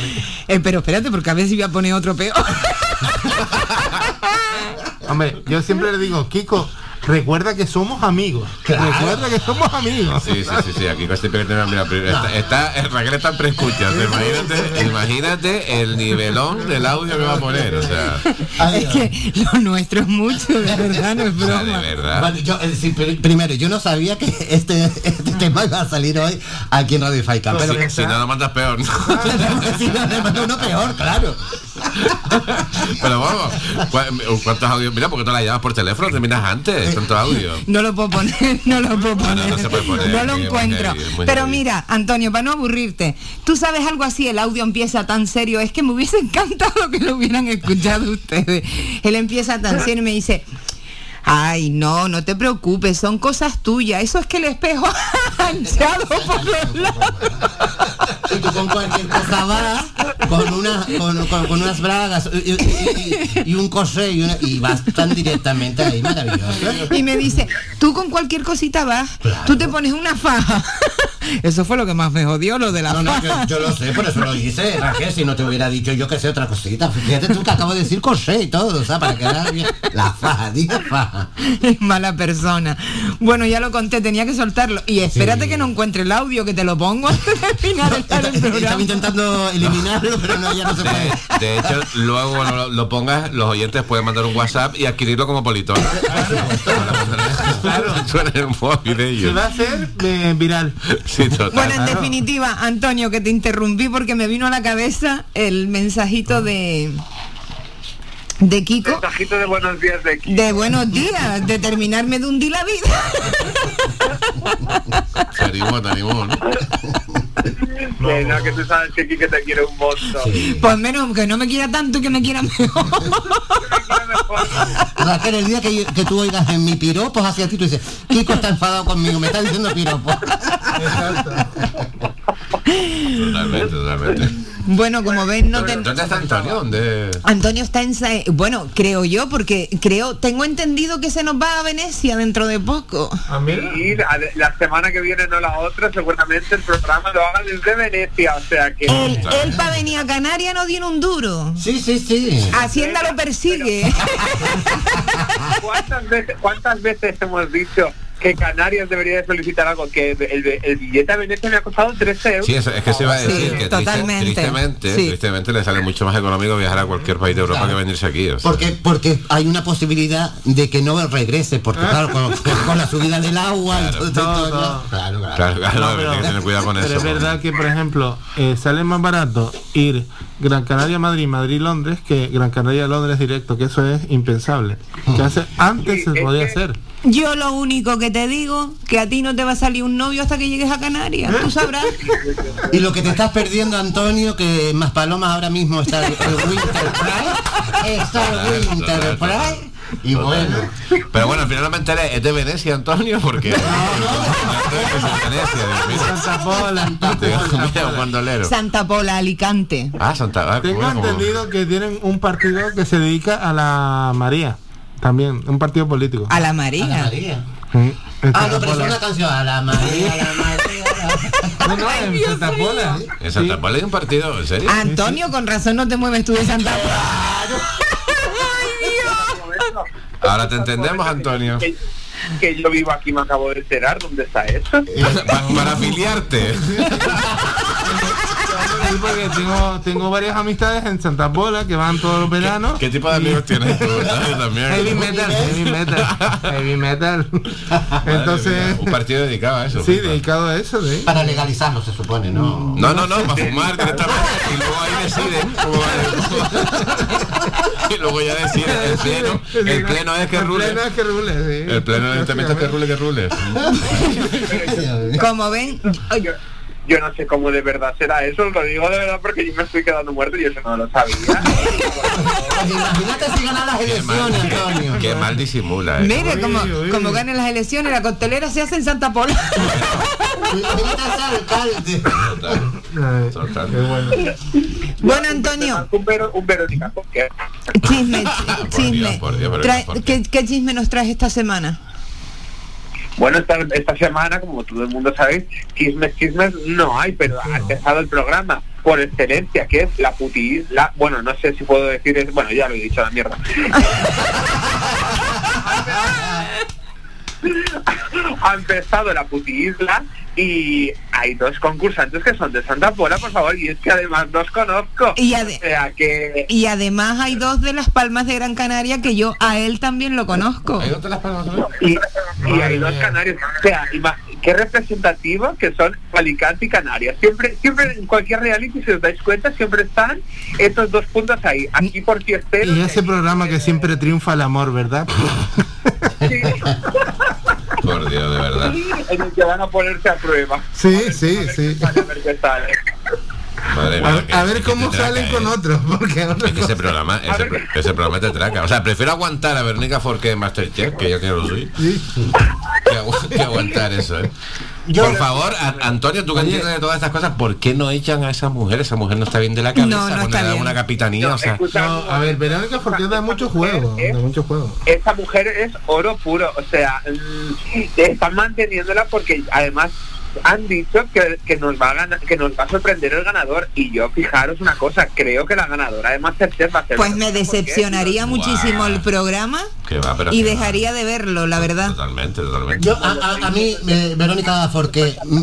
S3: Eh, pero espérate, porque a ver si voy a poner otro peor.
S6: Hombre, yo siempre le digo, Kiko, recuerda que somos amigos. Recuerda que somos amigos.
S5: Sí, sí, sí, sí, aquí siempre mira, mira, está, está, el Raquel está en preescucha. Imagínate, imagínate el nivelón del audio que va a poner, o sea,
S3: es que lo nuestro es mucho, de verdad, no es broma.
S5: de verdad.
S4: Bueno, yo, eh, sí, primero, yo no sabía que este, este tema iba a salir hoy aquí en Radio Faikan, pero
S5: si, si no lo mandas peor.
S4: si no, le mando uno peor, claro.
S5: Pero vamos, ¿cu- ¿cuántos audios? Mira, porque tú la llamas por teléfono, terminas antes, tanto audio.
S3: No lo puedo poner, no lo puedo
S5: No, no,
S3: poner.
S5: no se puede poner,
S3: No lo
S5: muy
S3: encuentro.
S5: heavy, muy
S3: Pero
S5: heavy.
S3: mira, Antonio, para no aburrirte, tú sabes algo así, el audio empieza tan serio, es que me hubiese encantado que lo hubieran escuchado ustedes. Él empieza tan serio y me dice, ay, no, no te preocupes, son cosas tuyas, eso es que el espejo ha hinchado por los lados.
S4: Y tú con cualquier cosa vas, con, una, con, con- con unas bragas y, y- y- y un corsé y, una- y vas tan directamente ahí, maravilloso.
S3: Y me dice, tú con cualquier cosita vas, tú te pones una faja. Eso fue lo que más me jodió, lo de la
S4: No, no,
S3: faja.
S4: yo, yo lo sé, por eso lo hice, Raquel, si no te hubiera dicho yo que sé otra cosita. Fíjate tú que acabo de decir corsé y todo, o sea, para quedar bien. La faja, diga faja.
S3: Es mala persona. Bueno, ya lo conté, tenía que soltarlo. Y espérate que no encuentre el audio, que te lo pongo antes de finalizar el
S4: Estaba intentando eliminarlo, pero no, ya no se puede.
S5: De, de hecho, luego cuando lo, lo pongas, los oyentes pueden mandar un WhatsApp y adquirirlo como politón. Claro. Suena en el móvil de
S6: Se
S5: ellos.
S6: va a hacer eh, viral.
S5: Sí, total.
S3: Bueno, en definitiva, Antonio, que te interrumpí porque me vino a la cabeza el mensajito de de Kiko.
S12: Mensajito de buenos días de Kiko.
S3: De buenos días, de terminarme de hundir la vida.
S5: Te animó, te animó, ¿no?
S12: Que no, que tú sabes que Kike te quiere un montón.
S3: Pues menos que no me quiera tanto y que me quiera mejor.
S4: Raquel, el día que, que tú oigas en mi piropos hacia ti, tú dices, Kiko está enfadado conmigo, me está diciendo piropos.
S5: Totalmente, totalmente.
S3: Bueno, como ven, no te...
S5: ¿Dónde está Antonio? ¿Dónde?
S3: Antonio está en... Sa- Bueno, creo yo, porque creo, tengo entendido que se nos va a Venecia dentro de poco.
S12: Y la, la semana que viene, no la otra, seguramente el programa lo haga desde Venecia, o sea que...
S3: Él, él para venir a Canarias no tiene un duro.
S4: Sí, sí, sí.
S3: Hacienda lo persigue.
S12: ¿Cuántas veces, ¿Cuántas veces hemos dicho que Canarias debería de solicitar algo? Que el, el billete a Venecia me ha costado 13 euros.
S5: Sí, eso, es que se iba a decir que triste-
S3: totalmente.
S5: tristemente,
S3: Sí.
S5: tristemente le sale mucho más económico viajar a cualquier país de Europa que venirse aquí. o sea.
S4: Porque, porque hay una posibilidad de que no regrese, porque claro, con, la subida del agua y todo, todo, todo. Claro, claro.
S5: Claro, claro,
S6: No,
S5: hay
S6: pero-
S5: que tener cuidado con
S6: Pero
S5: eso.
S6: es verdad que, por ejemplo, eh, sale más barato ir Gran Canaria Madrid, Madrid Londres que Gran Canaria Londres directo, que eso es impensable. Que hace antes se podía hacer.
S3: Yo lo único que te digo, que a ti no te va a salir un novio hasta que llegues a Canarias, tú sabrás.
S4: Y lo que te estás perdiendo, Antonio, que más palomas ahora mismo está el, Winter Pride, está el Winter Pride, y bueno.
S5: Pero bueno, al final no me enteré, es de Venecia, Antonio, porque... Es de Venecia, Dios mío.
S6: Santa Pola.
S3: Alicante.
S5: Ah, Santa... Ah,
S6: Tengo entendido que tienen un partido que se dedica a la María. También, un partido político.
S3: A la María.
S4: A la María.
S6: En
S4: Ah,
S6: Santa
S4: no, pero es una canción. A la María, a la María.
S6: No, no, en Santa Pola.
S5: ¿En Santa Pola hay un partido? ¿En serio?
S3: Antonio, con razón no te mueves tú de Santa Pola.
S5: Ahora te entendemos, Antonio.
S12: Que, que yo vivo aquí, me acabo de enterar. ¿Dónde está eso?
S5: Pa- para afiliarte.
S6: Sí, porque tengo, tengo varias amistades en Santa Pola que van todos los veranos.
S5: ¿Qué tipo de amigos tienes tú? También.
S6: Heavy metal, heavy metal, heavy metal. Entonces,
S5: Un partido dedicado a eso.
S6: sí, dedicado a eso, ¿sí?
S4: Para legalizarlo, se supone, ¿no?
S5: No, no, no, para fumar directamente y luego ahí deciden cómo va a- y luego ya deciden el pleno, el pleno es que
S6: El
S5: rule.
S6: pleno es que rule, sí.
S5: El pleno ayuntamiento es que rule, que rule.
S3: Como ven,
S12: yo no sé cómo de verdad será eso, lo digo de verdad porque yo me estoy quedando muerto y eso no lo sabía.
S4: Imagínate si ganan las elecciones, Antonio.
S5: Qué mal disimula. ¿eh?
S3: Mire, como, como ganen las elecciones, la coctelera se hace en Santa Pola. Bueno, Antonio.
S12: Un, Vero- un Verónica, ¿por qué?
S3: Chisme, chisme.
S12: por Dios, pero
S3: Trae-
S12: ¿por qué?
S3: ¿qué, qué chisme nos traes esta semana?
S12: Bueno, esta, esta semana, como todo el mundo sabe, chismes, chismes no hay, pero ha empezado el programa por excelencia, que es la puti isla. Bueno, no sé si puedo decir, es, bueno, ya lo he dicho, la mierda. ha empezado la puti isla y hay dos concursantes que son de Santa Pola, por favor, y es que además los conozco.
S3: Y ade-
S12: o sea que...
S3: Y además hay dos de las Palmas de Gran Canaria que yo a él también lo conozco.
S12: ¿Hay dos de las Palmas Y, y hay dos canarios. O sea, qué representativo que son Alicante y Canarias. Siempre, siempre en cualquier reality, si os dais cuenta, siempre están estos dos puntos ahí. Aquí por fiestero.
S6: Y ese programa que siempre triunfa el amor, ¿verdad?
S5: Por Dios, de verdad.
S12: en el que van a ponerse a prueba.
S6: Sí, sí, sí.
S12: A ver qué sale.
S5: Madre
S6: A,
S5: mía,
S6: ver-
S5: que-
S6: a ver cómo
S5: traca,
S6: salen
S5: ¿eh?
S6: con otros, porque
S5: Es que ese programa, ese, pro- ese programa te traca. O sea, prefiero aguantar a Verónica Forqué en Masterchef, que yo que no lo soy, que, agu- que aguantar eso, ¿eh? Por favor, a- Antonio, tú que entiendes de todas estas cosas, ¿por qué no echan a esa mujer? Esa mujer no está bien de la cabeza,
S6: No, no
S5: cuando
S6: está
S5: le dan
S6: bien.
S5: una capitanía, o sea...
S6: No, a ver, Verónica porque da mucho juego, da mucho juego.
S12: Esa mujer es oro puro, o sea, mm, están manteniéndola porque además han dicho que, que nos va a ganar, que nos va a sorprender el ganador y yo fijaros una cosa, creo que la ganadora de Masterchef va a ser
S3: Pues me decepcionaría muchísimo el programa
S5: Que va, pero
S3: y
S5: va.
S3: dejaría de verlo, la verdad.
S5: Totalmente, totalmente.
S4: Yo, a, a- a mí, eh, Verónica Forqué. mm,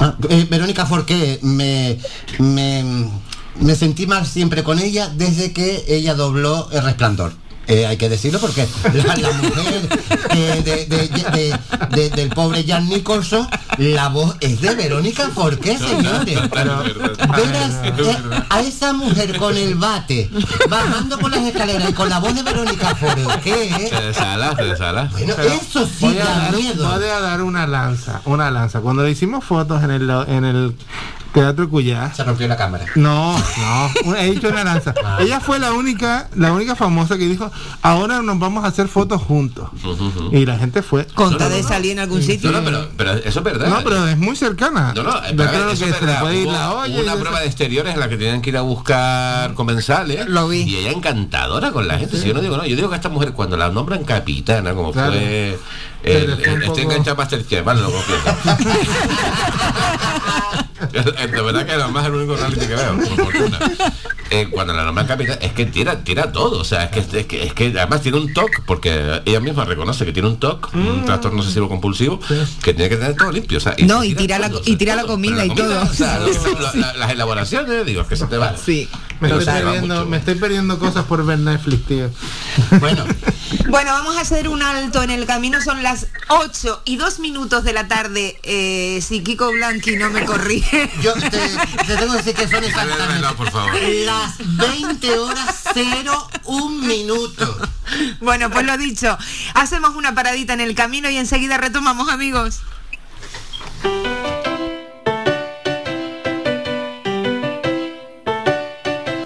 S4: ah, eh, Verónica Forqué, me, me, me sentí mal siempre con ella desde que ella dobló El Resplandor. Eh, hay que decirlo porque la, la mujer eh, de- de- de- de- del pobre Jan Nicholson, la voz es de Verónica Forqué, señores. Verás, eh, a esa mujer con el bate, bajando por las escaleras y con la voz de Verónica Forqué,
S5: Se desala, se desala.
S4: Bueno, eso sí
S6: voy a,
S4: da
S6: dar,
S4: miedo.
S6: voy a dar una lanza, una lanza. Cuando le hicimos fotos en el en el Teatro Cuyá.
S4: Se rompió la cámara.
S6: No, no, he dicho una lanza. Ella fue la única, la única famosa que dijo, ahora nos vamos a hacer fotos juntos. Y la gente fue.
S3: Conta de salir en algún sitio.
S5: No, no, pero, pero eso es verdad.
S6: No, pero es muy cercana.
S5: No, no, pero
S6: creo que se puede ir la olla.
S5: una prueba de exteriores en la que tenían que ir a buscar comensales.
S3: Lo vi.
S5: Y ella encantadora con la gente. Si yo no digo no, yo digo que esta mujer cuando la nombran capitana, como
S6: Claro.
S5: fue. El- estoy enganchado a Masterchef, vale, lo confieso. de verdad que además es el único reality que veo, por fortuna. Eh, cuando la nombran capitana, es que tira, tira todo. O sea, es que, es que, es que además tiene un TOC, porque ella misma reconoce que tiene un TOC, un trastorno obsesivo compulsivo, que tiene que tener todo limpio. O sea,
S3: No,
S5: se
S3: y tira la,
S5: todo,
S3: y tira la
S5: todo.
S3: comida
S5: Pero
S3: y todo.
S5: o sea, lo- lo- la- las elaboraciones, digo, es que se te va.
S3: Sí.
S6: Me estoy, perdiendo, me estoy perdiendo cosas por ver Netflix, tío.
S4: Bueno,
S3: Bueno, vamos a hacer un alto en el camino. Son las 8 y 2 minutos de la tarde. Eh, si Kiko Blanqui no me corrige.
S4: yo te, te tengo que decir que son exactamente
S5: No, por favor.
S4: las 20 horas 0 un minuto.
S3: Bueno, pues lo dicho. Hacemos una paradita en el camino y enseguida retomamos, amigos.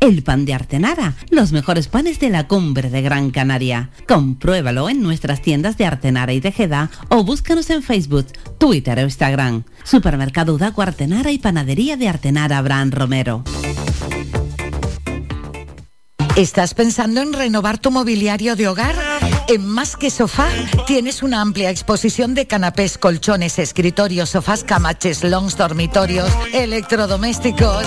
S13: el pan de Artenara, los mejores panes de la cumbre de Gran Canaria. Compruébalo en nuestras tiendas de Artenara y Tejeda o búscanos en Facebook, Twitter o Instagram. Supermercado Udaco Artenara y Panadería de Artenara Abraham Romero.
S14: ¿Estás pensando en renovar tu mobiliario de hogar? En Más que Sofá tienes una amplia exposición de canapés, colchones, escritorios, sofás, camaches, longs, dormitorios, electrodomésticos.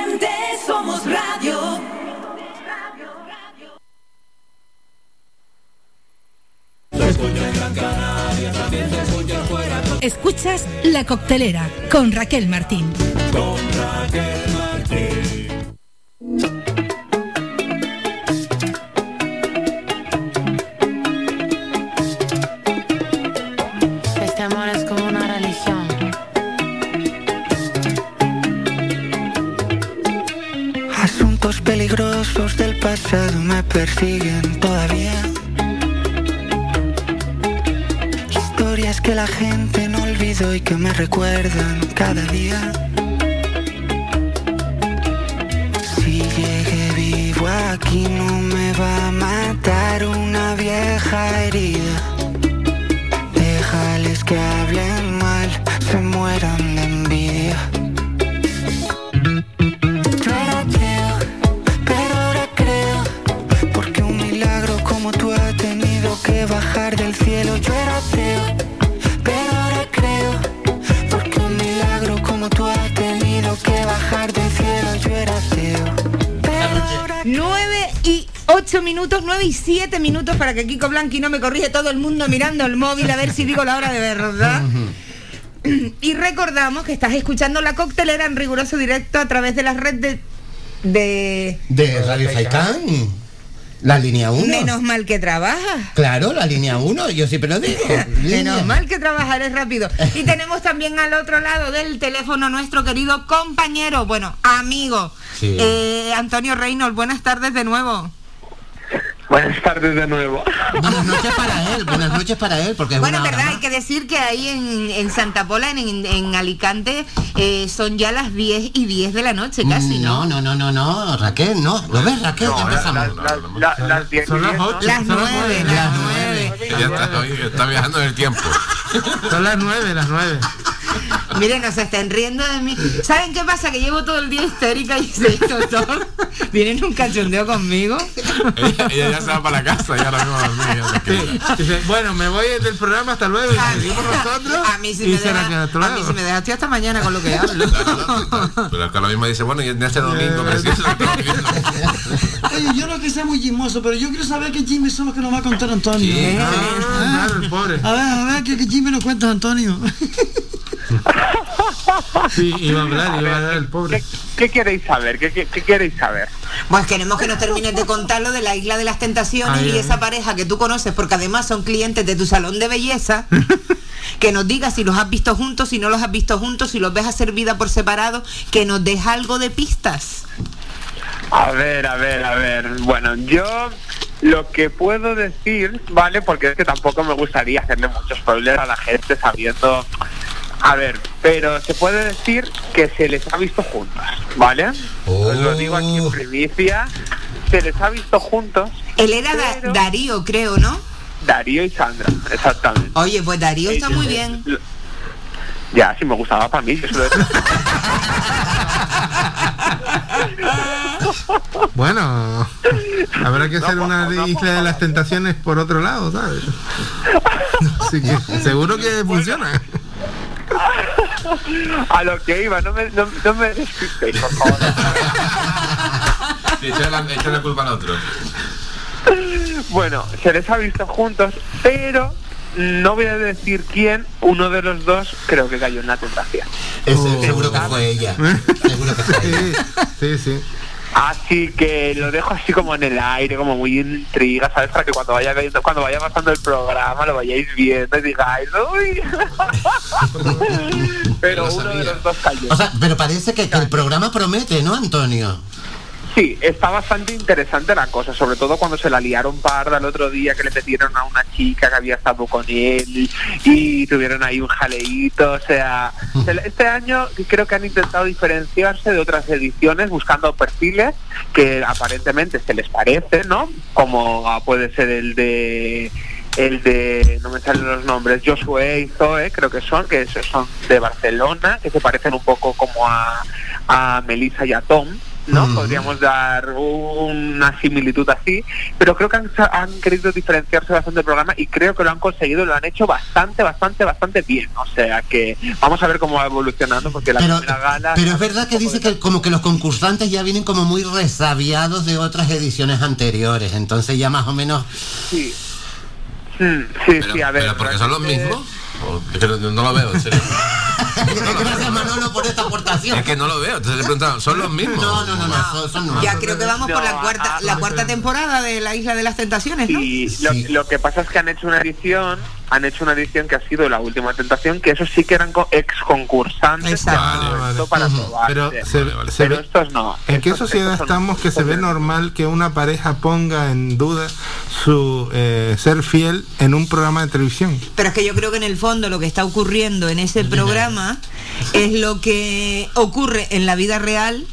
S1: Escuchas La Coctelera con Raquel Martín.
S15: Este amor es como una religión.
S16: Asuntos peligrosos del pasado me persiguen todavía. Historias que la gente y que me recuerdan cada día. Si llegué vivo aquí no me va a matar una vieja herida. Déjales que hablen mal, se mueran de envidia. Bajar del cielo Yo era
S3: 9 y 8 minutos, 9 y 7 minutos para que Kiko Blanqui no me corrige todo el mundo mirando el móvil a ver si digo la hora de verdad. Y recordamos que estás escuchando la coctelera en riguroso directo a través de la red de... de
S4: De Radio Faikán. La línea 1.
S3: Menos mal que trabajas.
S4: Claro, la línea 1, yo siempre lo digo.
S3: Menos mal que trabajar es rápido. Y tenemos también al otro lado del teléfono nuestro querido compañero, bueno, amigo,
S4: Sí.
S3: eh, Antonio Reynolds. Buenas tardes de nuevo.
S12: Buenas tardes de nuevo.
S4: Buenas noches para él, buenas noches para él, porque es
S3: Bueno,
S4: una
S3: verdad,
S4: hora
S3: hay que decir que ahí en, en Santa Pola, en, en- Alicante, eh, son ya las 10 y 10 de la noche casi, ¿no?
S4: No, no, no, no, no, Raquel, no. ¿Lo ves, Raquel? ya empezamos.
S12: las 10
S6: Son las ocho,
S3: Las
S6: son
S3: 9, las 9.
S5: Que ya está, está viajando en el tiempo.
S6: Son las nueve, las nueve.
S3: Miren, no se estén riendo de mí. ¿Saben qué pasa? Que llevo todo el día histérica y se hizo todo. Vienen un cachondeo conmigo.
S5: ella, ella ya se va para la casa y ahora mismo a dormir, ya
S6: bueno, me voy del programa hasta luego y seguimos nosotros.
S3: A mí si
S6: y
S3: me
S6: la
S3: deja,
S6: a
S3: a mí si me deja, estoy hasta mañana con lo que hablo.
S5: Pero es que lo mismo dice, bueno, y en este domingo, precioso,
S8: Oye, yo no que sea muy chismoso, pero yo quiero saber qué chismes son los que nos va a contar Antonio.
S5: Sí,
S8: Ah,
S6: claro, el pobre.
S8: A ver, a ver, ¿qué, qué chisme nos cuentas, Antonio?
S6: Sí, iba a hablar, iba a hablar el pobre.
S12: ¿Qué queréis saber? ¿Qué, qué, qué queréis saber?
S3: Pues queremos que nos termines de contar lo de la Isla de las Tentaciones
S12: Ay,
S3: y
S12: ay,
S3: esa pareja que tú conoces, porque además son clientes de tu salón de belleza. Que nos digas si los has visto juntos, si no los has visto juntos, si los ves hacer vida por separado, que nos des algo de pistas.
S12: A ver, a ver, a ver. Bueno, yo lo que puedo decir, ¿vale? Porque es que tampoco me gustaría hacerle muchos problemas a la gente sabiendo... A ver, pero se puede decir que se les ha visto juntos, ¿vale? Os lo digo aquí en primicia. Se les ha visto juntos
S3: Él era Da- Darío, creo, ¿no?
S12: Darío y Sandra, exactamente.
S3: Oye, pues Darío está muy bien.
S12: Ya, si me gustaba para mí, yo se lo
S6: Bueno, habrá que hacer una isla de las tentaciones por otro lado, ¿sabes? Así que seguro que funciona.
S12: A lo que iba, no me, no, no me despistéis, por favor.
S5: Sí, echa la, echa la culpa al otro.
S12: Bueno, se les ha visto juntos, pero no voy a decir quién, uno de los dos creo que cayó en la tentación.
S4: Ese, seguro que fue ella. Seguro que fue ella.
S6: Sí, sí.
S12: Así que lo dejo así como en el aire, como muy intriga, ¿sabes? Para que cuando vaya viendo- cuando vaya pasando el programa lo vayáis viendo y digáis, uy. pero uno de los dos cayó.
S4: O sea, pero parece que, que el programa promete, ¿no, Antonio?
S12: Sí, está bastante interesante la cosa, sobre todo cuando se la liaron parda el otro día que le metieron a una chica que había estado con él y tuvieron ahí un jaleíto, o sea, se- este año creo que han intentado diferenciarse de otras ediciones buscando perfiles que aparentemente se les parece, ¿no? Como ah, puede ser el de el de, no me salen los nombres, Josué y Zoe, creo que son, que son de Barcelona, que se parecen un poco como a, a Melissa y a Tom, ¿no? Podríamos dar una similitud así, pero creo que han, han querido diferenciarse bastante del programa y creo que lo han conseguido, lo han hecho bastante, bastante, bastante bien. O sea que vamos a ver cómo va evolucionando, porque la
S4: Pero,
S12: primera gala...
S4: pero es verdad que dice que como que los concursantes ya vienen como muy resabiados de otras ediciones anteriores, entonces ya más o menos...
S12: Sí. Mm, sí,
S5: Pero,
S12: sí, a ver.
S5: pero porque son los mismos. No, no lo veo, en serio.
S4: Gracias Manolo por esta aportación.
S5: Es que no lo veo, entonces le preguntaban, ¿son los mismos?
S4: No, no, no, no, son, son nuevos.
S3: Ya creo que vamos por la cuarta, la cuarta temporada de la Isla de las Tentaciones, ¿no?
S12: Y lo, lo que pasa es que han hecho una edición, han hecho una edición que ha sido la última tentación, que esos sí que eran ex concursantes para probar.
S6: Pero, se, se
S12: Pero
S6: ve-
S12: estos no.
S6: ¿En qué
S12: Estos-
S6: sociedad
S12: estos son-
S6: estamos que se ve normal que una pareja ponga en duda su eh, ser fiel en un programa de televisión?
S3: Pero es que yo creo que en el fondo lo que está ocurriendo en ese programa es lo que ocurre en la vida real.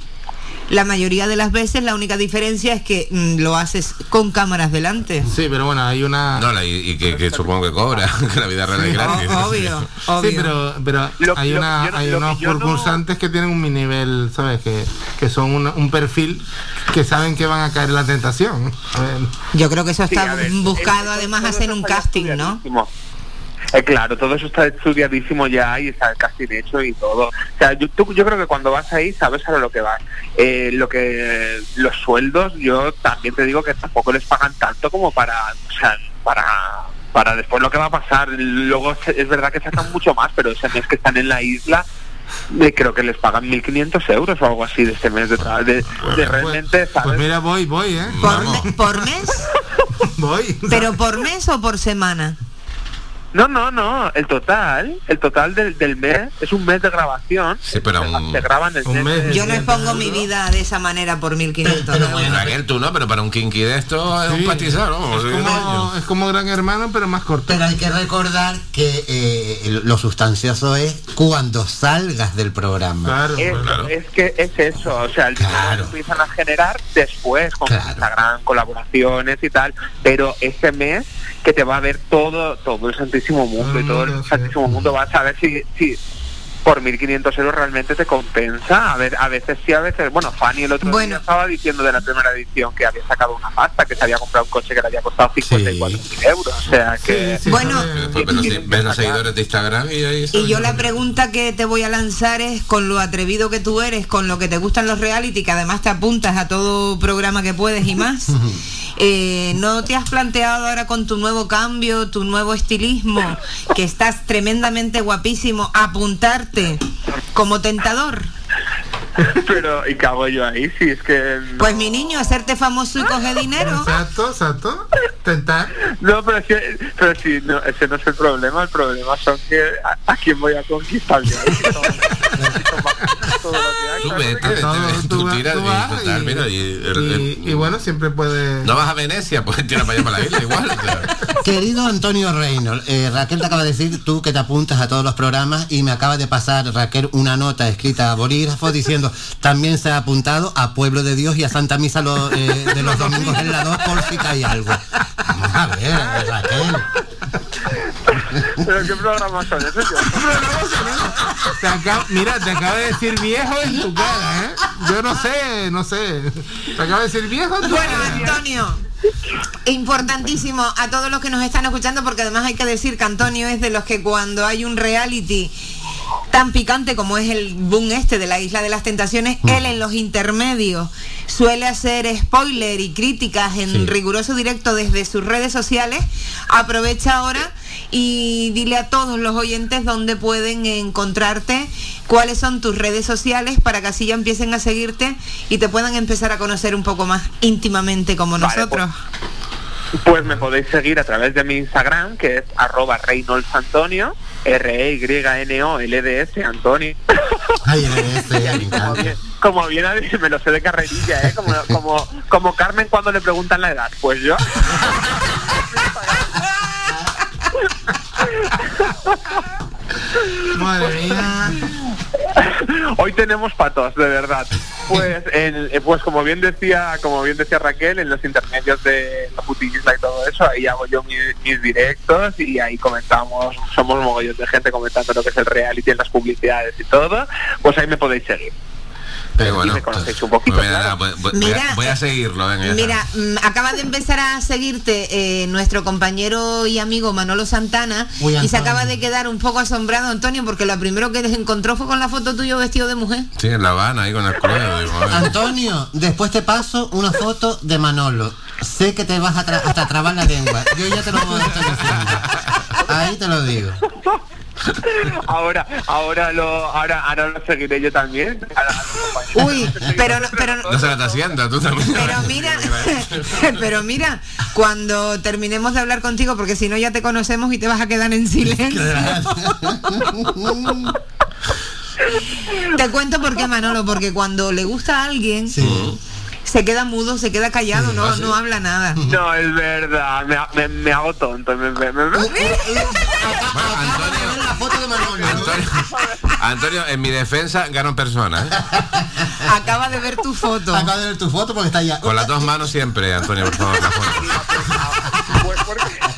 S3: La mayoría de las veces la única diferencia es que mm, lo haces con cámaras delante.
S6: Sí, pero bueno, hay una...
S5: No, la- y, y que, que supongo que cobra, que la vida real es gratis.
S3: obvio,
S6: Sí, pero, pero
S12: Lo-
S6: hay, una,
S12: no-
S6: hay
S12: que
S6: unos
S12: no-
S6: concursantes que tienen un nivel, ¿sabes? Que, que son un, un perfil que saben que van a caer en la tentación. A ver.
S3: Yo creo que eso está
S12: ver,
S3: buscado además hacer un casting, ¿no?
S12: Eh, claro, todo eso está estudiadísimo ya y está casting hecho y todo. O sea, yo, tú- yo creo que cuando vas ahí sabes a lo que vas. Eh, lo que los sueldos, yo también te digo que tampoco les pagan tanto como para, o sea, para para después lo que va a pasar. Luego es verdad que sacan mucho más, pero ese mes que están en la isla eh, creo que les pagan 1.500 euros o algo así de este mes de, de, de realmente, ¿sabes?
S6: Pues mira, voy, voy, ¿eh?
S3: ¿Por, me- por mes?
S6: voy.
S3: ¿Pero por mes o por semana?
S12: No, no, no, el total, el total del, del mes es un mes de grabación.
S5: Sí, pero un,
S12: Se graban el mes. de-
S3: Yo no expongo mi vida de esa manera por 1500 ¿no?
S5: Raquel, tú no, pero para un kinky de esto es
S6: Sí.
S5: un pastizal, ¿no?
S6: Es como, es como Gran Hermano, pero más corto.
S4: Pero hay que recordar que eh, lo sustancioso es cuando salgas del programa.
S12: Es, es que es eso, o sea, el dinero lo empiezan a generar después con Instagram, colaboraciones y tal, pero ese mes que te va a ver todo todo el Santísimo Mundo y todo el Santísimo Mundo vas a ver si, si por 1.500 euros realmente te compensa. A ver, a veces sí, a veces... Bueno, Fanny el otro día estaba diciendo de la primera edición que había sacado una pasta, que se había comprado un coche que le había costado 54.000 euros. O sea que...
S5: bueno, ves los, seguidores de Instagram y ahí
S3: Y yo la pregunta que te voy a lanzar es, con lo atrevido que tú eres, con lo que te gustan los reality, que además te apuntas a todo programa que puedes y más, eh, ¿no te has planteado ahora con tu nuevo cambio, tu nuevo estilismo, que estás tremendamente guapísimo, como tentador?
S12: Pero, ¿y qué hago yo ahí? Si es que... no-
S3: Pues mi niño, hacerte famoso y coge dinero.
S17: Exacto, exacto. Tentar.
S12: No, pero, es que, pero si no, ese no es el problema, el problema son que a, a quién voy a conquistar yo todo- todo lo que hay,
S5: Tú
S12: claro,
S5: vete,
S12: que-
S5: vete, vete, tú
S17: vas-
S5: tiras
S17: tú
S5: y,
S17: vas
S5: total,
S17: y-
S5: mira, y el- el-
S17: Y, y bueno, siempre puede...
S5: no vas a Venecia, pues tira para allá para la isla igual. o sea.
S4: Querido Antonio Reynolds, eh, Raquel te acaba de decir tú que te apuntas a todos los programas y me acaba de pasar Raquel una nota escrita a bolígrafo diciendo también se ha apuntado a Pueblo de Dios y a Santa Misa lo- eh, de los domingos en la 2 por si cae algo. Vamos a ver, Raquel.
S12: Pero qué programas son esos yo.
S17: Te acaba- mira, te acaba de decir viejo en tu cara, ¿eh? Yo no sé, no sé. Te acaba de decir viejo en tu
S3: Bueno,
S17: cara.
S3: Antonio, importantísimo a todos los que nos están escuchando, porque además hay que decir que Antonio es de los que cuando hay un reality tan picante como es el boom este de la Isla de las Tentaciones, él en los intermedios suele hacer spoiler y críticas en riguroso directo desde sus redes sociales. Aprovecha ahora y dile a todos los oyentes dónde pueden encontrarte, cuáles son tus redes sociales para que así ya empiecen a seguirte y te puedan empezar a conocer un poco más íntimamente como
S12: Vale,
S3: nosotros.
S12: Pues me podéis seguir a través de mi Instagram, que es arroba Reynolds Antonio, R-E-Y-N-O-L-D-S Antonio.
S4: Ay, LDS, me encanta.
S12: Como bien me lo sé de carrerilla, ¿eh? Como, como, como Carmen cuando le preguntan la edad. Pues yo.
S17: Madre mía.
S12: Hoy tenemos patos, de verdad. Pues, en- eh, pues como bien decía, como bien decía Raquel, en los intermedios de la putillisla y todo eso, ahí hago yo mis, mis directos y ahí comentamos, somos mogollón de gente comentando lo que es el reality en las publicidades y todo. Pues ahí me podéis seguir.
S5: Qué bueno.
S12: me conocéis un poquito,
S5: Pues mira,
S12: claro.
S5: nada, voy, a,
S3: Mira,
S5: voy a seguirlo, venga.
S3: Mira, mm, acaba de empezar a seguirte eh, nuestro compañero y amigo Manolo Santana
S4: Uy,
S3: y se acaba de quedar un poco asombrado, Antonio, porque lo primero que encontró fue con la foto tuyo vestido de mujer.
S5: Sí, en La Habana, ahí con el digo, ay.
S4: Antonio, después te paso una foto de Manolo. Sé que te vas a tra- hasta trabar la lengua. Yo ya te lo voy a estar diciendo. Ahí te lo digo.
S12: Ahora, ahora lo, ahora, ahora lo seguiré yo también.
S3: Uy, pero, no- pero,
S5: No se la está haciendo, tú también.
S3: pero mira, pero mira, cuando terminemos de hablar contigo, porque si no ya te conocemos y te vas a quedar en silencio. Te cuento por qué, Manolo, porque cuando le gusta a alguien, se queda mudo, se queda callado, no, no habla nada.
S12: No, es verdad, me, me, me hago tonto. Me, me- me- me-
S4: La foto de Manolo.
S5: Antonio, Antonio, en mi defensa gano en persona, ¿eh?
S3: Acaba de ver tu foto.
S4: Acabo de ver tu foto porque está allá.
S5: Con las dos manos siempre, Antonio, por favor, la foto.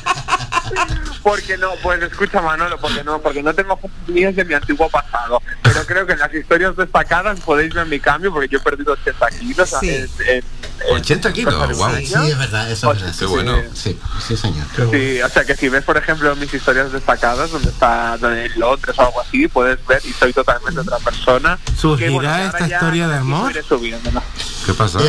S12: Porque, no, pues escucha Manolo, porque no, porque no tengo mías de mi antiguo pasado. Pero creo que en las historias destacadas podéis ver mi cambio porque yo he perdido 80 kilos.
S3: Sí.
S12: en- en-
S5: 80 kilos, wow.
S4: Sí, es verdad, eso es verdad.
S5: Qué bueno.
S4: Sí, sí, señor.
S12: Sí, o sea que si ves, por ejemplo, mis historias destacadas, donde está donde en Londres o algo así, puedes ver y soy totalmente otra persona.
S17: ¿Surgirá
S12: bueno,
S17: esta historia de amor?
S12: iré subiéndola.
S5: ¿Qué pasó?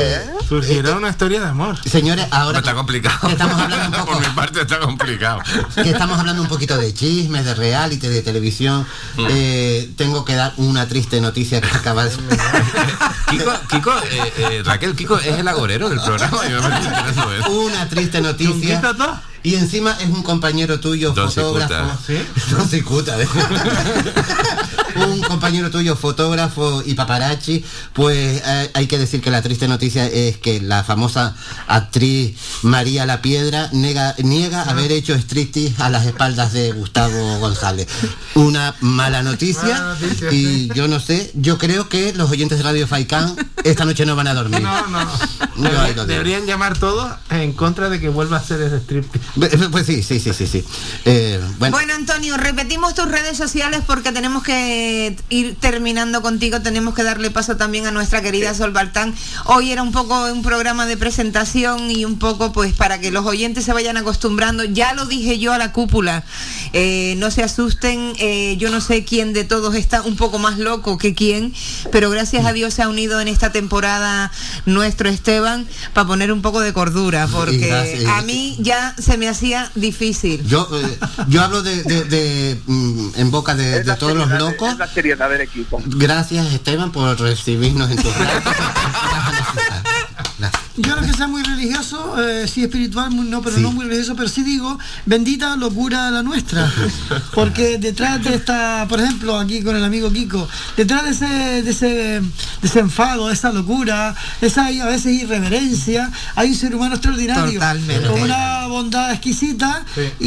S17: Surgirá una historia de amor.
S4: Señores, ahora
S5: está complicado.
S4: estamos hablando un poco-
S5: Por mi parte está complicado.
S4: que estamos hablando un poquito de chismes, de reality, de televisión, eh, tengo que dar una triste noticia que acaba de...
S5: Kiko, Kiko eh, eh, Raquel, Kiko es el del programa. Eso.
S4: Una triste noticia. Y encima es un compañero tuyo,
S5: Don
S4: fotógrafo.
S5: Cicuta.
S17: ¿Sí?
S4: Don Cicuta, un compañero tuyo, fotógrafo y paparazzi, pues eh, hay que decir que la triste noticia es que la famosa actriz María La Piedra nega, niega haber hecho striptease a las espaldas de Gustavo González. Una mala noticia,
S17: Mala noticia,
S4: y yo no sé, yo creo que los oyentes de Radio Faicán esta noche no van a dormir.
S17: No, no. Deberían llamar todos en contra de que vuelva a hacer ese strip.
S4: Pues sí, sí, sí, sí, sí. Eh, bueno,
S3: Bueno, Antonio, repetimos tus redes sociales porque tenemos que ir terminando contigo, tenemos que darle paso también a nuestra querida Sol Baltán. Hoy era un poco un programa de presentación y un poco pues para que los oyentes se vayan acostumbrando. Ya lo dije yo a la cúpula, eh, no se asusten, eh, yo no sé quién de todos está un poco más loco que quién, pero gracias a Dios se ha unido en esta temporada nuestro Esteban para poner un poco de cordura, porque
S4: gracias.
S3: a mí ya se me hacía difícil.
S4: yo, eh, yo hablo de, de- de, mm, en boca de, todos los locos.
S12: es la seriedad del equipo.
S4: Gracias Esteban por recibirnos en redes.
S8: Yo no que sea muy religioso, eh, sí espiritual, muy- no, pero no muy religioso, pero sí digo, bendita locura la nuestra. Porque detrás de esta, por ejemplo, aquí con el amigo Kiko, detrás de ese, de ese, de ese enfado, de esa locura, esa a veces irreverencia, hay un ser humano extraordinario,
S3: Totalmente.
S8: con una bondad exquisita y,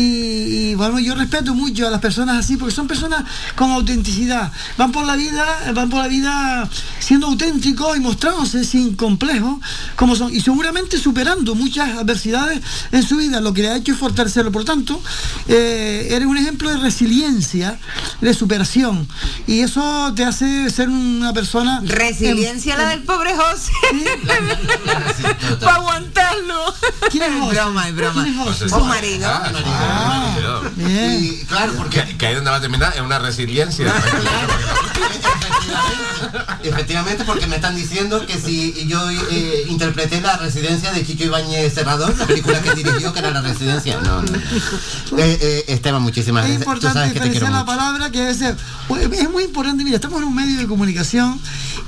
S8: y, bueno, yo respeto mucho a las personas así porque son personas con autenticidad. Van por la vida, van por la vida siendo auténticos y mostrándose sin complejo como son y seguramente superando muchas adversidades en su vida, lo que le ha hecho es fortalecerlo. Por tanto, eh, eres un ejemplo de resiliencia, de superación y eso te hace ser una persona
S3: Resiliencia la del pobre José. Para aguantarlo.
S8: ¿Quién es José?
S3: broma, es broma.
S8: ¿Quién es José?
S3: Su marido.
S5: Ah,
S4: Y claro, porque
S5: que, que ahí donde va a terminar es una resiliencia.
S4: efectivamente porque me están diciendo que si yo eh, interpreté la residencia de Chicho Ibáñez Serrador, la película que dirigió que era la residencia. No, no. Eh, eh, Esteban, muchísimas
S8: Es
S4: gracias. Tú sabes
S8: importante
S4: que te quiero
S8: diferenciar la
S4: mucho.
S8: palabra que veces pues, es muy importante. Mira, estamos en un medio de comunicación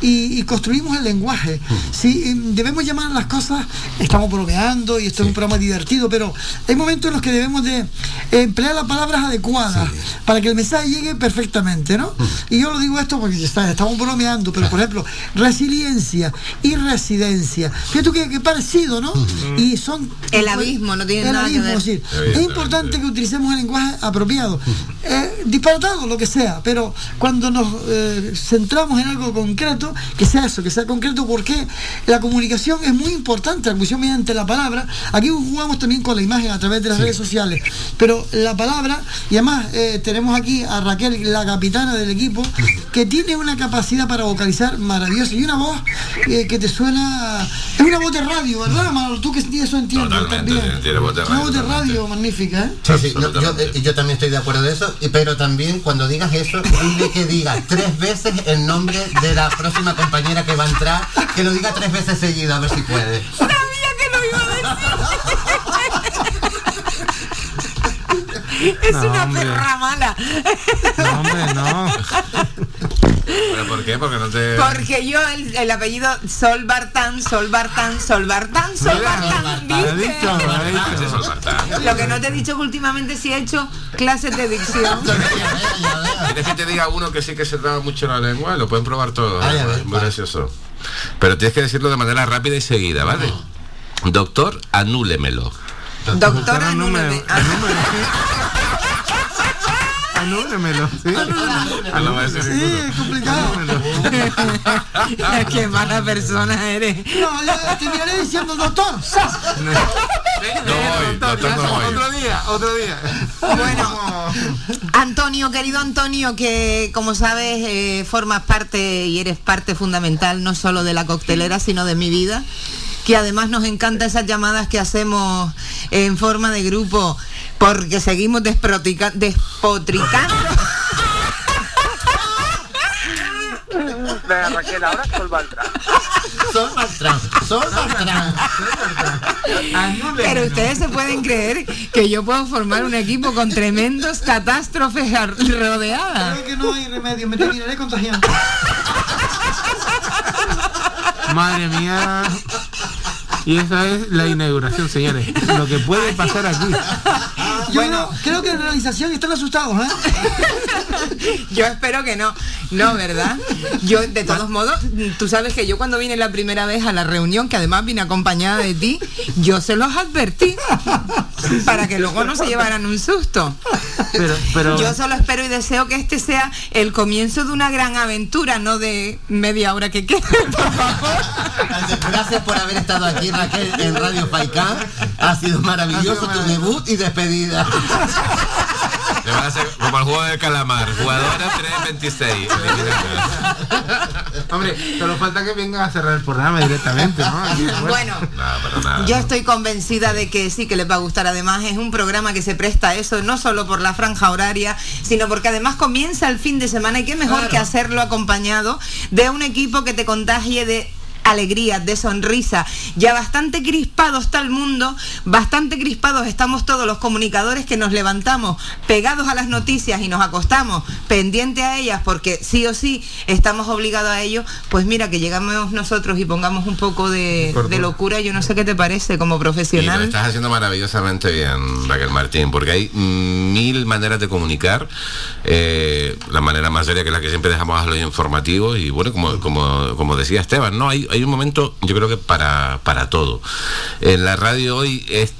S8: y, y construimos el lenguaje. Sí, debemos llamar a las cosas, estamos bromeando y esto es un programa divertido, pero hay momentos en los que debemos de emplear las palabras adecuadas para que el mensaje llegue perfectamente, ¿no? Y yo lo digo esto porque está, estamos bromeando, pero por ejemplo, resiliencia y residencia. Fíjate que, que parecido, ¿no? Y son
S3: El abismo, no tiene
S8: el
S3: nada que ver.
S8: sí. Es importante que utilicemos el lenguaje apropiado, eh, disparatado, lo que sea, pero cuando nos eh, centramos en algo concreto, que sea eso, que sea concreto, porque la comunicación es muy importante, la comunicación mediante la palabra. Aquí jugamos también con la imagen a través de las redes sociales, pero la palabra, y además eh, tenemos aquí a Raquel, la capitana del equipo, que tiene una capacidad para vocalizar maravillosa y una voz eh, que te suena, es una voz de radio, ¿verdad, Manolo? Tú que eso entiendes
S5: Totalmente,
S8: también.
S5: tiene voz de
S8: Una
S5: radio,
S8: voz de
S5: totalmente.
S8: radio magnífica, ¿eh?
S4: Sí, sí, yo, yo, yo también estoy de acuerdo de eso, pero también cuando digas eso, dile que diga tres veces el nombre de la próxima compañera que va a entrar, que lo diga tres veces seguido, a ver si puede.
S3: Sabía que lo iba a decir. Es
S17: No,
S3: una
S17: hombre.
S3: perra mala.
S17: No, hombre, no.
S5: ¿Pero por qué? Porque no te...
S3: Porque yo el, el apellido Sol Bartán, Sol Bartán, Sol Bartán, Sol Bartán,
S17: lo
S3: que no te he dicho que últimamente sí he hecho clases de dicción.
S5: ¿Quieres que te diga uno que sí que se traba mucho la lengua? Lo pueden probar todos.
S4: Ay, a ver,
S5: muy gracioso. Pero tienes que decirlo de manera rápida y seguida, ¿vale? Doctor, anúlemelo.
S3: Doctora,
S17: número.
S3: anúleme.
S17: Anúlemelo, ¿sí?
S5: No lo voy a decir
S8: Sí, es complicado.
S3: Qué mala persona eres.
S8: No, yo terminaré diciendo doctor.
S5: No doctor, no voy.
S17: Otro día, otro día.
S3: Bueno, Antonio, querido Antonio, que como sabes eh, formas parte y eres parte fundamental no solo de la coctelera, sino de mi vida, que además nos encanta esas llamadas que hacemos en forma de grupo, porque seguimos despotricando.
S12: Venga, Raquel, ahora Sol Baltrán.
S4: Sol Baltrán, Sol Baltrán.
S3: Pero ustedes se pueden creer que yo puedo formar un equipo con tremendos catástrofes rodeadas.
S8: Creo que no hay remedio, me terminaré contagiando.
S17: Madre mía. Y esa es la inauguración, señores. Lo que puede pasar aquí.
S8: Yo no- creo que en la realización están asustados, ¿eh?
S3: Yo espero que no. No, ¿verdad? Yo, de todos modos, tú sabes que yo cuando vine la primera vez a la reunión, que además vine acompañada de ti, yo se los advertí para que luego no se llevaran un susto.
S17: Pero, pero-
S3: Yo solo espero y deseo que este sea el comienzo de una gran aventura, no de media hora que quede, por favor.
S4: Gracias por haber estado aquí, Raquel, en Radio Faicán. Ha sido maravilloso tu debut y despedida.
S5: Le van a hacer como el juego del calamar. Jugadora 326.
S17: Hombre, solo falta que vengan a cerrar el programa directamente, ¿no? Aquí,
S3: Bueno,
S5: No, para nada.
S3: Yo estoy convencida de que sí que les va a gustar. Además, es un programa que se presta a eso, no solo por la franja horaria, sino porque además comienza el fin de semana y qué mejor que hacerlo acompañado de un equipo que te contagie de alegría, de sonrisa. Ya bastante crispado está el mundo, bastante crispados estamos todos los comunicadores que nos levantamos pegados a las noticias y nos acostamos pendiente a ellas porque sí o sí estamos obligados a ello. Pues mira, que llegamos nosotros y pongamos un poco de, de locura, yo no sé qué te parece como
S5: Y lo
S3: profesional.
S5: estás haciendo maravillosamente bien, Raquel Martín, porque hay mil maneras de comunicar. eh, la manera más seria que la que siempre dejamos a los informativos. Y bueno, como, como, como decía Esteban, ¿no? Hay, hay un momento, yo creo que para, para todo. En la radio hoy es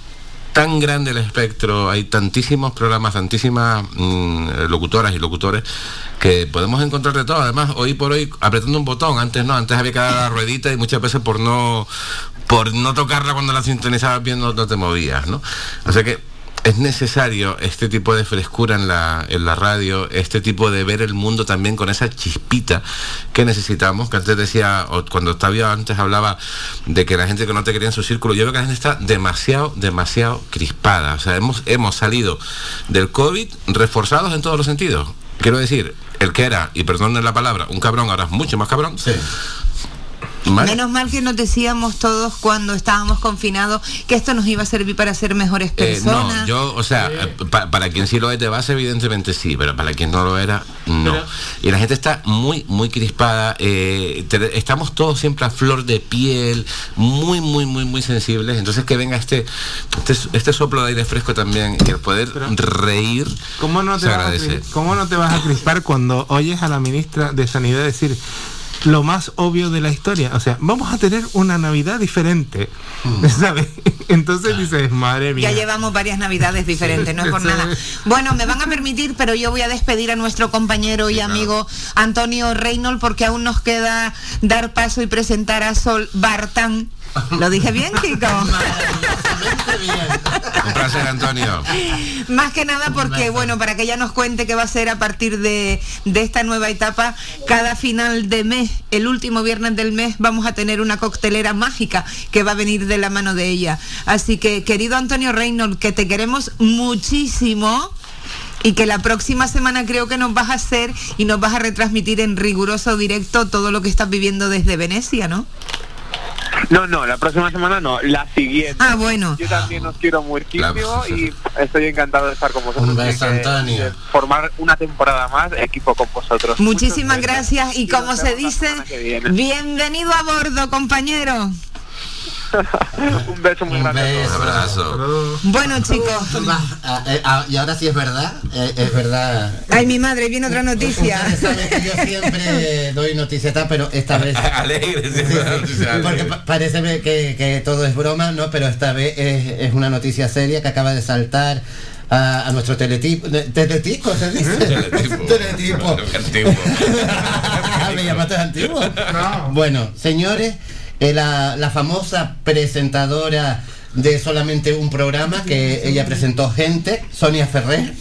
S5: tan grande el espectro, hay tantísimos programas, tantísimas mm, locutoras y locutores que podemos encontrar de todo. Además, hoy por hoy, apretando un botón, antes no, antes había que dar la ruedita y muchas veces por no por no tocarla cuando la sintonizabas bien no, no te movías, ¿no? O sea que es necesario este tipo de frescura en la, en la radio, este tipo de ver el mundo también con esa chispita que necesitamos, que antes decía, o cuando Octavio antes hablaba de que la gente que no te quería en su círculo, yo veo que la gente está demasiado, demasiado crispada. O sea, hemos, hemos salido del COVID reforzados en todos los sentidos. Quiero decir, el que era, y perdonen la palabra, un cabrón ahora es mucho más cabrón.
S3: Menos mal que nos decíamos todos cuando estábamos confinados que esto nos iba a servir para ser mejores
S5: Eh,
S3: personas.
S5: no, yo, o sea, eh, pa- para quien sí lo es de base, evidentemente sí, pero para quien no lo era, no. y la gente está muy, muy crispada. eh, te- estamos todos siempre a flor de piel, muy, muy, muy, muy sensibles. Entonces que venga este, este, este soplo de aire fresco también y el poder reír.
S17: ¿Cómo no, te
S5: se
S17: vas a, ¿Cómo no te vas a crispar cuando oyes a la ministra de Sanidad decir lo más obvio de la historia? O sea, vamos a tener una Navidad diferente, ¿sabes? Entonces dices, madre mía.
S3: Ya llevamos varias navidades diferentes, no es por nada. Bueno, me van a permitir, pero yo voy a despedir a nuestro compañero y amigo Antonio Reynolds porque aún nos queda dar paso y presentar a Sol Bartán. ¿Lo dije bien, Kiko?
S5: Un placer, Antonio.
S3: Más que nada porque, bueno, para que ella nos cuente qué va a ser a partir de, de esta nueva etapa, cada final de mes, el último viernes del mes, vamos a tener una coctelera mágica que va a venir de la mano de ella. Así que, querido Antonio Reynolds, que te queremos muchísimo. Y que la próxima semana creo que nos vas a hacer y nos vas a retransmitir en riguroso directo todo lo que estás viviendo desde Venecia, ¿no?
S12: No, no, la próxima semana no, la siguiente.
S3: Ah, bueno.
S12: Yo también os quiero muchísimo y estoy encantado de estar con vosotros.
S4: Un beso, Antonio.
S12: de formar una temporada más equipo con vosotros.
S3: Muchísimas gracias y como se dice, bienvenido a bordo, compañero.
S12: Un beso muy grande.
S5: Un abrazo.
S3: Bueno, chicos.
S4: Ah, eh, ah, y ahora sí es verdad, eh, es verdad.
S3: Ay, mi madre, viene otra noticia.
S4: Que yo siempre doy noticias, pero esta vez.
S5: Alegre, noticias
S4: Porque parece que, que todo es broma, ¿no? Pero esta vez es, es una noticia seria que acaba de saltar a, a nuestro teletipo. ¿Teletipo se dice?
S5: Teletipo.
S4: teletipo.
S5: Antiguo.
S4: ¿Me llamaste antiguo? Bueno, señores, eh, la, la famosa presentadora de solamente un programa que ella presentó gente, Sonia Ferrer,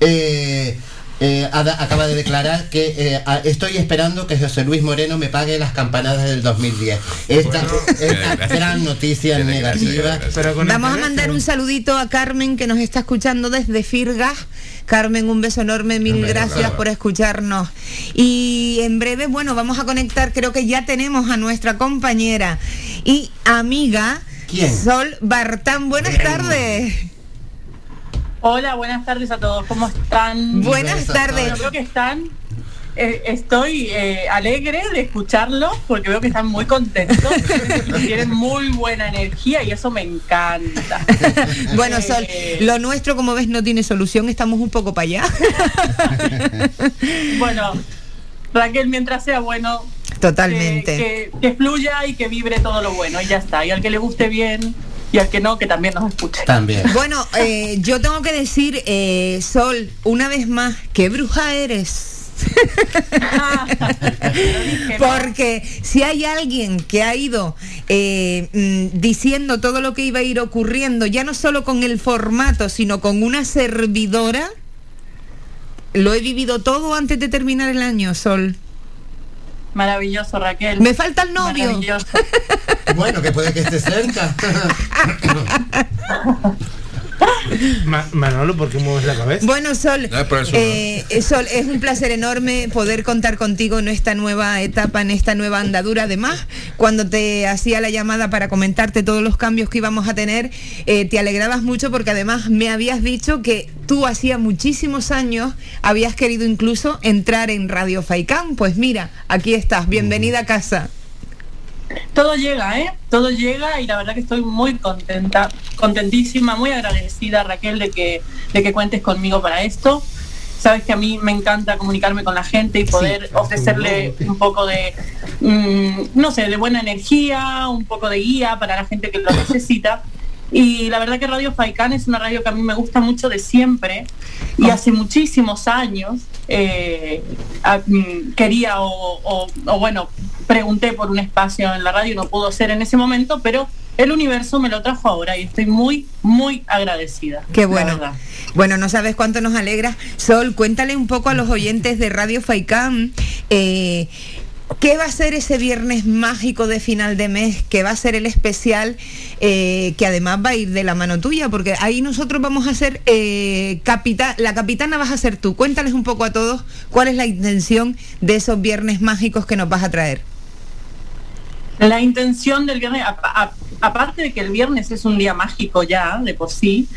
S4: eh, eh, acaba de declarar que eh, a- estoy esperando que José Luis Moreno me pague las campanadas del 2010. Esta, esta gran noticia negativa.
S3: Vamos a mandar un saludito a Carmen que nos está escuchando desde Firgas. Carmen, un beso enorme, mil gracias por escucharnos. Y en breve, bueno, vamos a conectar, creo que ya tenemos a nuestra compañera y amiga
S4: ¿Quién?
S3: Sol Bartán. Buenas tardes.
S18: Hola, buenas tardes a todos. ¿Cómo están?
S3: Buenas tardes.
S18: Bueno, creo que están. eh, estoy eh, alegre de escucharlos porque veo que están muy contentos, y tienen muy buena energía y eso me encanta.
S3: Bueno, Sol, lo nuestro, como ves, no tiene solución, estamos un poco para allá.
S18: Bueno, Raquel, mientras sea bueno,
S3: Totalmente.
S18: que, que- que fluya y que vibre todo lo bueno y ya está. Y al que le guste bien y al que no, que también nos escuche.
S4: También.
S3: Bueno, eh, yo tengo que decir, eh, Sol, una vez más, qué bruja eres. Porque si hay alguien que ha ido eh, mm, diciendo todo lo que iba a ir ocurriendo, ya no solo con el formato, sino con una servidora, lo he vivido todo antes de terminar el año, Sol.
S18: Maravilloso, Raquel.
S3: Me falta el novio.
S18: Maravilloso.
S4: Bueno, que puede que esté cerca.
S17: Ma- Manolo, ¿por qué mueves la cabeza?
S3: Bueno, Sol, eh, eh, Sol, es un placer enorme poder contar contigo en esta nueva etapa, en esta nueva andadura. Además, cuando te hacía la llamada para comentarte todos los cambios que íbamos a tener, eh, te alegrabas mucho porque además me habías dicho que tú hacía muchísimos años habías querido incluso entrar en Radio Faicán. Pues mira, aquí estás, bienvenida a casa.
S18: Todo llega, ¿eh? Todo llega y la verdad que estoy muy contenta, contentísima, muy agradecida, Raquel, de que, de que cuentes conmigo para esto. Sabes que a mí me encanta comunicarme con la gente y poder ofrecerle un poco de, mm, no sé, de buena energía, un poco de guía para la gente que lo necesita. Y la verdad que Radio Faicán es una radio que a mí me gusta mucho de siempre y hace muchísimos años eh, a- mm, quería o, o- o, bueno, pregunté por un espacio en la radio, no pudo ser en ese momento, pero el universo me lo trajo ahora y estoy muy, muy agradecida.
S3: Qué bueno. Bueno, no sabes cuánto nos alegra. Sol, cuéntale un poco a los oyentes de Radio Faicán. eh, ¿Qué va a ser ese viernes mágico de final de mes? ¿Qué va a ser el especial eh, que además va a ir de la mano tuya? Porque ahí nosotros vamos a ser eh, la capitana vas a ser tú. Cuéntales un poco a todos cuál es la intención de esos viernes mágicos que nos vas a traer.
S18: La intención del viernes, aparte de que el viernes es un día mágico ya, de por sí,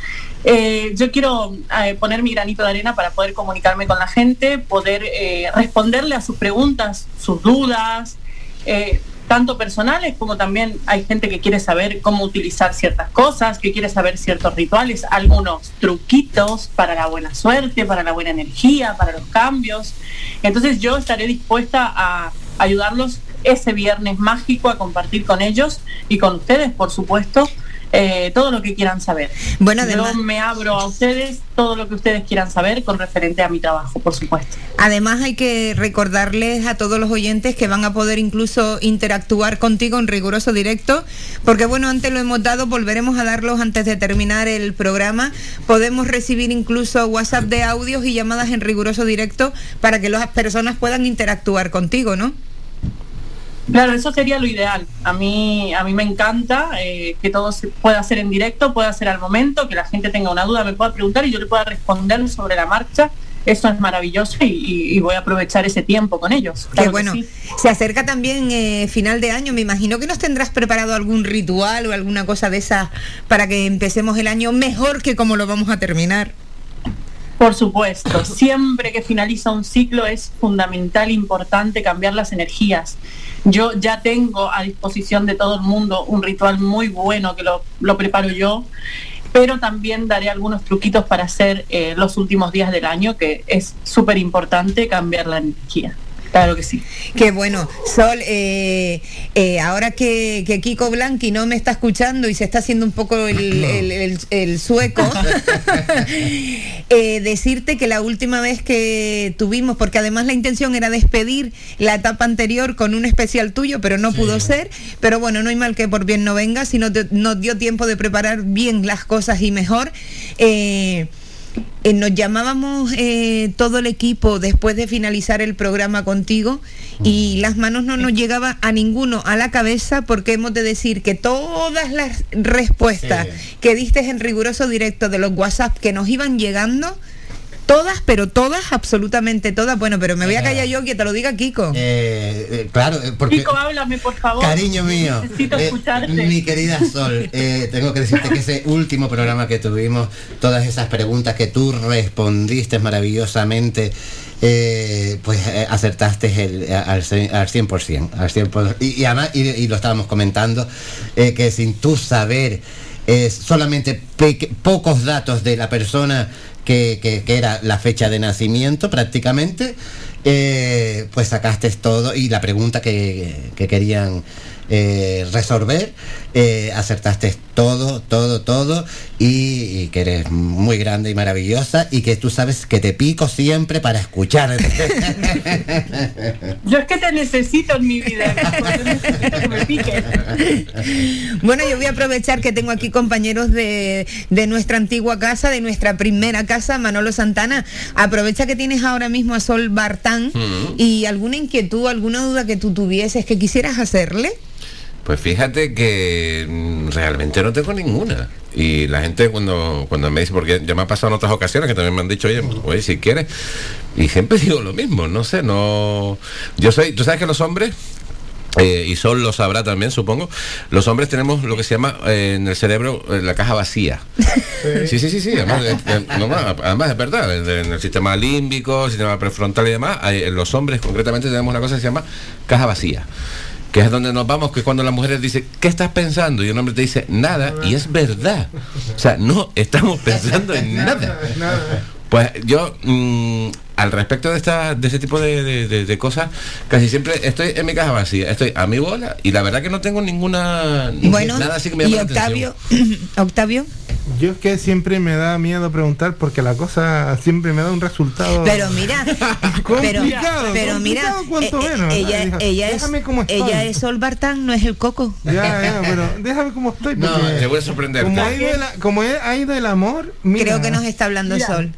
S18: eh, yo quiero eh, poner mi granito de arena para poder comunicarme con la gente, poder eh, responderle a sus preguntas, sus dudas, tanto personales como también hay gente que quiere saber cómo utilizar ciertas cosas, que quiere saber ciertos rituales, algunos truquitos para la buena suerte, para la buena energía, para los cambios. Entonces yo estaré dispuesta a ayudarlos ese viernes mágico a compartir con ellos y con ustedes, por supuesto, eh, todo lo que quieran saber.
S3: Bueno,
S18: yo
S3: además-
S18: me abro a ustedes todo lo que ustedes quieran saber con referente a mi trabajo, por supuesto.
S3: Además hay que recordarles a todos los oyentes que van a poder incluso interactuar contigo en riguroso directo, porque bueno, antes lo hemos dado, volveremos a darlos antes de terminar el programa. Podemos recibir incluso WhatsApp de audios y llamadas en riguroso directo para que las personas puedan interactuar contigo, ¿no?
S18: Claro, eso sería lo ideal. A mí, a mí me encanta eh, que todo se pueda hacer en directo, pueda ser al momento, que la gente tenga una duda, me pueda preguntar y yo le pueda responder sobre la marcha. Eso es maravilloso y, voy a aprovechar ese tiempo con ellos.
S3: Qué
S18: que
S3: bueno.
S18: sí.
S3: Se acerca también eh, final de año. Me imagino que nos tendrás preparado algún ritual o alguna cosa de esas para que empecemos el año mejor que como lo vamos a terminar.
S18: Por supuesto, siempre que finaliza un ciclo es fundamental, importante cambiar las energías. Yo ya tengo a disposición de todo el mundo un ritual muy bueno que lo, preparo yo, pero también daré algunos truquitos para hacer eh, los últimos días del año, que es súper importante cambiar la energía. Claro que sí.
S3: Qué bueno. Sol, eh, eh, ahora que, que Kiko Blanqui no me está escuchando y se está haciendo un poco el, el- el- el sueco, eh, decirte que la última vez que tuvimos, porque además la intención era despedir la etapa anterior con un especial tuyo, pero no pudo ser, pero bueno, no hay mal que por bien no venga, si no te- nos dio tiempo de preparar bien las cosas y mejor. Eh, eh, nos llamábamos eh, todo el equipo después de finalizar el programa contigo y las manos no nos llegaba a ninguno a la cabeza porque hemos de decir que todas las respuestas que diste en riguroso directo de los WhatsApp que nos iban llegando, todas, pero todas, absolutamente todas, bueno, pero me voy a callar yo que te lo diga Kiko.
S4: Eh, eh, claro, eh, porque...
S18: Kiko, háblame, por favor.
S4: Cariño mío,
S18: Necesito
S4: eh,
S18: escucharte.
S4: mi querida Sol, eh, tengo que decirte que ese último programa que tuvimos, todas esas preguntas que tú respondiste maravillosamente, eh, pues eh, acertaste el, al, al 100%, al 100%. Y, y además, y, y lo estábamos comentando, eh, que sin tú saber eh, solamente peque- pocos datos de la persona que, que- era la fecha de nacimiento prácticamente, eh, pues sacaste todo y la pregunta que, que querían eh, resolver, eh, acertaste todo, todo, todo y, y que eres muy grande y maravillosa y que tú sabes que te pico siempre para escuchar.
S18: Yo es que te necesito en mi vida. que me piques.
S3: Bueno, yo voy a aprovechar que tengo aquí compañeros de, de nuestra antigua casa, de nuestra primera casa, Manolo Santana. Aprovecha que tienes ahora mismo a Sol Bartán y alguna inquietud, alguna duda que tú tuvieses que quisieras hacerle.
S5: Pues fíjate que mm, realmente no tengo ninguna. Y la gente cuando, cuando me dice, porque ya me ha pasado en otras ocasiones que también me han dicho, oye, oye, si quieres. Y siempre digo lo mismo, no sé, no. Yo soy, tú sabes que los hombres. eh, y Sol lo sabrá también, supongo. Los hombres tenemos lo que se llama eh, en el cerebro eh, la caja vacía. Sí, sí, sí, sí. Además, no, no, además es verdad. En el, en el sistema límbico, sistema prefrontal y demás, hay- los hombres concretamente tenemos una cosa que se llama caja vacía que es donde nos vamos, que es cuando la mujer dice, ¿qué estás pensando? Y un hombre te dice, nada, y es verdad. O sea, no estamos pensando en nada. Pues yo, mm, al respecto de esta, de ese tipo de, de- de- de cosas, casi siempre estoy en mi caja vacía, estoy a mi bola y la verdad que no tengo ninguna
S3: Bueno,
S5: nada así que me llame
S3: y
S5: la
S3: Octavio,
S5: atención.
S3: Octavio,
S17: Yo es que siempre me da miedo preguntar porque la cosa siempre me da un resultado.
S3: pero mira, pero,
S17: Complicado,
S3: pero mira,
S17: cuanto
S3: eh, eh,
S17: menos.
S3: ella, es,
S17: déjame como estoy.
S3: ella es Sol Bartán, no es el coco.
S17: Ya, ya, pero déjame como estoy.
S5: No, te voy a sorprender.
S17: Como ha ido el, como ha ido el amor, mira.
S3: Creo que nos está hablando
S18: Mira.
S3: Sol.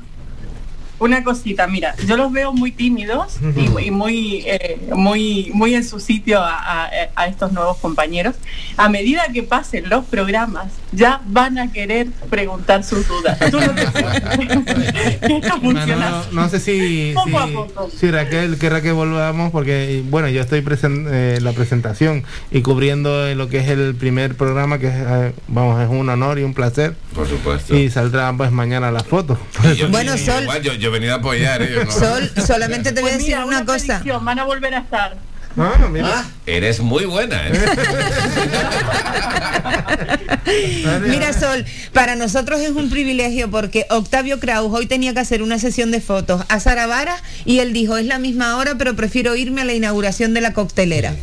S18: Una cosita, mira, yo los veo muy tímidos y, y muy, eh, muy, muy en su sitio a, a- a estos nuevos compañeros. A medida que pasen los programas, ya van a querer preguntar sus dudas. Tú no te así.
S17: no sé si,
S18: Poco
S17: si,
S18: a poco.
S17: si Raquel querrá que volvamos porque bueno yo estoy presen- eh, la presentación y cubriendo eh, lo que es el primer programa que es, eh, vamos es un honor y un placer
S5: Por supuesto.
S17: y saldrá pues mañana la foto
S3: Bueno, Sol,
S5: Igual yo, yo he venido a apoyar, ¿eh? Yo no-
S3: Sol, solamente te voy a
S18: Pues
S3: decir
S18: mira,
S3: una cosa.
S18: Van a volver a estar.
S17: mira.
S5: Eres muy buena, ¿eh?
S3: Mira Sol, para nosotros es un privilegio porque Octavio Kraus hoy tenía que hacer una sesión de fotos a Sara Vara y él dijo, es la misma hora, pero prefiero irme a la inauguración de la coctelera.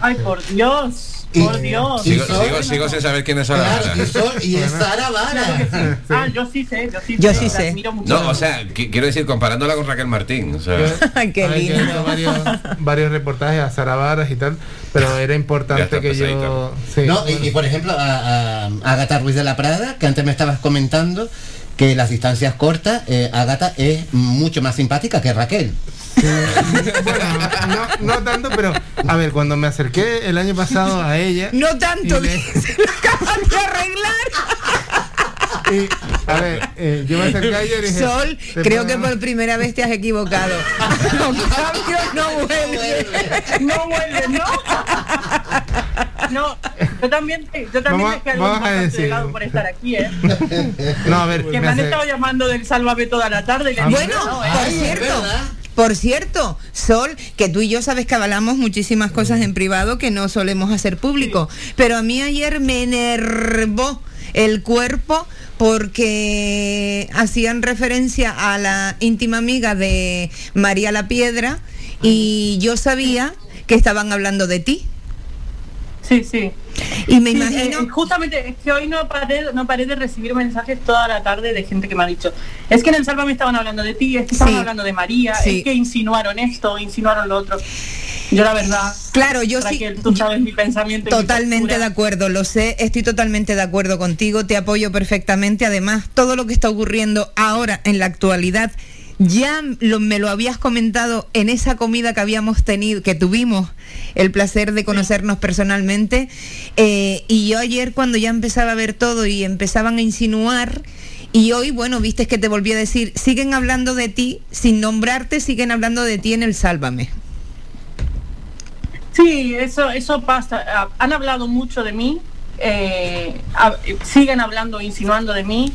S18: Ay, por Dios, por Dios.
S5: Sigo, sigo, sigo sin saber quiénes son las
S4: Claro, y, es Sara Vara.
S18: Ah, yo sí sé, yo sí
S3: Yo
S18: sé.
S3: sí
S18: la
S3: sé.
S18: admiro mucho.
S5: No, o sea, qui- quiero decir, comparándola con Raquel Martín. O sea,
S3: Ay, qué
S17: Hay que
S3: lindo.
S17: varios, varios reportajes a Sara Varas y tal pero era importante que yo sí,
S4: No, y, y, por ejemplo, a, a- a Agatha Ruiz de la Prada, que antes me estabas comentando que las distancias cortas, eh, Agatha es mucho más simpática que Raquel.
S17: Bueno, no, no tanto, pero a ver, cuando me acerqué el año pasado a ella.
S3: No tanto,
S17: le-
S3: se lo acaban de arreglar.
S17: y, a ver, eh, yo me acerqué a ella y dije.
S3: Sol,
S17: "¿Te
S3: creo que por primera vez te has equivocado. Octavio no vuelve.
S18: No vuelve, ¿no? No, yo también, te- yo también
S17: Vamos-
S18: dejé
S17: vamos a
S18: de por estar aquí, ¿eh?
S17: No, a ver,
S18: Que
S17: me
S18: me han estado llamando del Sálvame toda la tarde y le digo,
S3: Bueno,
S18: no, ¿eh?
S3: por cierto, por cierto, Sol, que tú y yo sabes que hablamos muchísimas cosas en privado que no solemos hacer público, pero a mí ayer me enervó el cuerpo porque hacían referencia a la íntima amiga de María la Piedra y yo sabía que estaban hablando de ti.
S18: Sí, sí.
S3: Y me
S18: Sí,
S3: imagino...
S18: eh, justamente es que hoy no paré, no paré de recibir mensajes toda la tarde de gente que me ha dicho, es que en el Sálvame estaban hablando de ti, es que estaban
S3: Sí.
S18: hablando de María,
S3: Sí.
S18: es que insinuaron esto, insinuaron lo otro. Yo la verdad,
S3: Claro, yo sí-
S18: Raquel, tú sabes mi pensamiento. y mi
S3: Totalmente de acuerdo, lo sé, estoy totalmente de acuerdo contigo, te apoyo perfectamente. Además, todo lo que está ocurriendo ahora en la actualidad, ya lo- me lo habías comentado en esa comida que habíamos tenido, que tuvimos el placer de conocernos personalmente. eh, y yo ayer cuando ya empezaba a ver todo y empezaban a insinuar, y hoy, bueno, viste que te volví a decir, siguen hablando de ti, sin nombrarte, siguen hablando de ti en el Sálvame.
S18: Sí, eso, eso pasa. Ah, Han hablado mucho de mí, eh, ah, siguen hablando, insinuando de mí.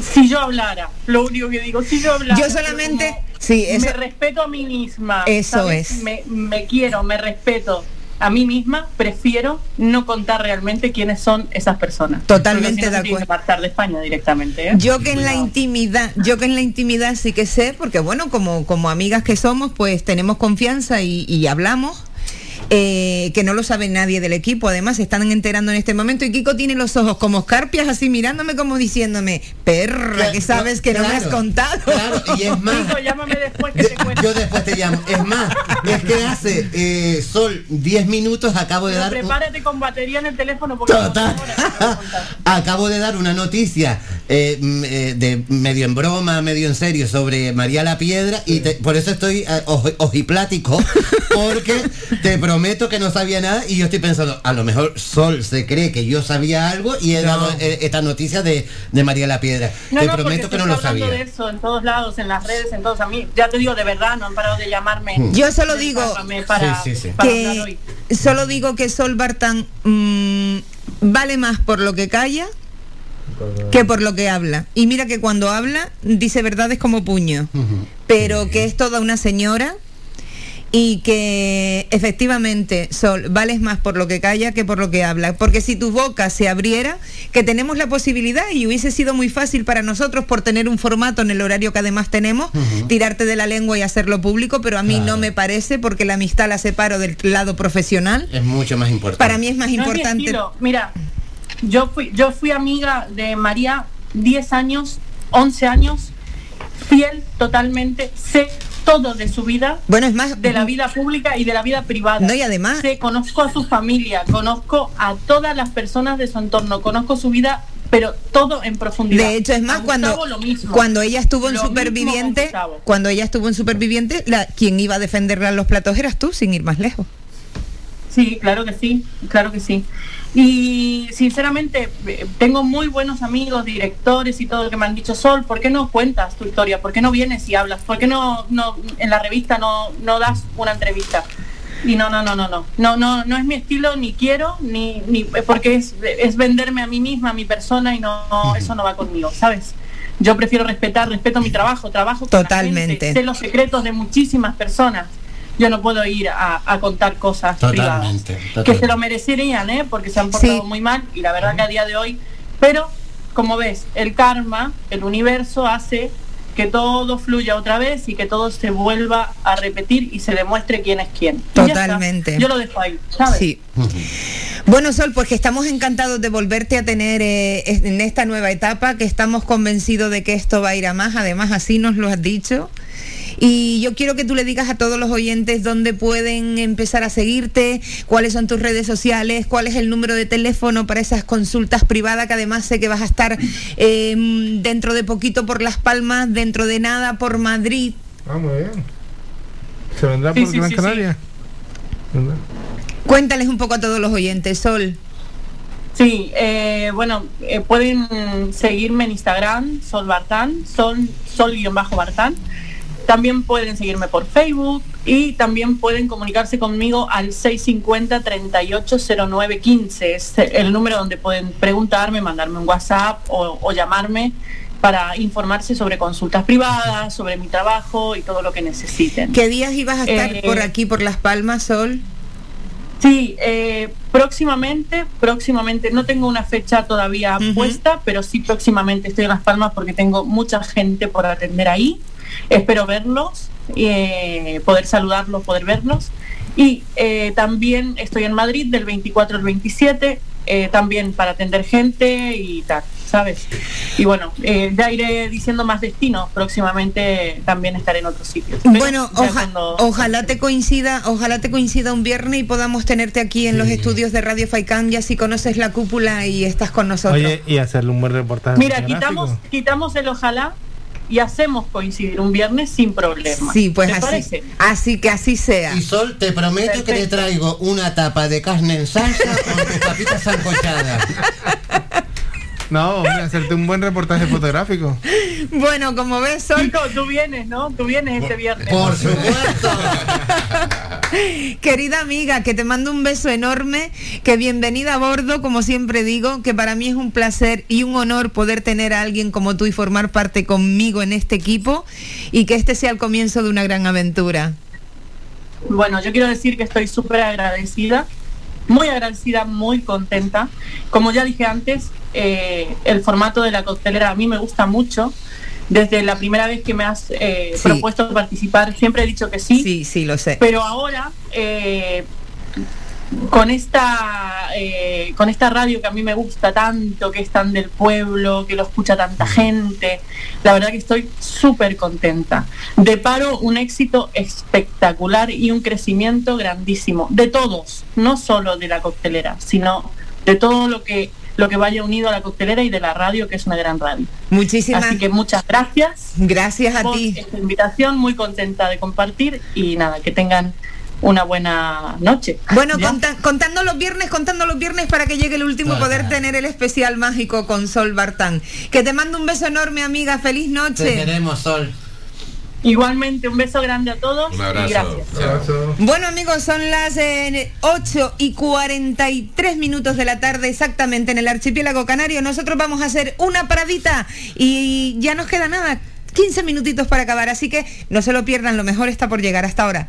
S18: Si yo hablara, lo único que digo, si yo hablara.
S3: Yo solamente- sí, eso-
S18: me respeto a mí misma.
S3: Eso
S18: ¿sabes?
S3: es.
S18: Me, me quiero, me respeto. a mí misma prefiero no contar realmente quiénes son esas personas.
S3: Totalmente
S18: si no
S3: de acuerdo.
S18: apartar de España directamente. ¿eh?
S3: Yo que en la intimidad, yo que en la intimidad sí que sé, porque bueno, como, como amigas que somos, pues tenemos confianza y, y hablamos. Eh, que no lo sabe nadie del equipo, además se están enterando en este momento y Kiko tiene los ojos como escarpias así mirándome como diciéndome, perra, que sabes que no me has contado.
S4: claro, y es más,
S18: Kiko, llámame después que te cuento.
S4: yo después te llamo. Es más, es que hace eh, Sol 10 minutos acabo de
S18: Pero
S4: dar
S18: prepárate con batería en el teléfono porque
S4: Total. Acabo de dar una noticia eh, mm, de medio en broma, medio en serio sobre María la Piedra y te- por eso estoy oj- ojiplático porque te prometo que no sabía nada y yo estoy pensando, a lo mejor Sol se cree que yo sabía algo y he dado eh, esta noticia de, de María la Piedra.
S18: No,
S4: te
S18: no,
S4: prometo que no lo sabía.
S18: de eso en todos lados, en las redes, en todos. A mí, ya te digo, de verdad, no han parado de llamarme.
S4: Mm.
S3: Yo solo digo
S18: Para,
S4: Sí, sí, sí.
S3: que
S18: hoy.
S3: solo digo que Sol Bartán mm, vale más por lo que calla que por lo que habla. Y mira que cuando habla dice verdades como puño, pero que es toda una señora y que efectivamente Sol vales más por lo que calla que por lo que habla, porque si tu boca se abriera, que tenemos la posibilidad y hubiese sido muy fácil para nosotros por tener un formato en el horario que además tenemos, tirarte de la lengua y hacerlo público, pero a mí no me parece porque la amistad la separo del lado profesional.
S4: Es mucho más importante.
S3: Para mí es más
S18: No es mi
S3: importante.
S18: Mira, yo fui, yo fui amiga de María 10 años, 11 años, fiel totalmente, sé todo de su vida.
S3: Bueno, es más
S18: de la vida pública y de la vida privada.
S3: No, y además-
S18: conozco a su familia, conozco a todas las personas de su entorno, conozco su vida, pero todo en profundidad.
S3: De hecho, es más, cuando, cuando ella estuvo en
S18: Lo
S3: Superviviente, cuando ella estuvo en Superviviente, la, quien iba a defenderla a los platos eras tú, sin ir más lejos.
S18: Sí, claro que sí, claro que sí. Y sinceramente eh, tengo muy buenos amigos, directores y todo que me han dicho, Sol, ¿por qué no cuentas tu historia? ¿Por qué no vienes y hablas? ¿Por qué no, no en la revista no, no das una entrevista? Y no, no, no, no, no, no, no, no es mi estilo, ni quiero, ni, ni porque es, es venderme a mí misma, a mi persona y no, no, eso no va conmigo, ¿sabes? Yo prefiero respetar, respeto mi trabajo, trabajo con la
S3: Totalmente.
S18: gente, sé los secretos de muchísimas personas. Yo no puedo ir a, a contar cosas privadas
S4: Totalmente.
S18: que se lo merecerían, ¿eh? porque se han portado
S3: Sí.
S18: muy mal y la verdad que a día de hoy, pero como ves, el karma, el universo hace que todo fluya otra vez y que todo se vuelva a repetir y se demuestre quién es quién.
S3: Totalmente.
S18: Yo lo dejo ahí, ¿sabes?
S3: Sí. Bueno, Sol, pues que estamos encantados de volverte a tener eh, en esta nueva etapa, que estamos convencidos de que esto va a ir a más, además así nos lo has dicho. Y yo quiero que tú le digas a todos los oyentes dónde pueden empezar a seguirte, cuáles son tus redes sociales, cuál es el número de teléfono para esas consultas privadas, que además sé que vas a estar eh, dentro de poquito por Las Palmas, dentro de nada por Madrid.
S17: Ah, muy bien. ¿Se vendrá
S18: Sí,
S17: por
S18: sí,
S17: Gran
S18: sí,
S17: Canaria?
S3: Cuéntales un poco a todos los oyentes, Sol.
S18: Sí, eh, bueno, eh, pueden seguirme en Instagram, Sol Bartán, Sol, Sol-Bartán. También pueden seguirme por Facebook y también pueden comunicarse conmigo al 650-380915. Es el número donde pueden preguntarme, mandarme un WhatsApp o, o llamarme para informarse sobre consultas privadas, sobre mi trabajo y todo lo que necesiten.
S3: ¿Qué días ibas a estar
S18: Eh,
S3: por aquí, por Las Palmas, Sol?
S18: Sí, eh, próximamente, próximamente, no tengo una fecha todavía puesta, pero sí próximamente estoy en Las Palmas porque tengo mucha gente por atender ahí. Espero verlos, eh, poder saludarlos, poder verlos. Y eh, también estoy en Madrid del 24 al 27, eh, también para atender gente y tal, ¿sabes? Y bueno, eh, ya iré diciendo más destinos, próximamente también estaré en otros sitios. Pero
S3: Bueno, oja-
S18: cuando-
S3: ojalá te coincida, ojalá te coincida un viernes y podamos tenerte aquí en los estudios de Radio Faicán, ya si conoces la cúpula y estás con nosotros.
S17: Oye, y hacerle un buen reportaje.
S18: Mira, quitamos, quitamos el ojalá y hacemos coincidir un viernes sin problema.
S3: sí, pues
S18: ¿Te
S3: así,
S18: parece?
S3: así que así sea.
S4: Y Sol, te prometo que te traigo una tapa de carne en salsa con tus papitas sancochadas.
S17: No, hombre, hacerte un buen reportaje fotográfico.
S3: Bueno, como ves, Sol,
S18: Chico, tú vienes, ¿no? Tú vienes este viernes.
S4: Por supuesto.
S3: querida amiga, que te mando un beso enorme, que bienvenida a bordo, como siempre digo, que para mí es un placer y un honor poder tener a alguien como tú y formar parte conmigo en este equipo y que este sea el comienzo de una gran aventura.
S18: Bueno, yo quiero decir que estoy súper agradecida, muy agradecida, muy contenta. Como ya dije antes, eh, el formato de la coctelera a mí me gusta mucho. Desde la primera vez que me has eh,
S3: Sí.
S18: propuesto participar, siempre he dicho que sí.
S3: Sí, sí, lo sé.
S18: Pero ahora, eh, con esta eh, con esta radio que a mí me gusta tanto, que es tan del pueblo, que lo escucha tanta gente, la verdad que estoy súper contenta. Deparo un éxito espectacular y un crecimiento grandísimo, de todos, no solo de la coctelera, sino de todo lo que lo que vaya unido a la coctelera y de la radio, que es una gran radio.
S3: Muchísimas
S18: Así que muchas gracias.
S3: Gracias a
S18: por
S3: ti.
S18: Esta invitación, muy contenta de compartir y nada, que tengan una buena noche.
S3: Bueno, conta- contando los viernes, contando los viernes para que llegue el último y poder tener el especial mágico con Sol Bartán. Que te mando un beso enorme, amiga. Feliz noche.
S4: Te queremos, Sol.
S18: Igualmente, un beso grande a todos
S5: Un
S18: y
S5: abrazo.
S18: gracias.
S3: Bueno amigos, son las eh, 8 y 43 minutos de la tarde exactamente en el archipiélago canario. Nosotros vamos a hacer una paradita y ya nos queda nada, 15 minutitos para acabar, así que no se lo pierdan, lo mejor está por llegar hasta ahora.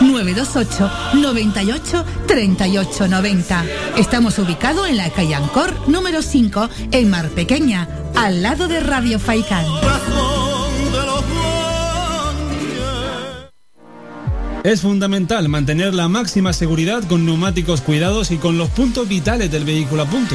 S1: 928 98 38 90. Estamos ubicados en la calle Ancor número 5 en Mar Pequeña, al lado de Radio Faicán.
S11: Es fundamental mantener la máxima seguridad con neumáticos cuidados y con los puntos vitales del vehículo a punto.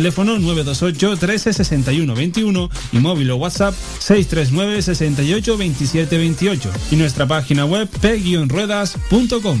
S11: Teléfono 928 13 61 21 y móvil o WhatsApp 639 68 27 28 y nuestra página web p-ruedas.com.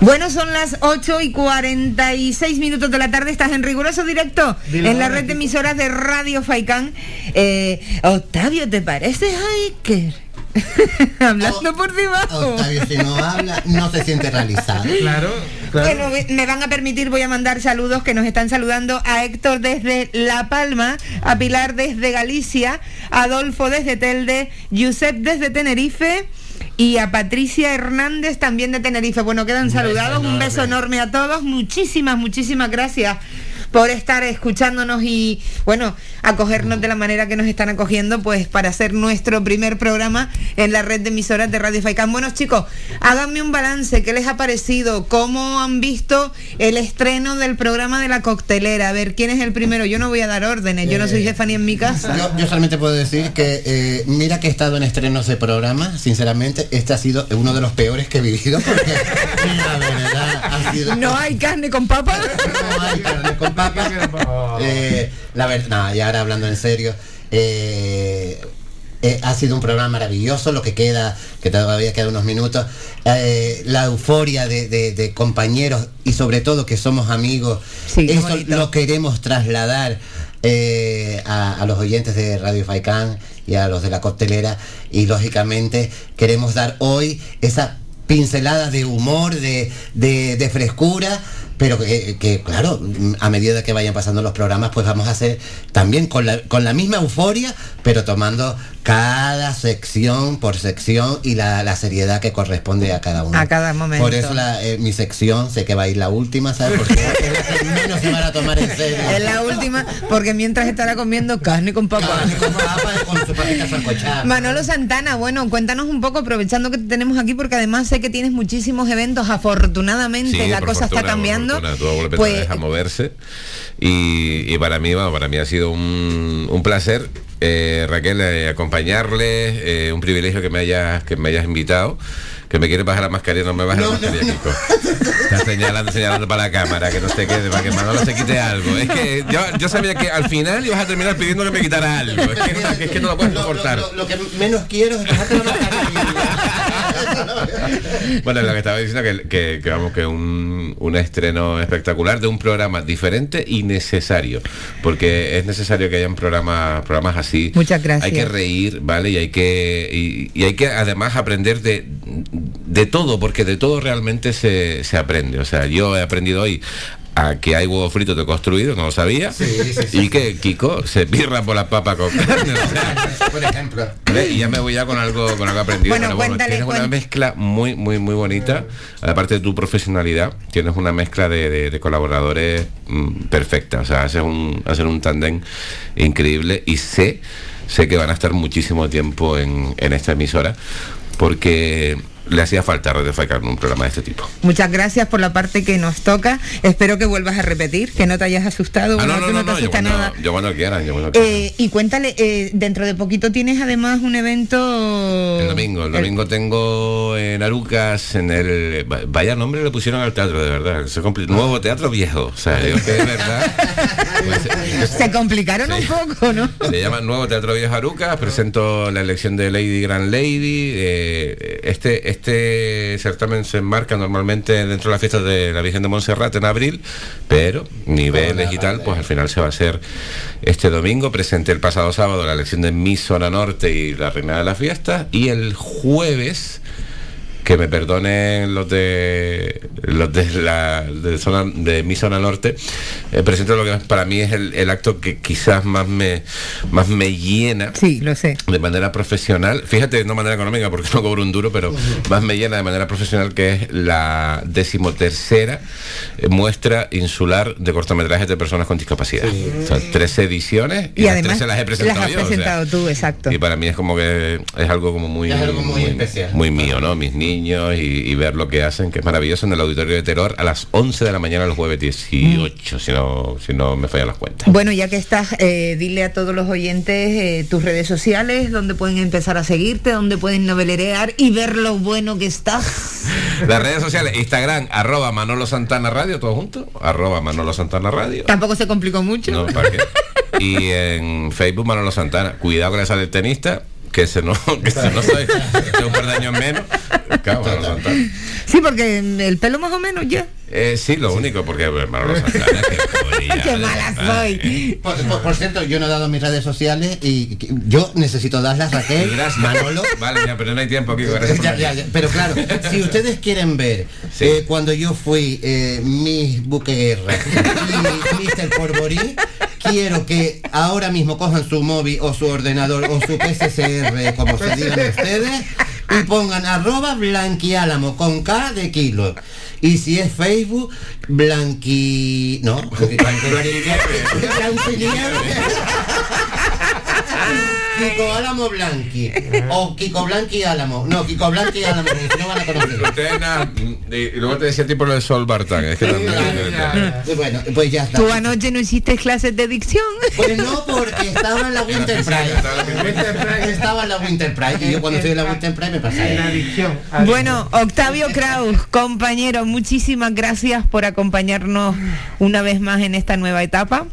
S3: Bueno, son las 8 y 46 minutos de la tarde. Estás en riguroso directo
S4: Dile
S3: en la red de emisoras de Radio Faicán. Eh, Octavio, ¿te parece Hiker? Hablando por debajo.
S4: Octavio, si no habla, no se siente realizado.
S17: Claro.
S3: Bueno, me van a permitir, voy a mandar saludos que nos están saludando a Héctor desde La Palma, a Pilar desde Galicia, a Adolfo desde Telde, Josep desde Tenerife. Y a Patricia Hernández también de Tenerife. Bueno, quedan saludados. Un beso enorme a todos. Muchísimas, muchísimas gracias por estar escuchándonos y, bueno, acogernos de la manera que nos están acogiendo, pues para hacer nuestro primer programa en la red de emisoras de Radio Faicán. Bueno, chicos, háganme un balance. ¿Qué les ha parecido? ¿Cómo han visto el estreno del programa de la coctelera? A ver, ¿quién es el primero? Yo no voy a dar órdenes. Yo no soy jefa ni en mi casa.
S4: Yo, yo solamente puedo decir que eh, mira que he estado en estrenos de programa, sinceramente, este ha sido uno de los peores que he vivido porque la verdad ha sido...
S3: No hay carne con papa.
S4: No hay carne con papa. Eh, la verdad, no, y ahora hablando en serio, eh, eh, ha sido un programa maravilloso, lo que queda, que todavía queda unos minutos, eh, la euforia de, de- de compañeros y sobre todo que somos amigos,
S3: qué
S4: eso
S3: bonito.
S4: lo queremos trasladar eh, a, a los oyentes de Radio Faicán y a los de la coctelera. Y lógicamente queremos dar hoy esa pincelada de humor, de, de- de frescura, pero que, claro, a medida que vayan pasando los programas, pues vamos a hacer también con la, con la misma euforia, pero tomando cada sección por sección y la, la seriedad que corresponde a cada uno.
S3: A cada momento.
S4: Por eso la, eh, mi sección, sé que va a ir la última, ¿sabes? Porque es la que menos se van a tomar en serio.
S3: Es la última, porque mientras estará comiendo carne con
S4: sancochada.
S3: Manolo Santana, bueno, cuéntanos un poco, aprovechando que te tenemos aquí, porque además sé que tienes muchísimos eventos, afortunadamente la cosa está
S5: fortuna,
S3: cambiando.
S5: fortuna,
S3: Pues,
S5: deja moverse. Y, y para mí, bueno, para mí ha sido un, un placer, eh, Raquel, eh, acompañarle, eh, un privilegio que me hayas, que me hayas invitado. Que me quiere bajar la mascarilla, no me baja la mascarilla, Kiko. Está señalando, señalando para la cámara, que no se quede, para que Manolo se quite algo. Es que yo, yo sabía que al final ibas a terminar pidiendo que me quitara algo. Es que, no- es que no lo puedo soportar.
S4: Lo, lo que menos quiero es dejarte la
S5: Bueno, lo que estaba diciendo que, que, que vamos que un, un estreno espectacular de un programa diferente y necesario, porque es necesario que hayan programas programas así.
S3: Muchas gracias.
S5: Hay que reír, ¿vale? Y hay que y, y hay que además aprender de, de todo, porque de todo realmente se, se aprende. O sea, yo he aprendido hoy a que hay huevo frito de construido, no lo sabía, y que Kiko se pirra por la papa con carne. o sea,
S4: Por ejemplo.
S5: ¿Ve? Y ya me voy ya con algo, con algo aprendido.
S3: Bueno,
S5: Pero
S3: cuéntale,
S5: tienes una mezcla muy, muy, muy bonita. Aparte de tu profesionalidad, tienes una mezcla de, de- de colaboradores mm, perfecta. O sea, haces un, hacer un tándem increíble y sé, sé que van a estar muchísimo tiempo en, en esta emisora porque le hacía falta Radio un programa de este tipo.
S3: Muchas gracias por la parte que nos toca. Espero que vuelvas a repetir, que no te hayas asustado.
S5: Ah,
S3: bueno,
S5: no, no,
S3: tú
S5: no,
S3: no te
S5: yo
S3: asusta
S5: cuando,
S3: nada.
S5: yo cuando quieran, yo cuando quieran.
S3: Eh, y cuéntale, eh, dentro de poquito tienes además un evento...
S5: El domingo, el domingo tengo en Arucas, en el. va- Vaya nombre le pusieron al teatro, de verdad. Se nuevo teatro viejo. O sea, digo que de verdad.
S3: Se complicaron un poco, ¿no?
S5: Se llama Nuevo Teatro Viejo Arucas, presento la elección de Lady Grand Lady. eh, este, este certamen se enmarca normalmente dentro de las fiestas de la Virgen de Montserrat en abril, pero niveles y tal, pues al final se va a hacer este domingo. Presenté el pasado sábado la elección de Miss Zona Norte y la Reina de las Fiestas, y el jueves que me perdonen los de los de la de zona de mi zona norte. Eh, presento lo que para mí es el, el acto que quizás más me más me llena
S3: sí lo sé.
S5: de manera profesional. Fíjate no manera económica porque no cobro un duro pero más me llena de manera profesional que es la decimotercera muestra insular de cortometrajes de personas con discapacidad. O sea, tres ediciones y,
S3: Y
S5: las
S3: además
S5: tres se las he presentado
S3: has
S5: yo o sea,
S3: presentado tú, exacto.
S5: y para mí es como que es algo como muy,
S4: Es algo muy especial.
S5: muy mío, ¿no? Mis niños y, y ver lo que hacen, que es maravilloso en el auditorio de Terror a las 11 de la mañana el jueves 18, si no si no me fallan las cuentas.
S3: Bueno, ya que estás, eh, dile a todos los oyentes eh, tus redes sociales, donde pueden empezar a seguirte, donde pueden novelerear y ver lo bueno que estás.
S5: Las redes sociales, Instagram, arroba Manolo Santana Radio, todo junto, arroba Manolo Santana Radio.
S3: Tampoco se complicó mucho.
S5: No, ¿para qué? Y en Facebook Manolo Santana. Cuidado que le sale el tenista, que se nos, que se nos sabe, hace un par de años menos. Claro, Manolo Santana.
S3: Sí, porque el pelo más o menos ya.
S5: Eh, sí, lo único, porque bueno, Manolo Santana, que podría-
S3: Qué mala soy.
S4: Por, por- por cierto, yo no he dado mis redes sociales y yo necesito darlas, Raquel, Manolo.
S5: Vale, ya, pero no hay tiempo aquí. gracias
S4: Ya, ya, ya. Pero claro, si ustedes quieren ver eh, cuando yo fui eh, Miss Buqueguerra y Mr. Porborí, quiero que ahora mismo cojan su móvil o su ordenador o su PSCR, como se digan ustedes, y pongan arroba blanquiálamo con K de kilo. Y si es Facebook, blanqui... No, Kiko Álamo Blanqui. O Kiko Blanqui Álamo. No, Kiko Blanqui Álamo, porque no van a conocer.
S5: Ustedes y luego te decía tipo lo de Sol Bartán, es que también...
S4: Bueno, pues ya está.
S3: ¿Tú anoche no hiciste clases de dicción?
S4: Pues no, porque estaba en la Winter Pride. Estaba en la Winter Pride. Y yo cuando estoy en la Winter Pride me pasa eso.
S3: Bueno, Octavio Kraus, compañero, muchísimas gracias por acompañarnos una vez más en esta nueva etapa.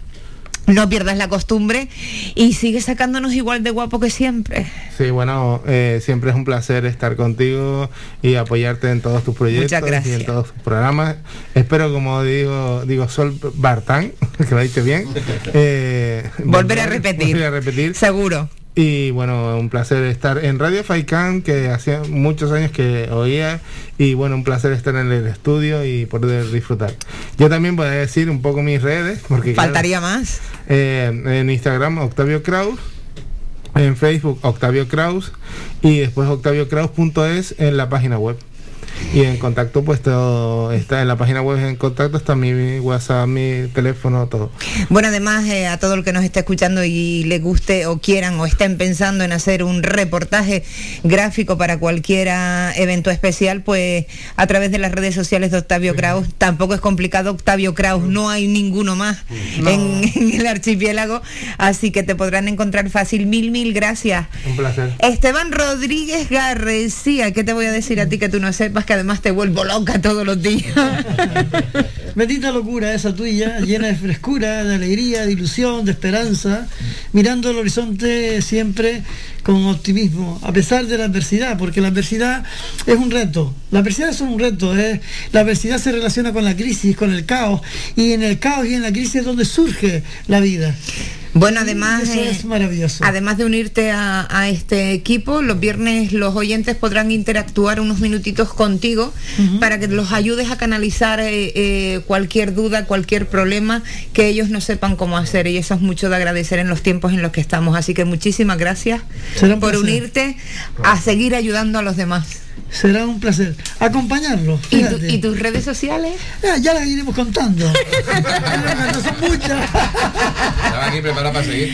S3: No pierdas la costumbre y sigue sacándonos igual de guapo que siempre.
S17: Sí, bueno, eh, siempre es un placer estar contigo y apoyarte en todos tus proyectos y en todos tus programas. Espero, como digo, digo Sol Bartán, que lo dicho bien. eh,
S3: Volver a repetir.
S17: volver a repetir.
S3: Seguro.
S17: Y bueno, un placer estar en Radio Faikán, que hacía muchos años que oía, y bueno, un placer estar en el estudio y poder disfrutar. Yo también voy a decir un poco mis redes, porque claro,
S3: Faltaría más.
S17: eh, en Instagram Octavio Kraus, en Facebook Octavio Kraus y después octaviokraus.es en la página web. Y en contacto pues todo está en la página web en contacto está mi WhatsApp, mi teléfono, todo.
S3: Bueno, además eh, a todo el que nos esté escuchando y le guste o quieran o estén pensando en hacer un reportaje gráfico para cualquier evento especial, pues a través de las redes sociales de Octavio Kraus, tampoco es complicado, Octavio Kraus, no hay ninguno más en, en el archipiélago, así que te podrán encontrar fácil. Mil, mil gracias.
S17: Un placer.
S3: Esteban Rodríguez García, ¿qué te voy a decir a ti que tú no sepas que además te vuelvo loca todos los días?
S8: Bendita locura esa tuya, llena de frescura, de alegría, de ilusión, de esperanza, mirando el horizonte siempre con optimismo, a pesar de la adversidad, porque la adversidad es un reto. La adversidad es un reto, ¿eh? la adversidad se relaciona con la crisis, con el caos, y en el caos y en la crisis es donde surge la vida.
S3: Bueno, además,
S8: Eso es maravilloso.
S3: además de unirte a, a este equipo, los viernes los oyentes podrán interactuar unos minutitos contigo para que los ayudes a canalizar eh, eh, cualquier duda, cualquier problema que ellos no sepan cómo hacer. Y eso es mucho de agradecer en los tiempos en los que estamos. Así que muchísimas gracias por unirte a seguir ayudando a los demás.
S8: Será un placer acompañarlo.
S3: ¿Y, tu-
S8: fíjate.
S3: y tus redes sociales?
S8: Ah, ya las iremos contando. No son muchas.
S5: Estaba aquí preparado para seguir.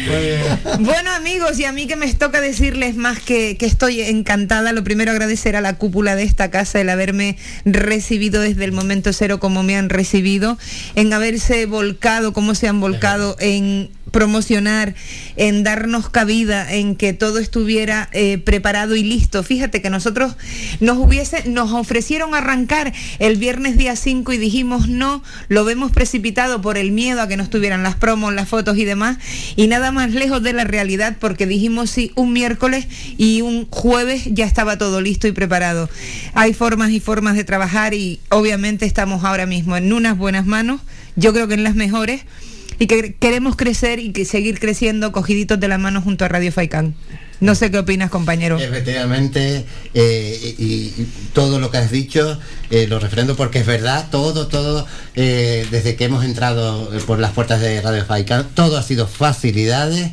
S3: Bueno amigos, y a mí que me toca decirles más que, que estoy encantada, lo primero agradecer a la cúpula de esta casa el haberme recibido desde el momento cero como me han recibido, en haberse volcado como se han volcado en promocionar, en darnos cabida, en que todo estuviera eh, preparado y listo. Fíjate que nosotros nos hubiese, nos ofrecieron arrancar el viernes día 5 y dijimos no, lo vemos precipitado por el miedo a que no estuvieran las promos, las fotos y demás, y nada más lejos de la realidad porque dijimos sí un miércoles y un jueves ya estaba todo listo y preparado. Hay formas y formas de trabajar y obviamente estamos ahora mismo en unas buenas manos, yo creo que en las mejores y que queremos crecer y que seguir creciendo cogiditos de la mano junto a Radio Faicán. No sé qué opinas, compañero.
S4: Efectivamente, eh, y, todo lo que has dicho eh, lo refrendo porque es verdad, todo, todo, eh, desde que hemos entrado por las puertas de Radio Faicán, todo ha sido facilidades,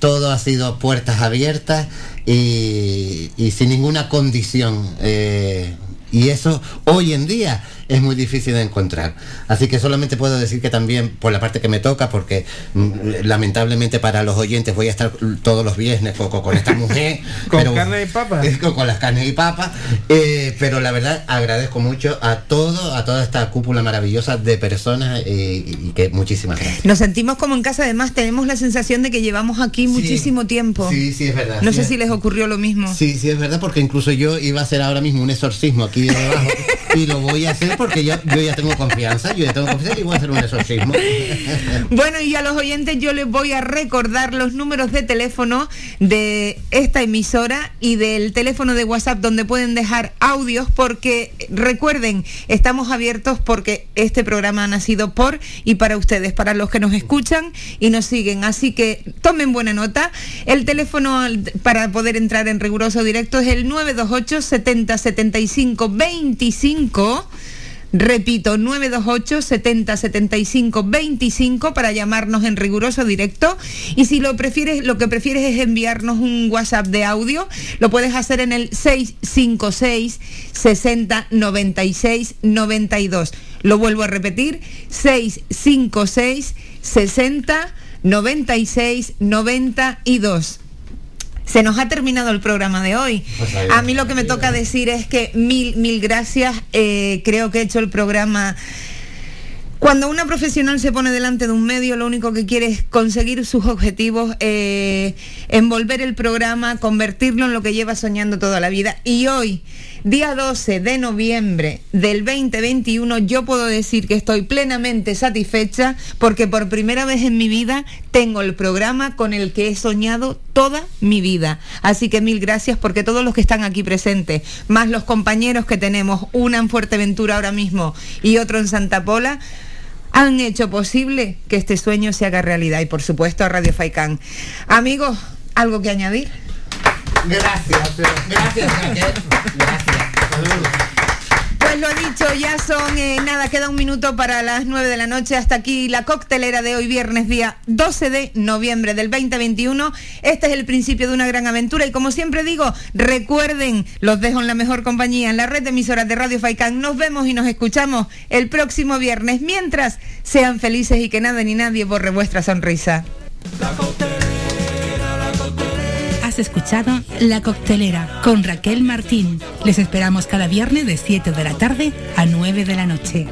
S4: todo ha sido puertas abiertas y, sin ninguna condición. y eso hoy en día es muy difícil de encontrar. Así que solamente puedo decir que también por la parte que me toca, porque mm, lamentablemente para los oyentes voy a estar todos los viernes con, con- esta mujer.
S17: Con
S4: pero-
S17: carne y papa.
S4: con, con las carnes y papas. eh, pero la verdad agradezco mucho a todo, a toda esta cúpula maravillosa de personas eh, y que muchísimas gracias.
S3: Nos sentimos como en casa, además tenemos la sensación de que llevamos aquí muchísimo tiempo.
S4: Sí, sí, es verdad.
S3: No
S4: Sí,
S3: sé
S4: es-
S3: si les ocurrió lo mismo.
S4: Sí, sí, es verdad, porque incluso yo iba a hacer ahora mismo un exorcismo aquí debajo y lo voy a hacer porque yo, yo ya tengo confianza, yo ya tengo confianza y voy a hacer un exorcismo.
S3: Bueno, y a los oyentes yo les voy a recordar los números de teléfono de esta emisora y del teléfono de WhatsApp donde pueden dejar audios porque recuerden, estamos abiertos porque este programa ha nacido por y para ustedes, para los que nos escuchan y nos siguen. Así que tomen buena nota. El teléfono para poder entrar en riguroso directo es el 928 70 75 25. Repito, 928 70 75 25 para llamarnos en riguroso directo. Y si lo prefieres, lo que prefieres es enviarnos un WhatsApp de audio, lo puedes hacer en el 656 60 96 92. Lo vuelvo a repetir, 656 60 96 92. Se nos ha terminado el programa de hoy.
S4: Pues ahí
S3: A mí lo que me toca decir es que mil, mil gracias. Eh, creo que he hecho el programa. Cuando una profesional se pone delante de un medio, lo único que quiere es conseguir sus objetivos, eh, envolver el programa, convertirlo en lo que lleva soñando toda la vida. Y hoy, día 12 de noviembre del 2021, yo puedo decir que estoy plenamente satisfecha porque por primera vez en mi vida tengo el programa con el que he soñado toda mi vida. Así que mil gracias porque todos los que están aquí presentes, más los compañeros que tenemos, una en Fuerteventura ahora mismo y otro en Santa Pola, han hecho posible que este sueño se haga realidad y por supuesto a Radio Faicán. Amigos, ¿algo que añadir?
S4: Gracias, gracias Raquel.
S3: Pues lo dicho, ya son, eh, nada, queda un minuto para las 9 de la noche. Hasta aquí la coctelera de hoy, viernes día 12 de noviembre del 2021. Este es el principio de una gran aventura y como siempre digo, recuerden, los dejo en la mejor compañía, en la red de emisoras de Radio Faicán. Nos vemos y nos escuchamos el próximo viernes. Mientras, sean felices y que nada ni nadie borre vuestra sonrisa.
S1: Has escuchado La Coctelera con Raquel Martín. Les esperamos cada viernes de 7 de la tarde a 9 de la noche.